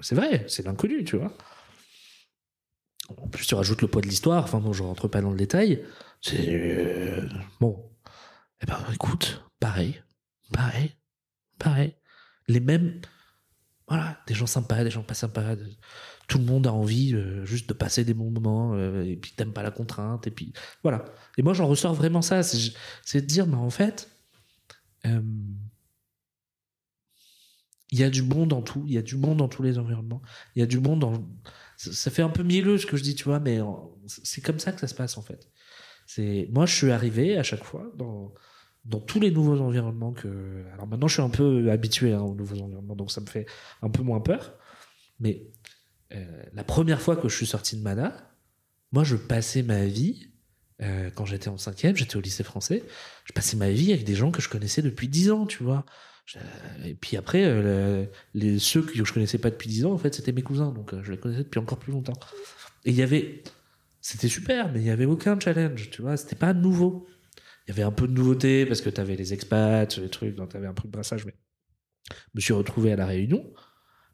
c'est vrai, c'est l'inconnu, tu vois. En plus, tu rajoutes le poids de l'histoire, enfin bon, je rentre pas dans le détail. C'est euh, bon. Eh ben, écoute, pareil, pareil, pareil. Les mêmes, voilà, des gens sympas, des gens pas sympas. Tout le monde a envie euh, juste de passer des bons moments, euh, et puis t'aimes pas la contrainte, et puis voilà. Et moi, j'en ressors vraiment ça, c'est de dire, mais en fait, euh, il y a du bon dans tout, il y a du bon dans tous les environnements, il y a du bon dans. Ça, fait un peu mielleux ce que je dis, tu vois, mais c'est comme ça que ça se passe en fait. C'est moi, je suis arrivé à chaque fois dans dans tous les nouveaux environnements que. Alors maintenant, je suis un peu habitué hein, aux nouveaux environnements, donc ça me fait un peu moins peur. Mais euh, la première fois que je suis sorti de Mana, moi, je passais ma vie. euh, quand j'étais en cinquième, j'étais au lycée français. Je passais ma vie avec des gens que je connaissais depuis dix ans, tu vois. Et puis après, euh, le- les, ceux que je connaissais pas depuis 10 ans, en fait, c'était mes cousins, donc je les connaissais depuis encore plus longtemps. Et il y avait, c'était super, mais il y avait aucun challenge, tu vois, c'était pas nouveau. Il y avait un peu de nouveauté parce que tu avais les expats, les trucs, donc tu avais un peu de brassage, mais je me suis retrouvé à la Réunion,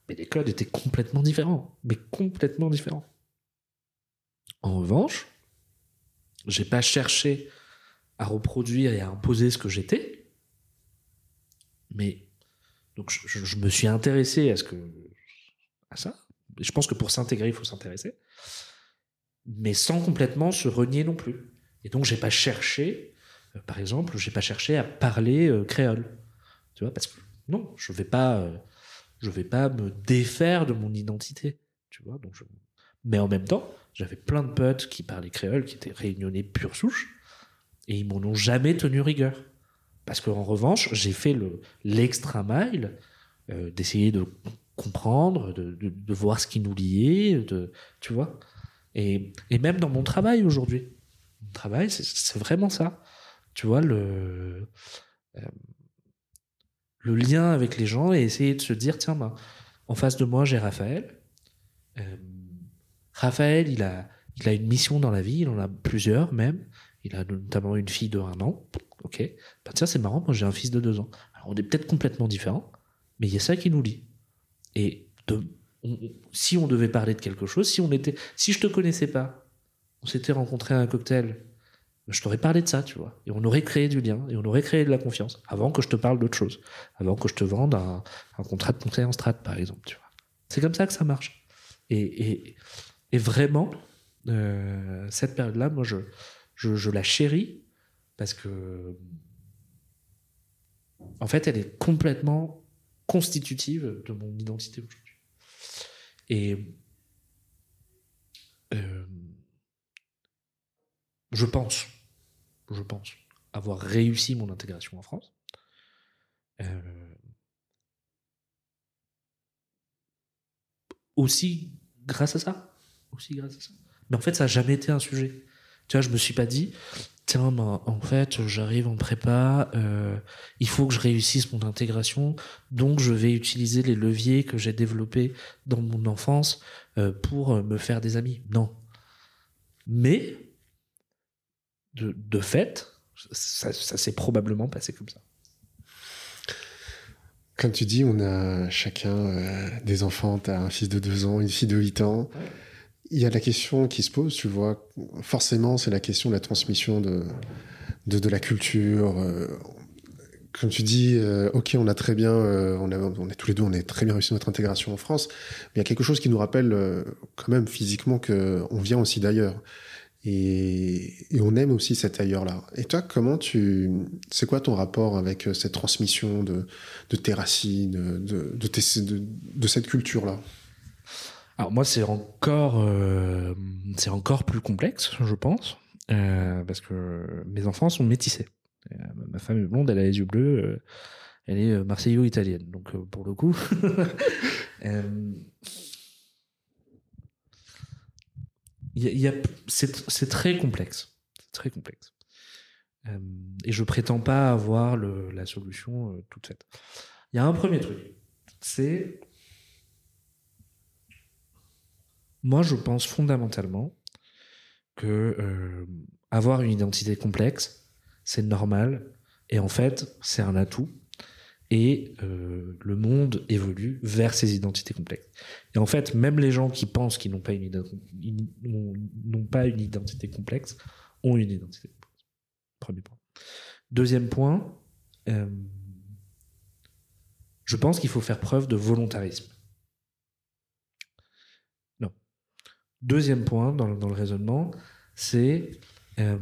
mais les codes étaient complètement différents, mais complètement différents. En revanche, j'ai pas cherché à reproduire et à imposer ce que j'étais, mais Donc je, me suis intéressé à ce que à ça. Je pense que pour s'intégrer, il faut s'intéresser, mais sans complètement se renier non plus. Et donc j'ai pas cherché, par exemple, j'ai pas cherché à parler euh, créole, tu vois, parce que non, je vais euh, vais pas me défaire de mon identité, tu vois. Donc mais en même temps, j'avais plein de potes qui parlaient créole, qui étaient réunionnais pure souche, et ils m'en ont jamais tenu rigueur. Parce qu'en revanche, j'ai fait le l'extra mile euh, d'essayer de comprendre, de, de, de, voir ce qui nous liait, de, tu vois. Et, et même dans mon travail aujourd'hui, mon travail, c'est vraiment ça. Tu vois, le, euh, le lien avec les gens et essayer de se dire, tiens, ben, en face de moi, j'ai Raphaël. Euh, Raphaël, il a, il a une mission dans la vie, il en a plusieurs même. Il a notamment une fille de un an. Ok. Ben, tiens, c'est marrant, moi j'ai un fils de deux ans. Alors on est peut-être complètement différents, mais il y a ça qui nous lie. Et de, si on devait parler de quelque chose, si on était, si je te connaissais pas, on s'était rencontré à un cocktail, je t'aurais parlé de ça, tu vois. Et on aurait créé du lien, et on aurait créé de la confiance, avant que je te parle d'autre chose, avant que je te vende un, contrat de conseil en strat, par exemple, tu vois. C'est comme ça que ça marche. Et, et, et vraiment, euh, cette période-là, moi, je, je, je, la chéris parce que, en fait, elle est complètement constitutive de mon identité aujourd'hui. Et euh, je pense, je pense avoir réussi mon intégration en France. Euh, aussi grâce à ça. Aussi grâce à ça. Mais en fait, ça n'a jamais été un sujet. Tu vois, je me suis pas dit, tiens, ben, en fait, j'arrive en prépa, euh, il faut que je réussisse mon intégration, donc je vais utiliser les leviers que j'ai développés dans mon enfance euh, pour me faire des amis. Non. Mais, de, fait, ça, s'est probablement passé comme ça. Comme tu dis, on a chacun euh, des enfants, tu as un fils de 2 ans, une fille de 8 ans. Il y a la question qui se pose, tu vois, forcément, c'est la question de la transmission de, de, la culture. Euh, comme tu dis, euh, ok, on a très bien, on, a, est tous les deux, on est très bien réussi notre intégration en France, mais il y a quelque chose qui nous rappelle quand même physiquement que on vient aussi d'ailleurs. Et, on aime aussi cet ailleurs-là. Et toi, comment tu, c'est quoi ton rapport avec cette transmission de, de tes racines, de, de, cette culture-là? Alors moi, c'est encore, euh, encore plus complexe, je pense, euh, parce que mes enfants sont métissés. Euh, ma femme est blonde, elle a les yeux bleus, elle est marseillo-italienne. Donc pour le coup, y y a, c'est très complexe, très complexe. et je prétends pas avoir la solution toute faite. Il y a un premier truc, c'est moi, je pense fondamentalement que euh, avoir une identité complexe, c'est normal et en fait, c'est un atout. Et euh, le monde évolue vers ces identités complexes. Et en fait, même les gens qui pensent qu'ils n'ont pas une identité complexe ont une identité complexe. Premier point. Deuxième point, euh, je pense qu'il faut faire preuve de volontarisme. Deuxième point dans, le raisonnement, c'est il euh,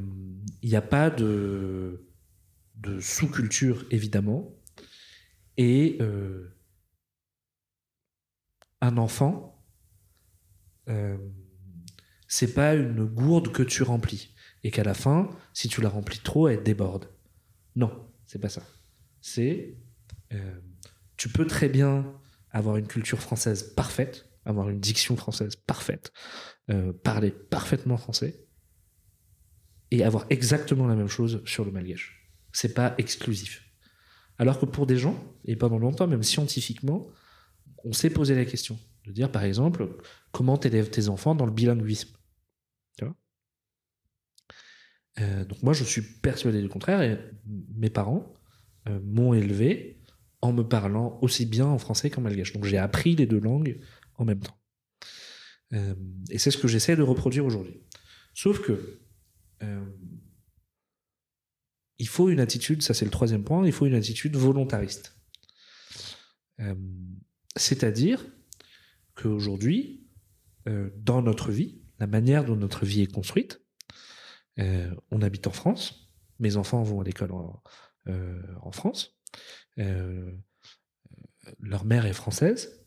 n'y a pas de sous-culture évidemment, et euh, un enfant, euh, c'est pas une gourde que tu remplis et qu'à la fin, si tu la remplis trop, elle déborde. Non, c'est pas ça. C'est euh, tu peux très bien avoir une culture française parfaite avoir une diction française parfaite, parler parfaitement français et avoir exactement la même chose sur le malgache. C'est pas exclusif. Alors que pour des gens, et pendant longtemps, même scientifiquement, on s'est posé la question de dire, par exemple, comment t'élèves tes enfants dans le bilinguisme. Euh, donc moi, je suis persuadé du contraire, et mes parents euh, m'ont élevé en me parlant aussi bien en français qu'en malgache. Donc j'ai appris les deux langues en même temps. Euh, et c'est ce que j'essaie de reproduire aujourd'hui. Sauf que il faut une attitude, ça c'est le troisième point, il faut une attitude volontariste. Euh, C'est-à-dire qu'aujourd'hui, euh, dans notre vie, la manière dont notre vie est construite, euh, on habite en France, mes enfants vont à l'école en, France, leur mère est française,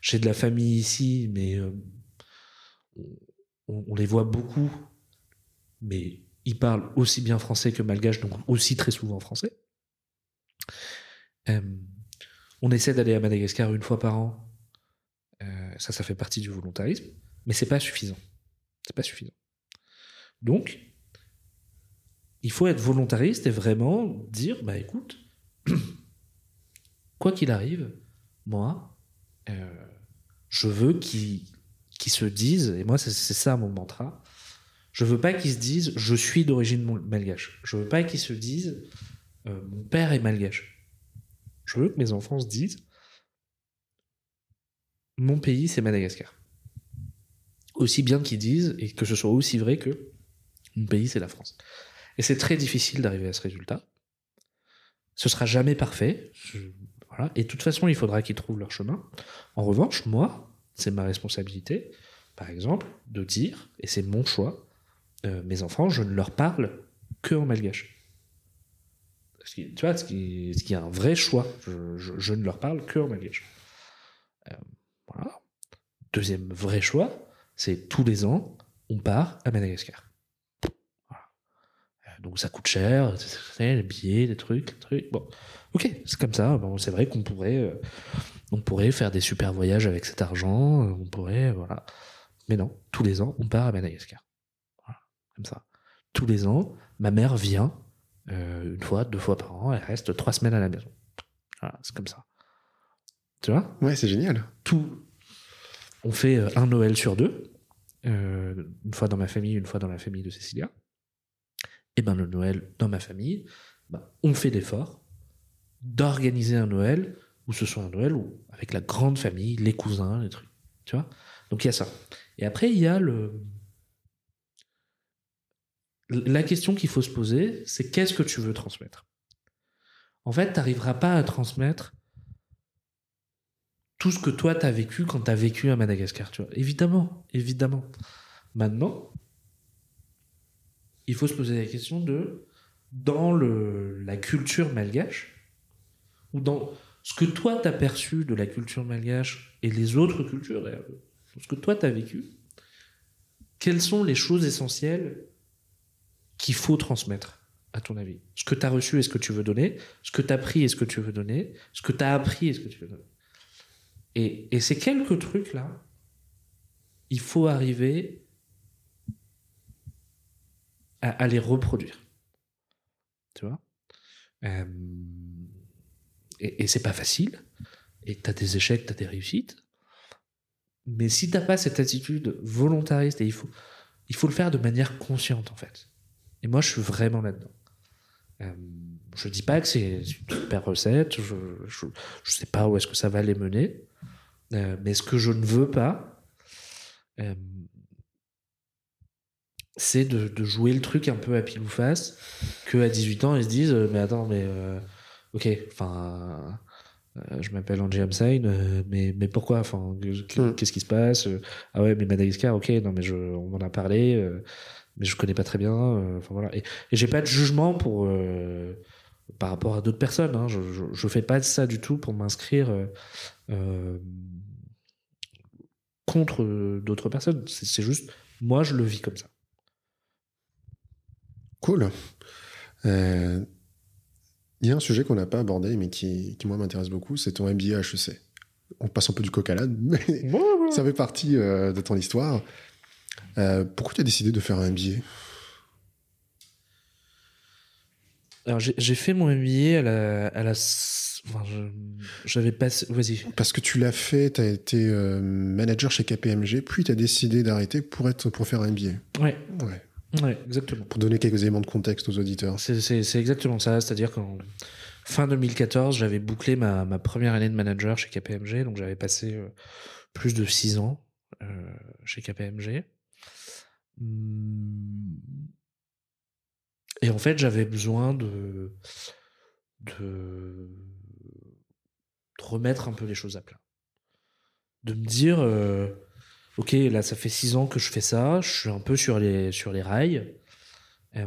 j'ai de la famille ici, mais on les voit beaucoup, mais ils parlent aussi bien français que malgache, donc aussi très souvent français. Euh, on essaie d'aller à Madagascar une fois par an. Euh, ça, ça fait partie du volontarisme, mais c'est pas suffisant. C'est pas suffisant. Donc, il faut être volontariste et vraiment dire, bah écoute, quoi qu'il arrive, moi, euh, je veux qu'ils qu'ils se disent, et moi c'est ça mon mantra, je veux pas qu'ils se disent, je suis d'origine malgache. Je veux pas qu'ils se disent, euh, mon père est malgache. Je veux que mes enfants se disent, mon pays c'est Madagascar. Aussi bien qu'ils disent, et que ce soit aussi vrai que mon pays c'est la France. Et c'est très difficile d'arriver à ce résultat. Ce sera jamais parfait. Voilà. Et de toute façon, il faudra qu'ils trouvent leur chemin. En revanche, moi, c'est ma responsabilité, par exemple, de dire, et c'est mon choix, euh, mes enfants, je ne leur parle que en malgache. Ce tu vois, ce qui, est un vrai choix. Je, ne leur parle que en malgache. Euh, voilà. Deuxième vrai choix, c'est tous les ans, on part à Madagascar. Euh, Donc ça coûte cher, les billets, les trucs, les trucs. Bon, ok, c'est comme ça. C'est vrai qu'on pourrait, on pourrait faire des super voyages avec cet argent. On pourrait, voilà. Mais non, tous les ans, on part à Madagascar. Comme ça. Tous les ans, ma mère vient euh, une fois, deux fois par an. Elle reste trois semaines à la maison. Voilà, c'est comme ça. Tu vois? Ouais, c'est génial. tout. On fait euh, un Noël sur deux, euh, une fois dans ma famille, une fois dans la famille de Cécilia. Et ben le Noël dans ma famille, ben, on fait l'effort d'organiser un Noël où ce soit un Noël où, avec la grande famille, les cousins, les trucs. Tu vois? Donc il y a ça. Et après, il y a le. La question qu'il faut se poser, c'est qu'est-ce que tu veux transmettre? En fait, tu n'arriveras pas à transmettre tout ce que toi t'as vécu quand t'as vécu à Madagascar, tu vois. Évidemment, évidemment. Maintenant, il faut se poser la question de dans la culture malgache ou dans ce que toi t'as perçu de la culture malgache et les autres cultures, ce que toi t'as vécu, quelles sont les choses essentielles qu'il faut transmettre à ton avis Ce que t'as reçu et ce que tu veux donner, ce que t'as pris et ce que tu veux donner, ce que t'as appris et ce que tu veux donner? Et, et ces quelques trucs-là, il faut arriver à, les reproduire. Tu vois? Euh, Et, et c'est pas facile. Et t'as des échecs, t'as des réussites. Mais si t'as pas cette attitude volontariste, il faut, il faut le faire de manière consciente, en fait. Et moi, je suis vraiment là-dedans. Euh, je dis pas que c'est une super recette, je, je, je sais pas où est-ce que ça va les mener. Euh, mais ce que je ne veux pas, euh, c'est de, de jouer le truc un peu à pile ou face, que à 18 ans, ils se disent, euh, mais attends, mais ok, enfin, je m'appelle Angie Hamsain, euh, mais, mais pourquoi? Enfin, que- Mm. qu'est-ce qui se passe? Euh, Ah ouais, mais Madagascar, ok, non, mais je, on m'en a parlé, euh, mais je connais pas très bien. euh, Enfin voilà, et, et j'ai pas de jugement pour euh, par rapport à d'autres personnes. Hein, je, je, je fais pas de ça du tout pour m'inscrire. euh, euh, contre euh, d'autres personnes. C'est c'est juste, moi, je le vis comme ça. Cool. Il y a un sujet qu'on n'a pas abordé, mais qui, qui moi, m'intéresse beaucoup, c'est ton MBA HEC. On passe un peu du coq à l'âne, mais ça fait partie euh, de ton histoire. Euh, pourquoi tu as décidé de faire un MBA Alors, j'ai fait mon MBA à la. À la enfin, j'avais passé. Vas-y. Parce que tu l'as fait, tu as été euh, manager chez KPMG, puis tu as décidé d'arrêter pour, être, pour faire un MBA. Ouais, Ouais. Exactement. Pour donner quelques éléments de contexte aux auditeurs. C'est- exactement ça. C'est-à-dire qu'en fin 2014, j'avais bouclé ma, ma première année de manager chez KPMG. Donc, j'avais passé euh, plus de six ans euh, chez KPMG. Hum. Et en fait, j'avais besoin de, de, remettre un peu les choses à plat. De me dire, euh, ok, là, ça fait six ans que je fais ça, je suis un peu sur les, sur les rails. Euh,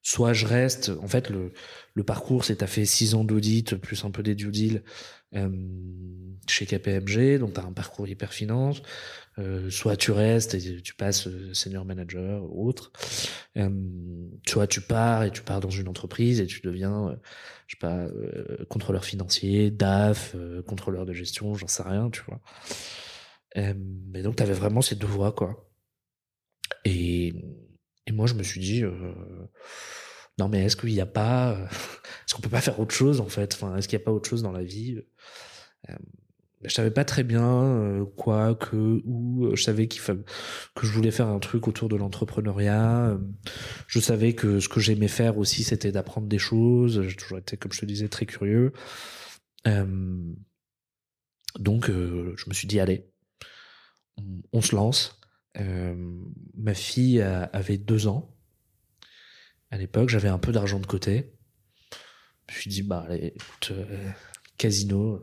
soit je reste, en fait, le, le parcours, c'est t'as fait six ans d'audit, plus un peu des due deals euh, chez KPMG, donc t'as un parcours hyper finance. Euh, soit tu restes et tu passes senior manager ou autre. Soit tu pars et tu pars dans une entreprise et tu deviens, je sais pas, contrôleur financier, DAF, contrôleur de gestion, j'en sais rien, tu vois. Mais donc t'avais vraiment ces deux voies, quoi. Et, et moi, je me suis dit, non mais est-ce qu'il n'y a pas, est-ce qu'on peut pas faire autre chose en fait? Enfin, est-ce qu'il n'y a pas autre chose dans la vie? Je savais pas très bien euh, quoi que où je savais qu'il que je voulais faire un truc autour de l'entrepreneuriat euh, je savais que ce que j'aimais faire aussi c'était d'apprendre des choses. J'ai toujours été comme je te disais très curieux. Euh, donc euh, je me suis dit allez on, se lance euh, ma fille a- avait deux ans à l'époque j'avais un peu d'argent de côté je me suis dit bah allez écoute, euh, casino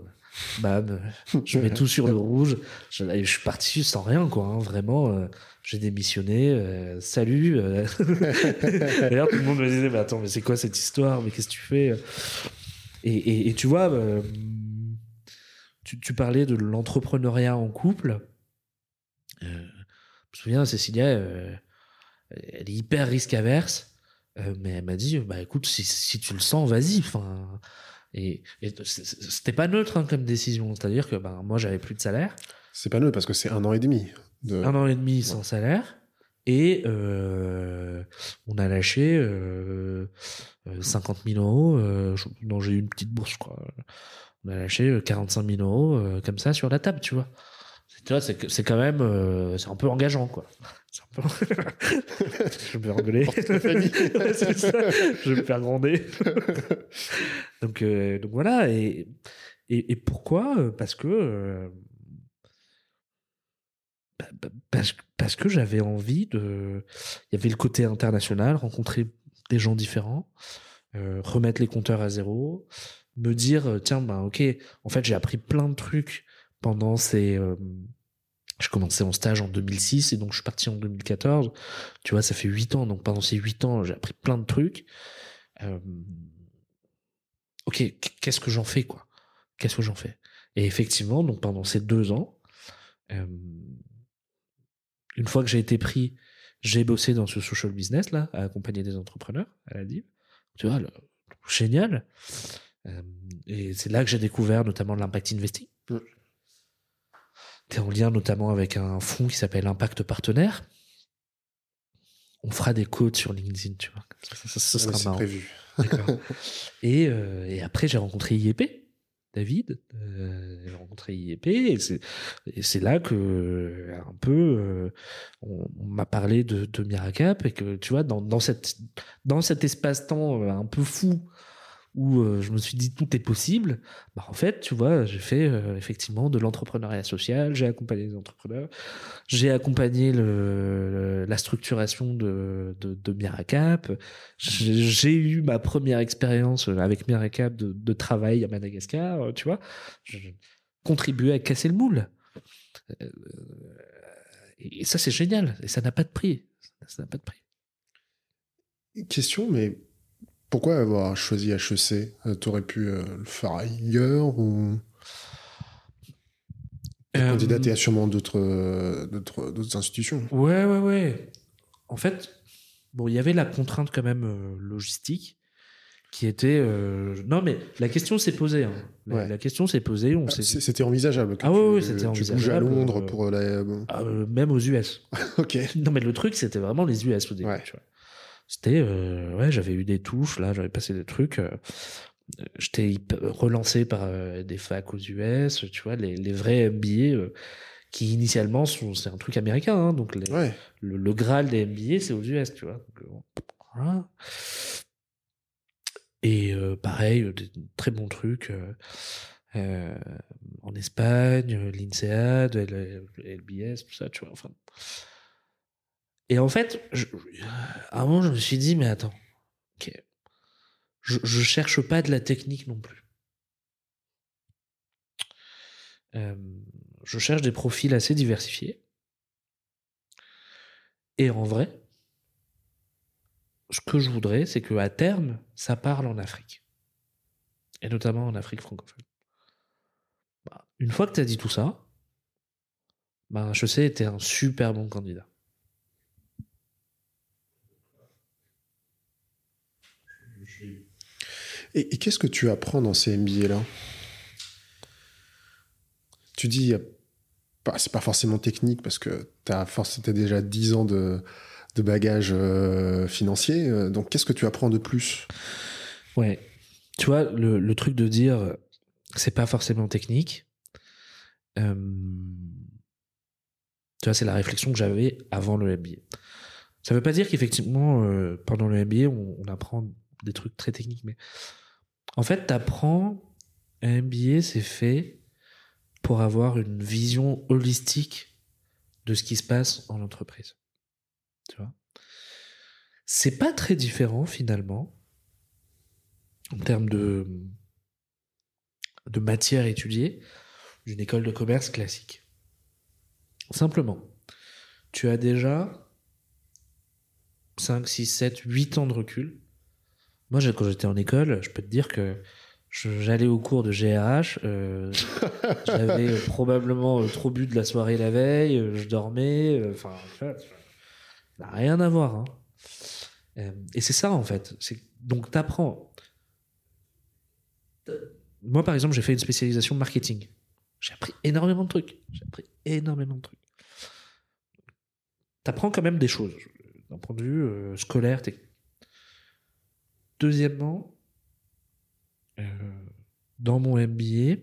bam, je mets tout sur le rouge. Je, je suis parti sans rien, quoi. hein, vraiment, euh, j'ai démissionné. euh, salut. euh. D'ailleurs, tout le monde me disait, mais attends, mais c'est quoi cette histoire Mais qu'est-ce que tu fais et, et, et tu vois, tu, tu parlais de l'entrepreneuriat en couple. Euh, je me souviens, Cécilia, euh, elle est hyper risque averse. euh, mais elle m'a dit, bah écoute, si, si tu le sens, vas-y. Enfin, et, c'était pas neutre hein, comme décision. C'est-à-dire que ben, moi, j'avais plus de salaire, C'est pas neutre parce que c'est un an et demi. De... un an et demi sans salaire, et euh, on a lâché euh, euh, 50 000 euros. Euh, non, j'ai eu une petite bourse, quoi. On a lâché euh, 45 000 euros comme ça sur la table, tu vois. C'est- Tu vois, c'est quand même, euh, c'est un peu engageant, quoi. C'est un peu... je vais rigoler. Ouais, ça. Je vais me faire gronder. donc, euh, donc voilà. Et, et, et pourquoi? Parce que euh, bah, bah, parce, que- parce que j'avais envie de. Il y avait le côté international, rencontrer des gens différents, remettre les compteurs à zéro, me dire tiens ben ok, en fait j'ai appris plein de trucs pendant ces. euh, je commençais mon stage en 2006 et donc je suis parti en 2014. Tu vois, ça fait huit ans. Donc pendant ces huit ans, j'ai appris plein de trucs. Euh, ok, qu'est-ce que j'en fais quoi? Qu'est-ce que j'en fais? Et effectivement, donc pendant ces deux ans, euh, une fois que j'ai été pris, j'ai bossé dans ce social business là, à accompagner des entrepreneurs à la DIV. Tu vois, génial. Et c'est là que j'ai découvert notamment l'impact investing. T'es en lien notamment avec un fonds qui s'appelle Impact Partenaire. On fera des codes sur LinkedIn, tu vois. Ça, ça- Ah, sera marrant. prévu. Et, euh, et après, j'ai rencontré IEP, David. Euh, j'ai rencontré IEP, et c'est, là que, euh, un peu, euh, on, on m'a parlé de, de Miracap, et que, tu vois, dans, dans, cette, dans cet espace-temps un peu fou, où euh, je me suis dit tout est possible, bah en fait, tu vois, j'ai fait euh, effectivement de l'entrepreneuriat social, j'ai accompagné des entrepreneurs, j'ai accompagné la structuration de, Miracap, j'ai j'ai eu ma première expérience avec Miracap de, de travail à Madagascar, euh, tu vois, je contribué à casser le moule. Euh, et ça, c'est génial, et ça n'a pas de prix. Ça n'a pas de prix. Question, mais pourquoi avoir choisi HEC Euh, T'aurais pu euh, le faire ailleurs ou? Euh, candidater à sûrement d'autres d'autres d'autres institutions Ouais, ouais, ouais. En fait, bon, il y avait la contrainte quand même euh, logistique qui était. euh, Non, mais la question s'est posée. hein. La, Ouais. la question s'est posée. On Ah, s'est C'était envisageable. Ah tu, ouais, ouais, c'était Tu bouges à envisageable, Londres euh, pour la. euh, même aux US. Ok. Non, mais le truc, c'était vraiment les US au début. Ouais. tu vois. C'était, euh, ouais, j'avais eu des touches, là, j'avais passé des trucs. euh, J'étais relancé par euh, des facs aux US, tu vois, les, les vrais MBA qui initialement sont, c'est un truc américain, hein, donc les, Ouais. le, le Graal des MBA, c'est aux US, tu vois. Donc, bon, voilà. Et pareil, des très bons trucs euh, en Espagne, l'INSEAD, LBS, tout ça, tu vois. Enfin. Et en fait, à un moment, je me suis dit, mais attends, je, je cherche pas de la technique non plus. Euh, je cherche des profils assez diversifiés. Et en vrai, ce que je voudrais, c'est qu'à terme, ça parle en Afrique. Et notamment en Afrique francophone. Bah, une fois que tu as dit tout ça, bah, je sais, tu es un super bon candidat. Et, qu'est-ce que tu apprends dans ces MBA-là Tu dis, c'est pas forcément technique parce que tu as, déjà 10 ans de, bagages euh, financiers. Euh, donc, qu'est-ce que tu apprends de plus? Ouais. Tu vois, le, truc de dire, c'est pas forcément technique. Euh, tu vois, c'est la réflexion que j'avais avant le MBA. Ça veut pas dire qu'effectivement, pendant le MBA, on, on, apprend des trucs très techniques, mais en fait, tu apprends, un MBA, c'est fait pour avoir une vision holistique de ce qui se passe en entreprise. Tu vois? C'est pas très différent finalement en termes de, de matière étudiée d'une école de commerce classique. Simplement, tu as déjà 5, 6, 7, 8 ans de recul moi, quand j'étais en école, je peux te dire que j'allais au cours de GRH, euh, j'avais probablement euh, trop bu de la soirée la veille, euh, je dormais, enfin, ça n'a rien à voir. Hein. et c'est ça en fait. Donc t'apprends. Moi, par exemple, j'ai fait une spécialisation marketing. J'ai appris énormément de trucs. J'ai appris énormément de trucs. T'apprends quand même des choses d'un point de vue scolaire, technique Deuxièmement, euh, dans mon MBA,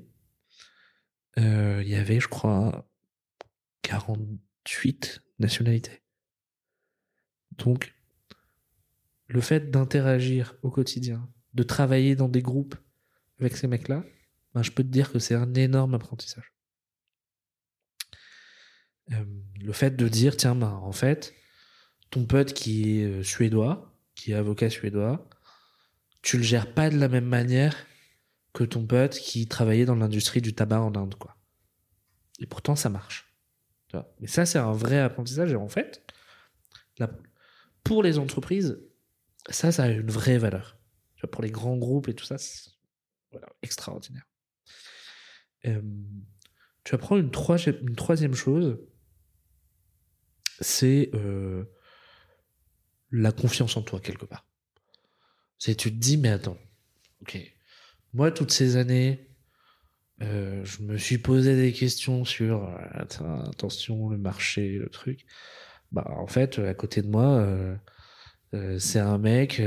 euh, il y avait, je crois, 48 nationalités. Donc, le fait d'interagir au quotidien, de travailler dans des groupes avec ces mecs-là, ben, je peux te dire que c'est un énorme apprentissage. Euh, le fait de dire, tiens, ben, en fait, ton pote qui est suédois, qui est avocat suédois, tu le gères pas de la même manière que ton pote qui travaillait dans l'industrie du tabac en Inde, quoi. Et pourtant, ça marche. Mais ça, c'est un vrai apprentissage. Et en fait, pour les entreprises, ça, ça a une vraie valeur. pour les grands groupes et tout ça, c'est extraordinaire. Euh, tu apprends une, une troisième chose, c'est euh, la confiance en toi quelque part. C'est tu te dis, mais attends, ok, moi toutes ces années, euh, je me suis posé des questions sur euh, attention, le marché, le truc. Bah en fait, à côté de moi, euh, c'est un mec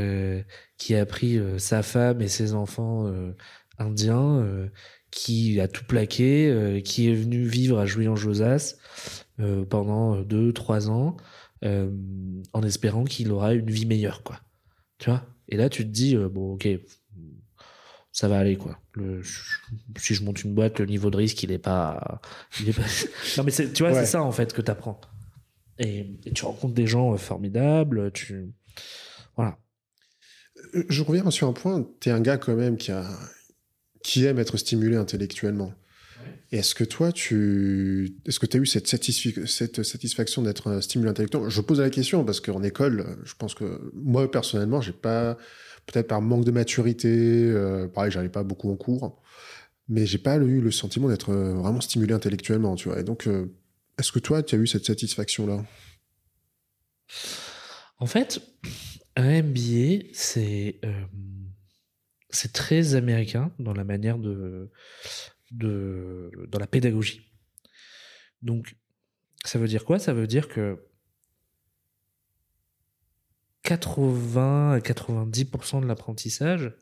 qui a pris sa femme et ses enfants indiens, qui a tout plaqué, qui est venu vivre à Jouy-en-Josas pendant deux, trois ans, en espérant qu'il aura une vie meilleure, quoi. Tu vois? Et là, tu te dis, euh, bon, ok, ça va aller, quoi. Le, si je monte une boîte, le niveau de risque, il est pas. Il est pas... non, mais tu vois, c'est ça, en fait, que tu apprends. Et, tu rencontres des gens euh, formidables, tu. Voilà. Euh, je reviens sur un point. Tu es un gars, quand même, qui, a... qui aime être stimulé intellectuellement. Est-ce que toi, tu est-ce que as eu cette, satisfaction d'être un stimulé intellectuel? Je pose la question parce qu'en école, je pense que moi personnellement, j'ai pas peut-être par manque de maturité, euh, pareil, j'allais pas beaucoup en cours, mais j'ai pas eu le sentiment d'être euh, vraiment stimulé intellectuellement, tu vois. Et donc, euh, est-ce que toi, tu as eu cette satisfaction-là? En fait, un MBA, c'est c'est très américain dans la manière de dans la pédagogie. Donc, ça veut dire quoi? Ça veut dire que 80 à 90% de l'apprentissage,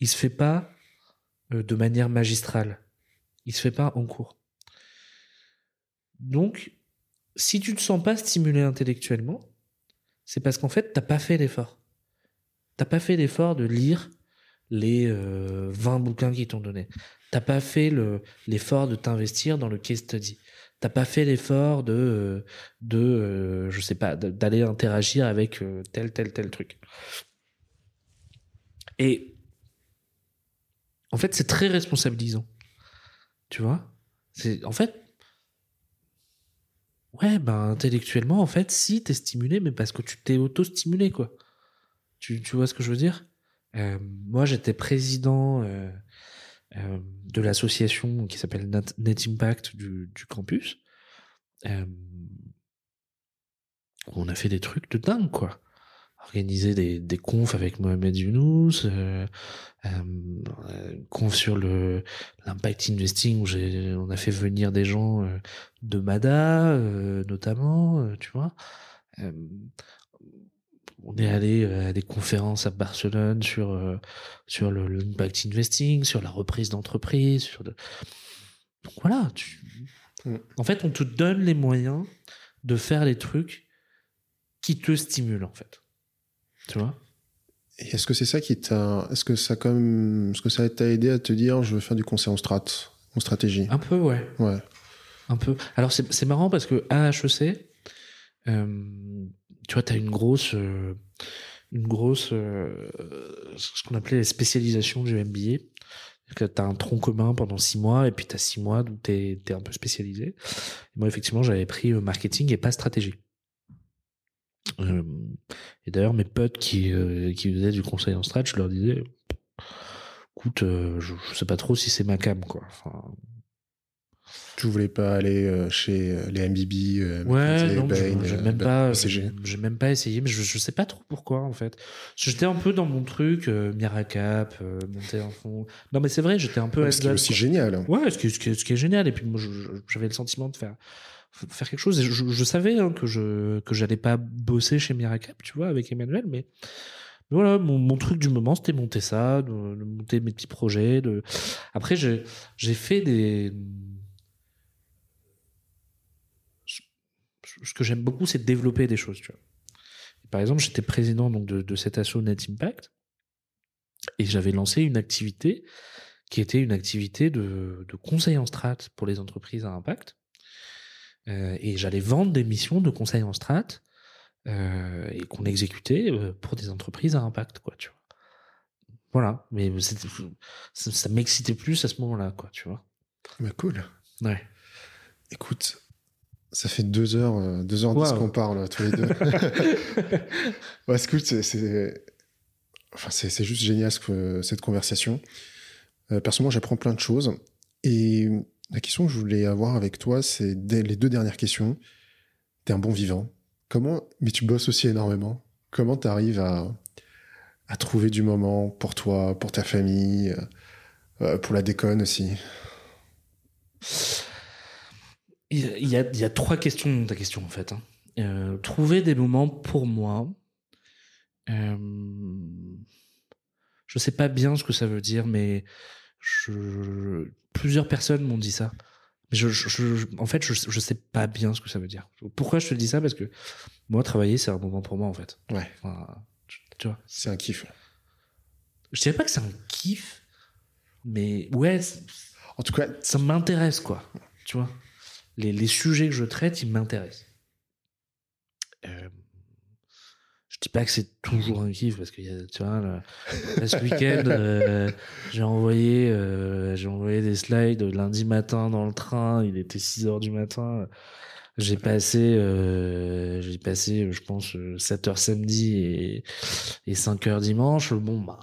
il se fait pas euh, de manière magistrale. Il se fait pas en cours. Donc, si tu te sens pas stimulé intellectuellement, c'est parce qu'en fait, t'as pas fait l'effort. T'as pas fait l'effort de lire les 20 euh, bouquins qu'ils t'ont donnés. T'as pas fait l'effort de t'investir dans le case study. T'as pas fait l'effort de, euh, de, euh, je sais pas, d'aller interagir avec tel, tel, tel truc. Et en fait, c'est très responsabilisant. Tu vois? En fait, ouais, ben intellectuellement, en fait, si t'es stimulé, mais parce que tu t'es auto-stimulé, quoi. Tu, tu vois ce que je veux dire? Euh, Moi, j'étais président euh, euh, de l'association qui s'appelle Net, Impact du, campus. Euh, on a fait des trucs de dingue, quoi. Organiser des, des confs avec Mohamed Younous, euh, euh, conf sur l'impact investing où on a fait venir des gens euh, de Mada euh, notamment, euh, tu vois. On est allé euh, à des conférences à Barcelone sur euh, sur le l'impact investing, sur la reprise d'entreprise, sur de... donc voilà. Tu... Mm. En fait, on te donne les moyens de faire les trucs qui te stimulent en fait. Tu vois? Et est-ce que c'est ça qui t'a, est-ce que ça quand même, est-ce que ça t'a aidé à te dire, je veux faire du conseil en strat, en stratégie? Un peu, ouais. Ouais. Un peu. Alors c'est c'est marrant parce que à HEC, euh, tu vois, t'as une grosse, euh, une grosse, euh, ce qu'on appelait les spécialisations du MBA. Tu as un tronc commun pendant six mois et puis tu as six mois où tu es, un peu spécialisé. Et moi, effectivement, j'avais pris euh, marketing et pas stratégie. Et d'ailleurs, mes potes qui, qui faisaient du conseil en strat, je leur disais, écoute, je, je sais pas trop si c'est ma cam, quoi. Tu voulais pas aller euh, chez euh, les MBB, euh, Ouais, non, Bain, j'ai même pas, même pas essayé, mais je, je sais pas trop pourquoi en fait. J'étais un peu dans mon truc, euh, Miracap, euh, monter en fond. Non, mais c'est vrai, j'étais un peu. Ouais, Ce qui est aussi quoi. génial. hein. Ouais, ce qui, est- ce, qui est, ce qui est génial. Et puis moi, j'avais le sentiment de faire faire quelque chose. Et je, je savais hein, que je que j'allais pas bosser chez Miracap, tu vois, avec Emmanuel, mais. Voilà, mon, mon truc du moment, c'était monter ça, de, de monter mes petits projets. De... Après, j'ai fait des. Ce que j'aime beaucoup, c'est développer des choses. Tu vois. Par exemple, j'étais président donc de, de cet asso Net Impact et j'avais lancé une activité qui était une activité de, de conseil en strat pour les entreprises à impact. Euh, et j'allais vendre des missions de conseil en strat euh, et qu'on exécutait euh, pour des entreprises à impact, quoi, tu vois. Voilà, mais ça m'excitait plus à ce moment-là, quoi, tu vois. Bah, cool. Ouais. Écoute, ça fait deux heures, euh, deux heures dix qu'on parle tous les deux. ouais, c'est cool. C'est, enfin, c'est, c'est juste génial ce cette conversation. Euh, personnellement, j'apprends plein de choses. Et la question que je voulais avoir avec toi, c'est les deux dernières questions. T'es un bon vivant. Comment, mais tu bosses aussi énormément. Comment t'arrives à, à trouver du moment pour toi, pour ta famille, euh, pour la déconne aussi? Il y, a, il y trois questions dans ta question en fait. hein. Euh, trouver des moments pour moi. Euh, je sais pas bien ce que ça veut dire, mais je, plusieurs personnes m'ont dit ça. Je, je- je- en fait, je, je sais pas bien ce que ça veut dire. Pourquoi je te dis ça? Parce que moi, travailler, c'est un moment pour moi en fait. Ouais. Enfin, tu, vois. C'est un kiff. Je dirais pas que c'est un kiff, mais ouais, En tout cas, ça m'intéresse quoi tu vois? Les, les sujets que je traite ils m'intéressent. Euh, je dis pas que c'est toujours un kiff parce que a, tu vois là, là, ce week-end euh, j'ai envoyé euh, j'ai envoyé des slides lundi matin dans le train il était 6 heures du matin. J'ai passé euh, j'ai passé je pense 7 heures samedi et, et 5 heures dimanche. Bon bah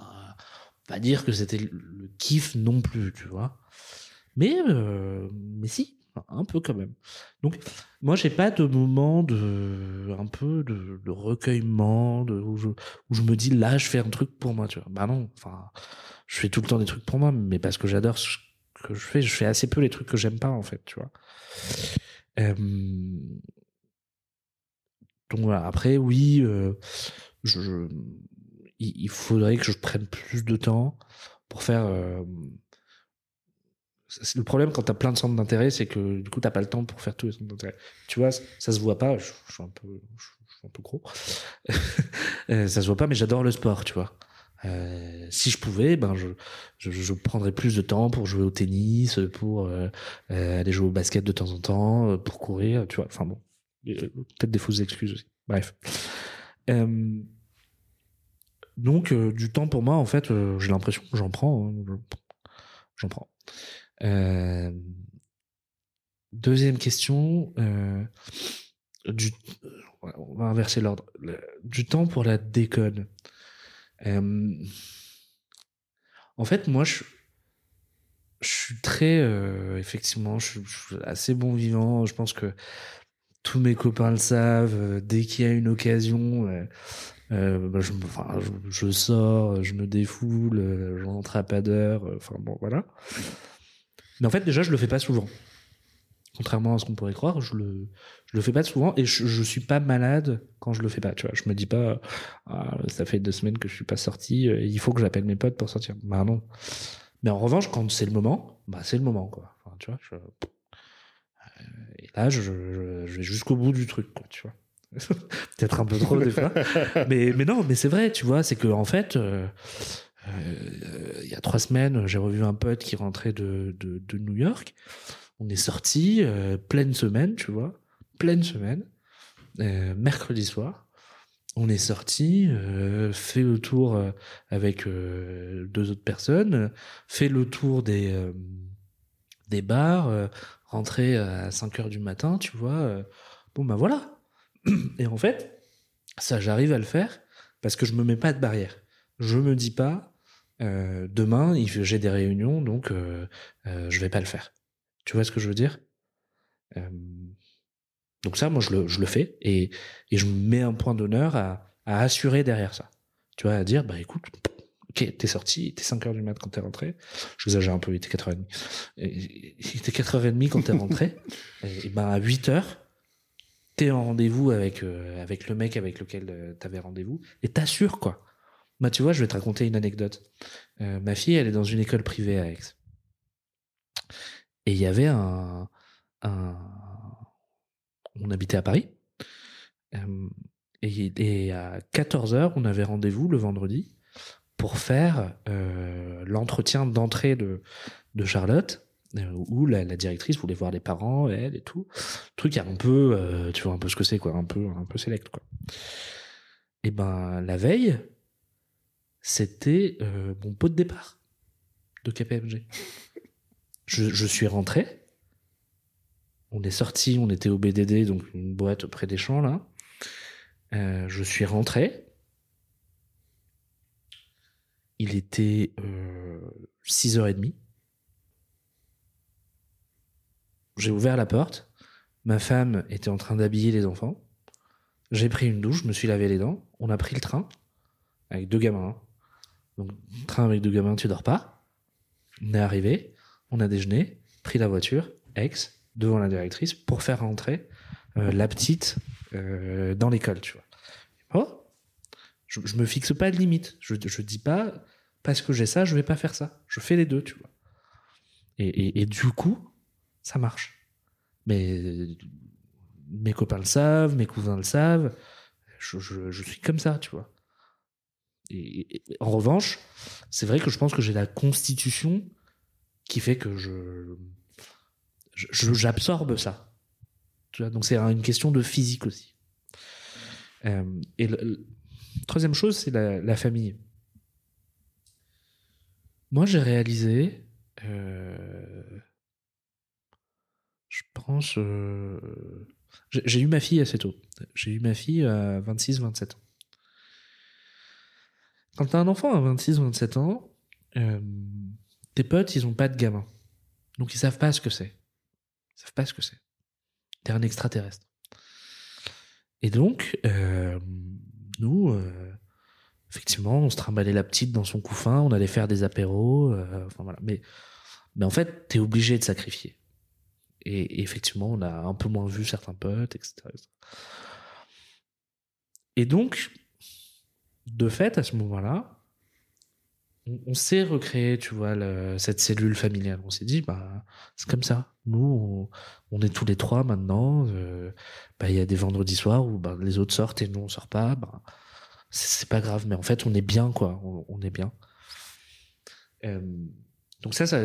pas dire que c'était le- kiff non plus tu vois. Mais, euh, mais si, un peu quand même. Donc, moi, j'ai pas de moment de, un peu de, recueillement, où, je, où je me dis là, je fais un truc pour moi, tu vois. Bah non, enfin, je fais tout le temps des trucs pour moi, mais parce que j'adore ce que je fais, je fais assez peu les trucs que j'aime pas, en fait, tu vois. Donc voilà, après, oui, euh, il, faudrait que je prenne plus de temps pour faire. euh, le problème quand t'as plein de centres d'intérêt, c'est que du coup t'as pas le temps pour faire tous les centres d'intérêt. Tu vois, ça se voit pas. Je, suis un peu, je, suis un peu gros. Euh, ça se voit pas, mais j'adore le sport, tu vois. Euh, si je pouvais, ben je, je, prendrais plus de temps pour jouer au tennis, pour euh, aller jouer au basket de temps en temps, pour courir, tu vois. Enfin bon, peut-être des fausses excuses aussi. Bref. Donc du temps pour moi, en fait, j'ai l'impression que j'en prends. hein. Je- J'en prends. Deuxième question. du, on va inverser l'ordre. Du temps pour la déconne. En fait, moi, je, suis très, effectivement, je, suis- assez bon vivant. Je pense que tous mes copains le savent. Dès qu'il y a une occasion, bah, je, sors, je me défoule, je à pas d'heure. Enfin bon, voilà. Mais en fait, déjà, je le fais pas souvent. Contrairement à ce qu'on pourrait croire, je le, je le fais pas souvent et je, je suis pas malade quand je le fais pas. Tu vois, je me dis pas, ah, ça fait deux semaines que je suis pas sorti, euh, il faut que j'appelle mes potes pour sortir. Bah non. Mais en revanche, quand c'est le moment, bah c'est le moment quoi. Enfin, tu vois, je- euh, et là, je, je, je vais jusqu'au bout du truc, quoi, tu vois. Peut-être un peu trop des fois. mais, mais non, mais c'est vrai, tu vois, c'est que en fait, euh, il y a trois semaines, j'ai revu un pote qui rentrait de, de, New York. On est sorti euh, pleine semaine, tu vois, pleine semaine, euh, mercredi soir. On est sorti, euh, fait le tour euh, avec euh, deux autres personnes, fait le tour des euh, des bars, euh, rentré à 5 heures du matin, tu vois. euh, bon bah voilà. Et en fait, ça j'arrive à le faire parce que je me mets pas de barrière. Je me dis pas euh, demain j'ai des réunions donc euh, euh, je vais pas le faire. Tu vois ce que je veux dire? Euh, Donc ça moi je le, je le fais et, et je me mets un point d'honneur à, à assurer derrière ça. Tu vois à dire bah écoute Ok, t'es sorti, t'es 5 heures du mat quand t'es rentré. J'exagère un peu, il était 4h30. Et- Il était 4h30 quand t'es rentré. et, et ben à 8h, t'es en rendez-vous avec, euh, avec le mec avec lequel euh, t'avais rendez-vous. Et t'assures, quoi. Bah, tu vois, je vais te raconter une anecdote. Euh, ma fille, elle est dans une école privée à Aix. Et il y avait un. On habitait à Paris. Euh, et, à 14h, on avait rendez-vous le vendredi pour faire euh, l'entretien d'entrée de, de Charlotte, où la, directrice voulait voir les parents, elle et tout. Truc un peu, tu vois un peu ce que c'est quoi, un peu, un peu select quoi. Et ben la veille, c'était euh, mon pot de départ de KPMG. Je, suis rentré. On est sorti, on était au BDD, donc une boîte près des champs là. Euh, je suis rentré. Il était euh, 6h30. J'ai ouvert la porte. Ma femme était en train d'habiller les enfants. J'ai pris une douche, je me suis lavé les dents. On a pris le train avec deux gamins. Donc, train avec deux gamins, tu dors pas. On est arrivé, on a déjeuné, pris la voiture, ex, devant la directrice, pour faire rentrer euh, la petite euh, dans l'école, tu vois. Oh, je, je me fixe pas de limite. Je, je dis pas parce que j'ai ça, je vais pas faire ça. Je fais les deux, tu vois. Et, et, du coup, ça marche. Mais mes copains le savent, mes cousins le savent. Je, je suis comme ça, tu vois. En revanche, c'est vrai que je pense que j'ai la constitution qui fait que je j'absorbe ça. Donc c'est une question de physique aussi. Euh, et le, troisième chose, c'est la, famille. Moi, j'ai réalisé, euh, je pense, euh, j'ai eu ma fille assez tôt. J'ai eu ma fille à 26-27 ans. Quand t'as un enfant à 26-27 ans, euh, tes potes, ils ont pas de gamin. Donc ils savent pas ce que c'est. Ils savent pas ce que c'est. T'es un extraterrestre. Et donc, euh, nous, euh, effectivement, on se trimballait la petite dans son couffin, on allait faire des apéros, enfin voilà. Mais, mais en fait, t'es obligé de sacrifier. Et, effectivement, on a un peu moins vu certains potes, etc. etc. Et donc, de fait, à ce moment-là, on, on s'est recréé, tu vois, cette cellule familiale. On s'est dit, bah, c'est comme ça. Nous, on, est tous les trois maintenant. euh, bah, il y a des vendredis soirs où bah, les autres sortent et nous on sort pas. Bah, c'est pas grave, mais en fait, on est bien, quoi. On, est bien. Euh, donc ça, ça,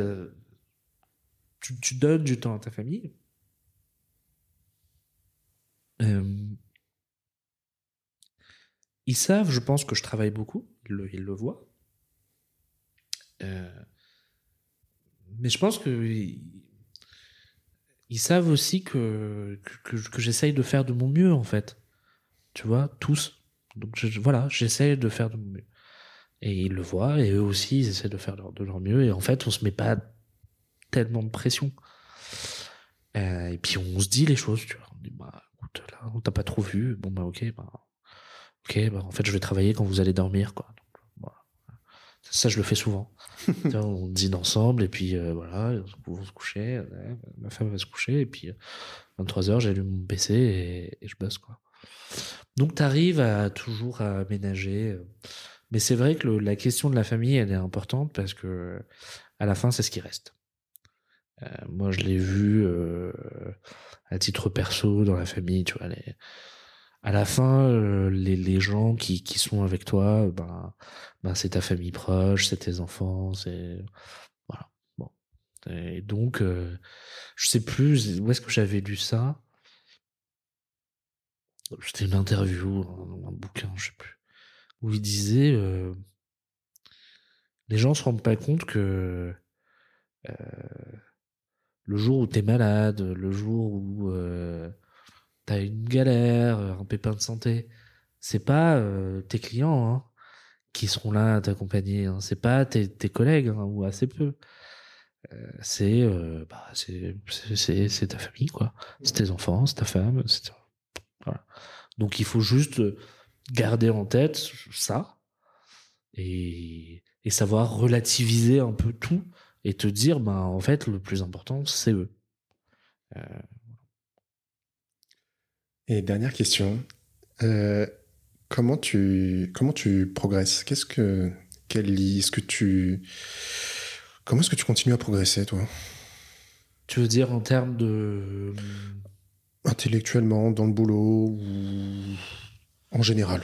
tu, tu donnes du temps à ta famille. Euh, ils savent, je pense, que je travaille beaucoup. Ils le, voient. Euh, mais je pense que ils, savent aussi que, que, j'essaye de faire de mon mieux, en fait. Tu vois, tous. Donc voilà, j'essaie de faire de mon mieux. Et ils le voient, et eux aussi, ils essaient de faire de leur mieux. Et en fait, on se met pas tellement de pression. Euh, et puis on se dit les choses, tu vois. On dit, bah, écoute, là, on t'a pas trop vu. Bon, bah, ok, bah, ok, bah, en fait, je vais travailler quand vous allez dormir, quoi. Ça, je le fais souvent. on dîne ensemble et puis euh, voilà, on va se coucher. ma femme va se coucher et puis 23 euh, h j'allume mon PC et, je bosse quoi. Donc tu arrives à toujours à aménager. Euh. Mais c'est vrai que la question de la famille, elle est importante parce que à la fin, c'est ce qui reste. moi, je l'ai vu à titre perso dans la famille, tu vois. Les, à la fin, euh, les, gens qui, sont avec toi, ben, ben c'est ta famille proche, c'est tes enfants, c'est voilà. Bon. Et donc, euh, je sais plus où est-ce que j'avais lu ça. C'était une interview, un, bouquin, je sais plus, où il disait euh, les gens se rendent pas compte que le jour où t'es malade, le jour où t'as une galère, euh, un pépin de santé, c'est pas euh, tes clients hein, qui seront là à t'accompagner, hein. c'est pas tes, collègues hein, ou assez peu. Euh, c'est bah, c'est ta famille quoi, c'est tes enfants, c'est ta femme, voilà. Donc il faut juste garder en tête ça et, et savoir relativiser un peu tout et te dire bah en fait le plus important c'est eux. Euh, et dernière question, euh, comment tu comment tu progresses? Qu'est-ce que quel est-ce que tu comment est-ce que tu continues à progresser toi? Tu veux dire en termes de intellectuellement dans le boulot ou en général?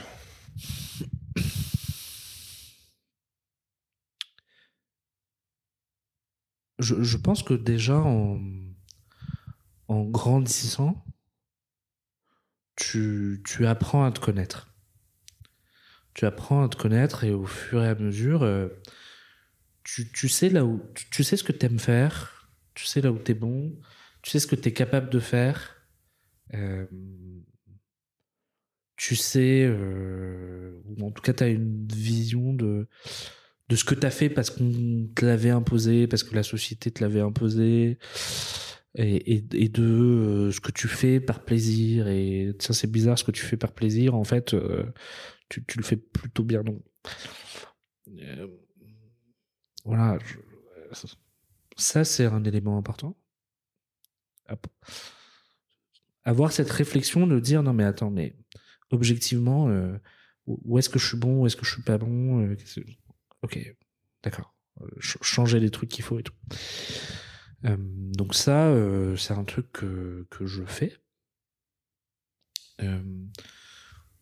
Je, je pense que déjà en en grandissant tu, tu apprends à te connaître. Tu apprends à te connaître et au fur et à mesure, euh, tu, tu, sais là où, tu, sais ce que tu aimes faire, tu sais là où tu es bon, tu sais ce que tu es capable de faire. Euh, tu sais, euh, ou en tout cas, tu as une vision de, de ce que tu as fait parce qu'on te l'avait imposé, parce que la société te l'avait imposé et, de euh, ce que tu fais par plaisir. Et ça c'est bizarre ce que tu fais par plaisir. En fait euh, tu, tu, le fais plutôt bien. Donc euh, voilà ça c'est un élément important. Avoir cette réflexion de dire non mais attends mais objectivement où est-ce que je suis bon où est-ce que je suis pas bon ok d'accord. Changer les trucs qu'il faut et tout donc ça, c'est un truc que, je fais.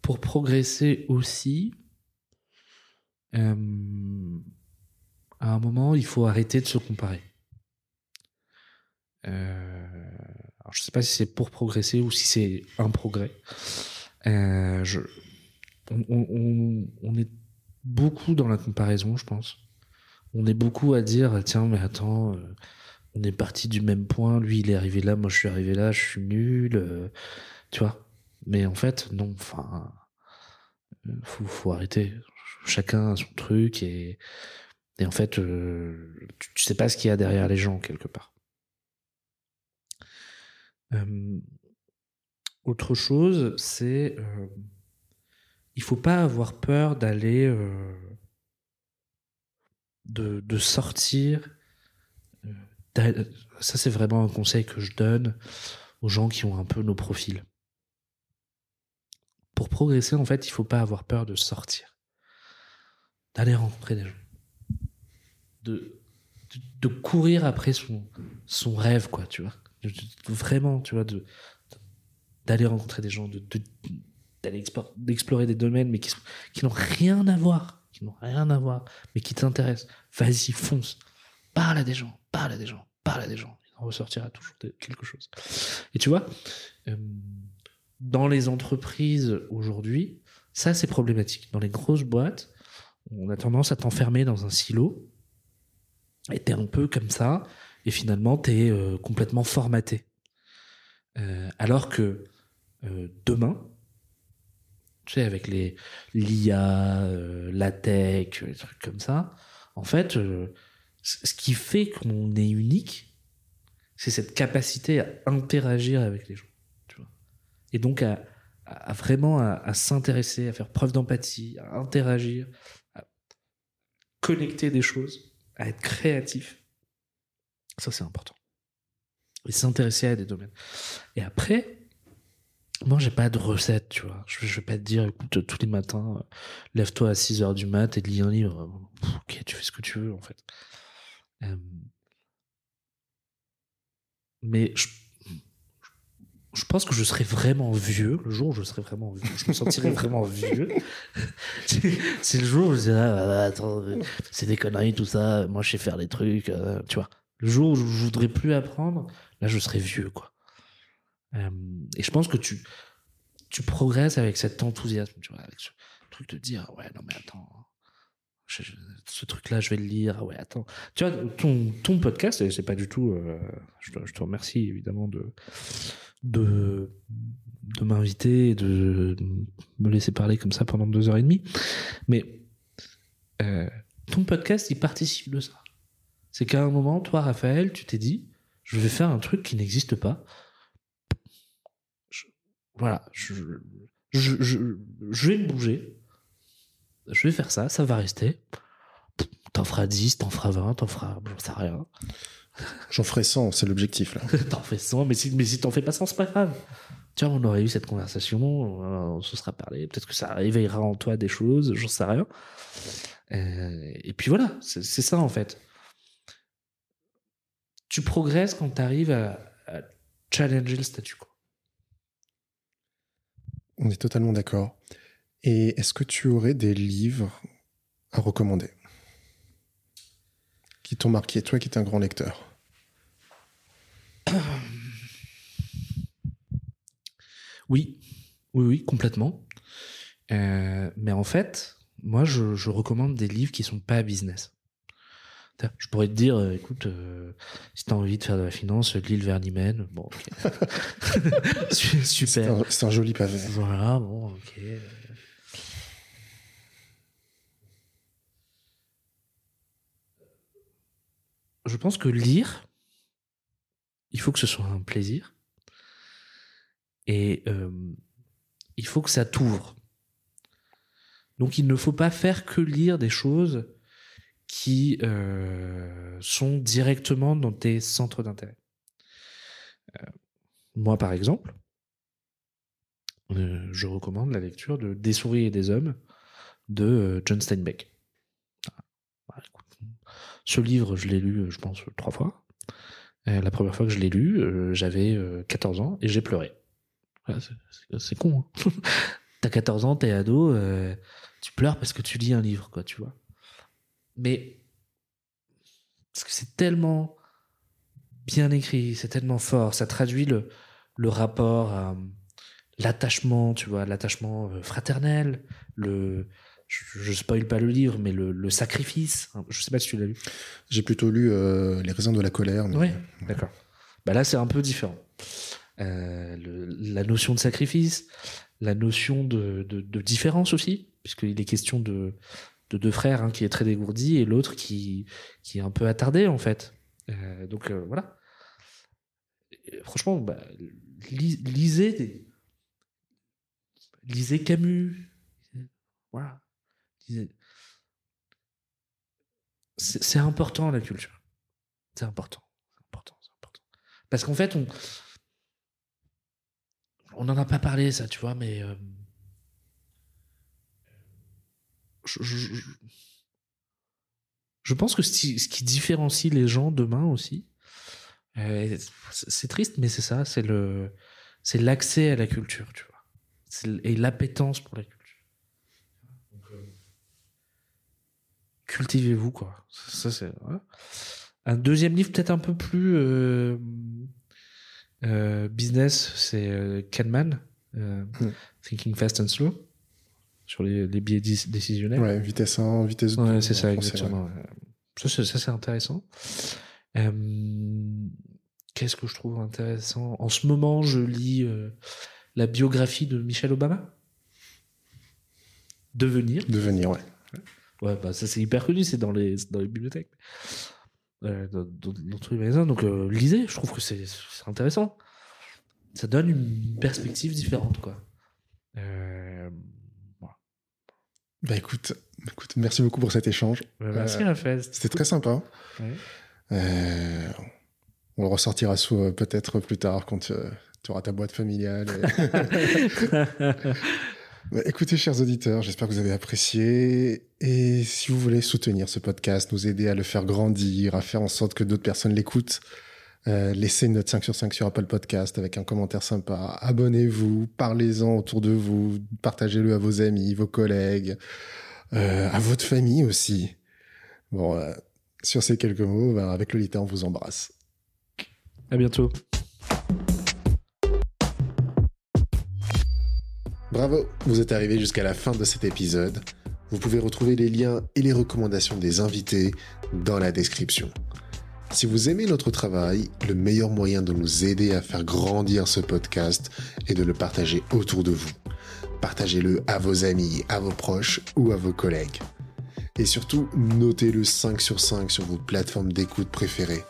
Pour progresser aussi, à un moment, il faut arrêter de se comparer. alors, je sais pas si c'est pour progresser ou si c'est un progrès. on, est beaucoup dans la comparaison, je pense. On est beaucoup à dire, tiens, mais attends, on est parti du même point. Lui, il est arrivé là, moi, je suis arrivé là, je suis nul. Euh, tu vois. Mais en fait, non. Enfin, faut, faut arrêter. Chacun a son truc et, en fait, euh, tu, sais pas ce qu'il y a derrière les gens quelque part. Euh, autre chose, c'est il faut pas avoir peur d'aller de sortir ça c'est vraiment un conseil que je donne aux gens qui ont un peu nos profils. Pour progresser, en fait, il faut pas avoir peur de sortir, d'aller rencontrer des gens, de, de, courir après son, son rêve, quoi, tu vois. Vraiment, tu vois, d'aller rencontrer des gens, d'aller d'explorer des domaines, mais qui n'ont rien à voir, qui n'ont rien à voir, mais qui t'intéressent. Vas-y, fonce. Parle à des gens, parle à des gens parle à des gens, il en ressortira toujours quelque chose. Et tu vois, euh, dans les entreprises aujourd'hui, ça c'est problématique. Dans les grosses boîtes, on a tendance à t'enfermer dans un silo, et t'es un peu comme ça, et finalement t'es euh, complètement formaté. Euh, alors que demain, tu sais, avec les l'IA, la tech, les trucs comme ça, en fait, ce qui fait qu'on est unique, c'est cette capacité à interagir avec les gens, tu vois. Et donc à, vraiment à, s'intéresser, à faire preuve d'empathie, à interagir, à connecter des choses, à être créatif. Ça, c'est important. Et s'intéresser à des domaines. Et après, moi, j'ai pas de recette, tu vois. Je, je vais pas te dire, écoute, tous les matins, euh, lève-toi à 6 heures du mat et lis un livre. Ok, tu fais ce que tu veux, en fait. Euh, Mais je, je pense que je serai vraiment vieux, le jour où je serai vraiment vieux, je me sentirai vraiment vieux. C'est- le jour où je dirais, Ah, bah, attends, c'est des conneries, tout ça, moi je sais faire des trucs, euh, tu vois. Le jour où je voudrais plus apprendre, là je serai vieux, quoi. Euh, et je pense que tu, tu progresses avec cet enthousiasme, tu vois, avec ce truc de dire, ouais, non mais attends, ce truc-là, je vais le lire, ah ouais, attends. Tu vois, ton, ton podcast, c'est pas du tout, euh, je, te, remercie évidemment de, de, de m'inviter et de me laisser parler comme ça pendant deux heures et demie, mais euh, ton podcast, il participe de ça. C'est qu'à un moment, toi, Raphaël, tu t'es dit, je vais faire un truc qui n'existe pas. Voilà, je, je, je vais me bouger. Je vais faire ça, ça va rester. T'en feras 10, t'en feras 20, t'en feras, j'en sais rien. J'en ferai 100, c'est l'objectif là. t'en fais 100, mais si, mais si t'en fais pas 100, c'est pas grave. Vois, on aurait eu cette conversation, euh, on se sera parlé, peut-être que ça réveillera en toi des choses, j'en sais rien. Euh, et puis voilà, c'est ça en fait. Tu progresses quand tu arrives à, à challenger le statu quo. On est totalement d'accord. Et est-ce que tu aurais des livres à recommander qui t'ont marqué, toi qui es un grand lecteur? Oui, oui, oui, complètement. Euh, mais en fait, moi, je, je recommande des livres qui sont pas business. Je pourrais te dire, euh, écoute, euh, si t'as envie de faire de la finance, lis le Vernimen. Bon, ok. Su- C'est Super. un, c'est un joli pavé. Voilà, bon, ok. Je pense que lire, il faut que ce soit un plaisir. Et euh, il faut que ça t'ouvre. Donc il ne faut pas faire que lire des choses qui euh, sont directement dans tes centres d'intérêt. Euh, moi, par exemple, je recommande la lecture de Des souris et des hommes de John Steinbeck. Ce livre, je l'ai lu, euh, je pense, trois fois. Euh, la première fois que je l'ai lu, euh, j'avais euh, 14 ans et j'ai pleuré. C'est- con. hein. T'as 14 ans, t'es ado, tu pleures parce que tu lis un livre, quoi, tu vois. Mais parce que c'est tellement bien écrit, c'est tellement fort, ça traduit le, rapport à l'attachement, tu vois, l'attachement fraternel, le, je, je spoil pas le livre, mais le, le sacrifice. hein, Je sais pas si tu l'as lu. J'ai plutôt lu euh, Les raisins de la colère. Ouais, d'accord. Bah là, c'est un peu différent. Euh, le- la notion de sacrifice, la notion de, de, de différence aussi, puisqu'il est question de, de deux frères, un qui est très dégourdi et l'autre qui, qui est un peu attardé, en fait. Euh, donc voilà. Et franchement, bah, lis- lisez, des- lisez Camus. Voilà. C'est important la culture. C'est important. Important. Important. Parce qu'en fait, on. On n'en a pas parlé, ça, tu vois, mais. euh, je, je- je- pense que ce qui, différencie les gens demain aussi, euh, c'est triste, mais c'est ça, c'est c'est l'accès à la culture, tu vois, et l'appétence pour la culture. Donc, euh, Cultivez-vous, quoi. Ça, c'est. voilà. Un deuxième livre, peut-être un peu plus euh, euh, business, c'est euh, Kahneman, euh, Mm. Thinking Fast and Slow, sur les, les biais dé- décisionnels. Ouais, vitesse 1, vitesse 2. Ouais, c'est ça, français, exactement. ouais. Ça, c'est- ça, c'est intéressant. Qu'est-ce que je trouve intéressant? En ce moment, je lis la biographie de Michelle Obama? Devenir. Devenir, ouais. Ouais, bah ça c'est hyper connu, c'est dans les, dans les bibliothèques. Euh, dans, dans, dans tous les magasins. Donc euh, lisez, je trouve que c'est intéressant. Ça donne une perspective différente, quoi. Euh, voilà. Bah écoute, écoute, merci beaucoup pour cet échange. Bah, merci Euh, Raphaël. C'était très sympa. Ouais. Euh, on le ressortira euh, peut-être plus tard quand euh, tu auras ta boîte familiale. et- Bah, écoutez, chers auditeurs, j'espère que vous avez apprécié. Et si vous voulez soutenir ce podcast, nous aider à le faire grandir, à faire en sorte que d'autres personnes l'écoutent, euh, laissez une note 5 sur 5 sur Apple Podcast avec un commentaire sympa. Abonnez-vous, parlez-en autour de vous, partagez-le à vos amis, vos collègues, euh, à votre famille aussi. Bon, euh, sur ces quelques mots, ben, avec Lolita, on vous embrasse. à bientôt. Bravo, vous êtes arrivé jusqu'à la fin de cet épisode. Vous pouvez retrouver les liens et les recommandations des invités dans la description. Si vous aimez notre travail, le meilleur moyen de nous aider à faire grandir ce podcast est de le partager autour de vous. Partagez-le à vos amis, à vos proches ou à vos collègues. Et surtout, notez-le 5 sur 5 sur vos plateformes d'écoute préférées.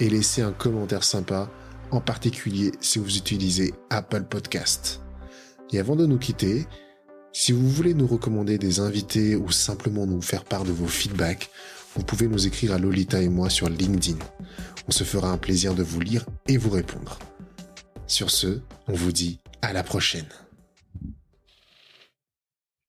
Et laissez un commentaire sympa, en particulier si vous utilisez Apple Podcast. Et avant de nous quitter, si vous voulez nous recommander des invités ou simplement nous faire part de vos feedbacks, vous pouvez nous écrire à Lolita et moi sur LinkedIn. On se fera un plaisir de vous lire et vous répondre. Sur ce, on vous dit à la prochaine.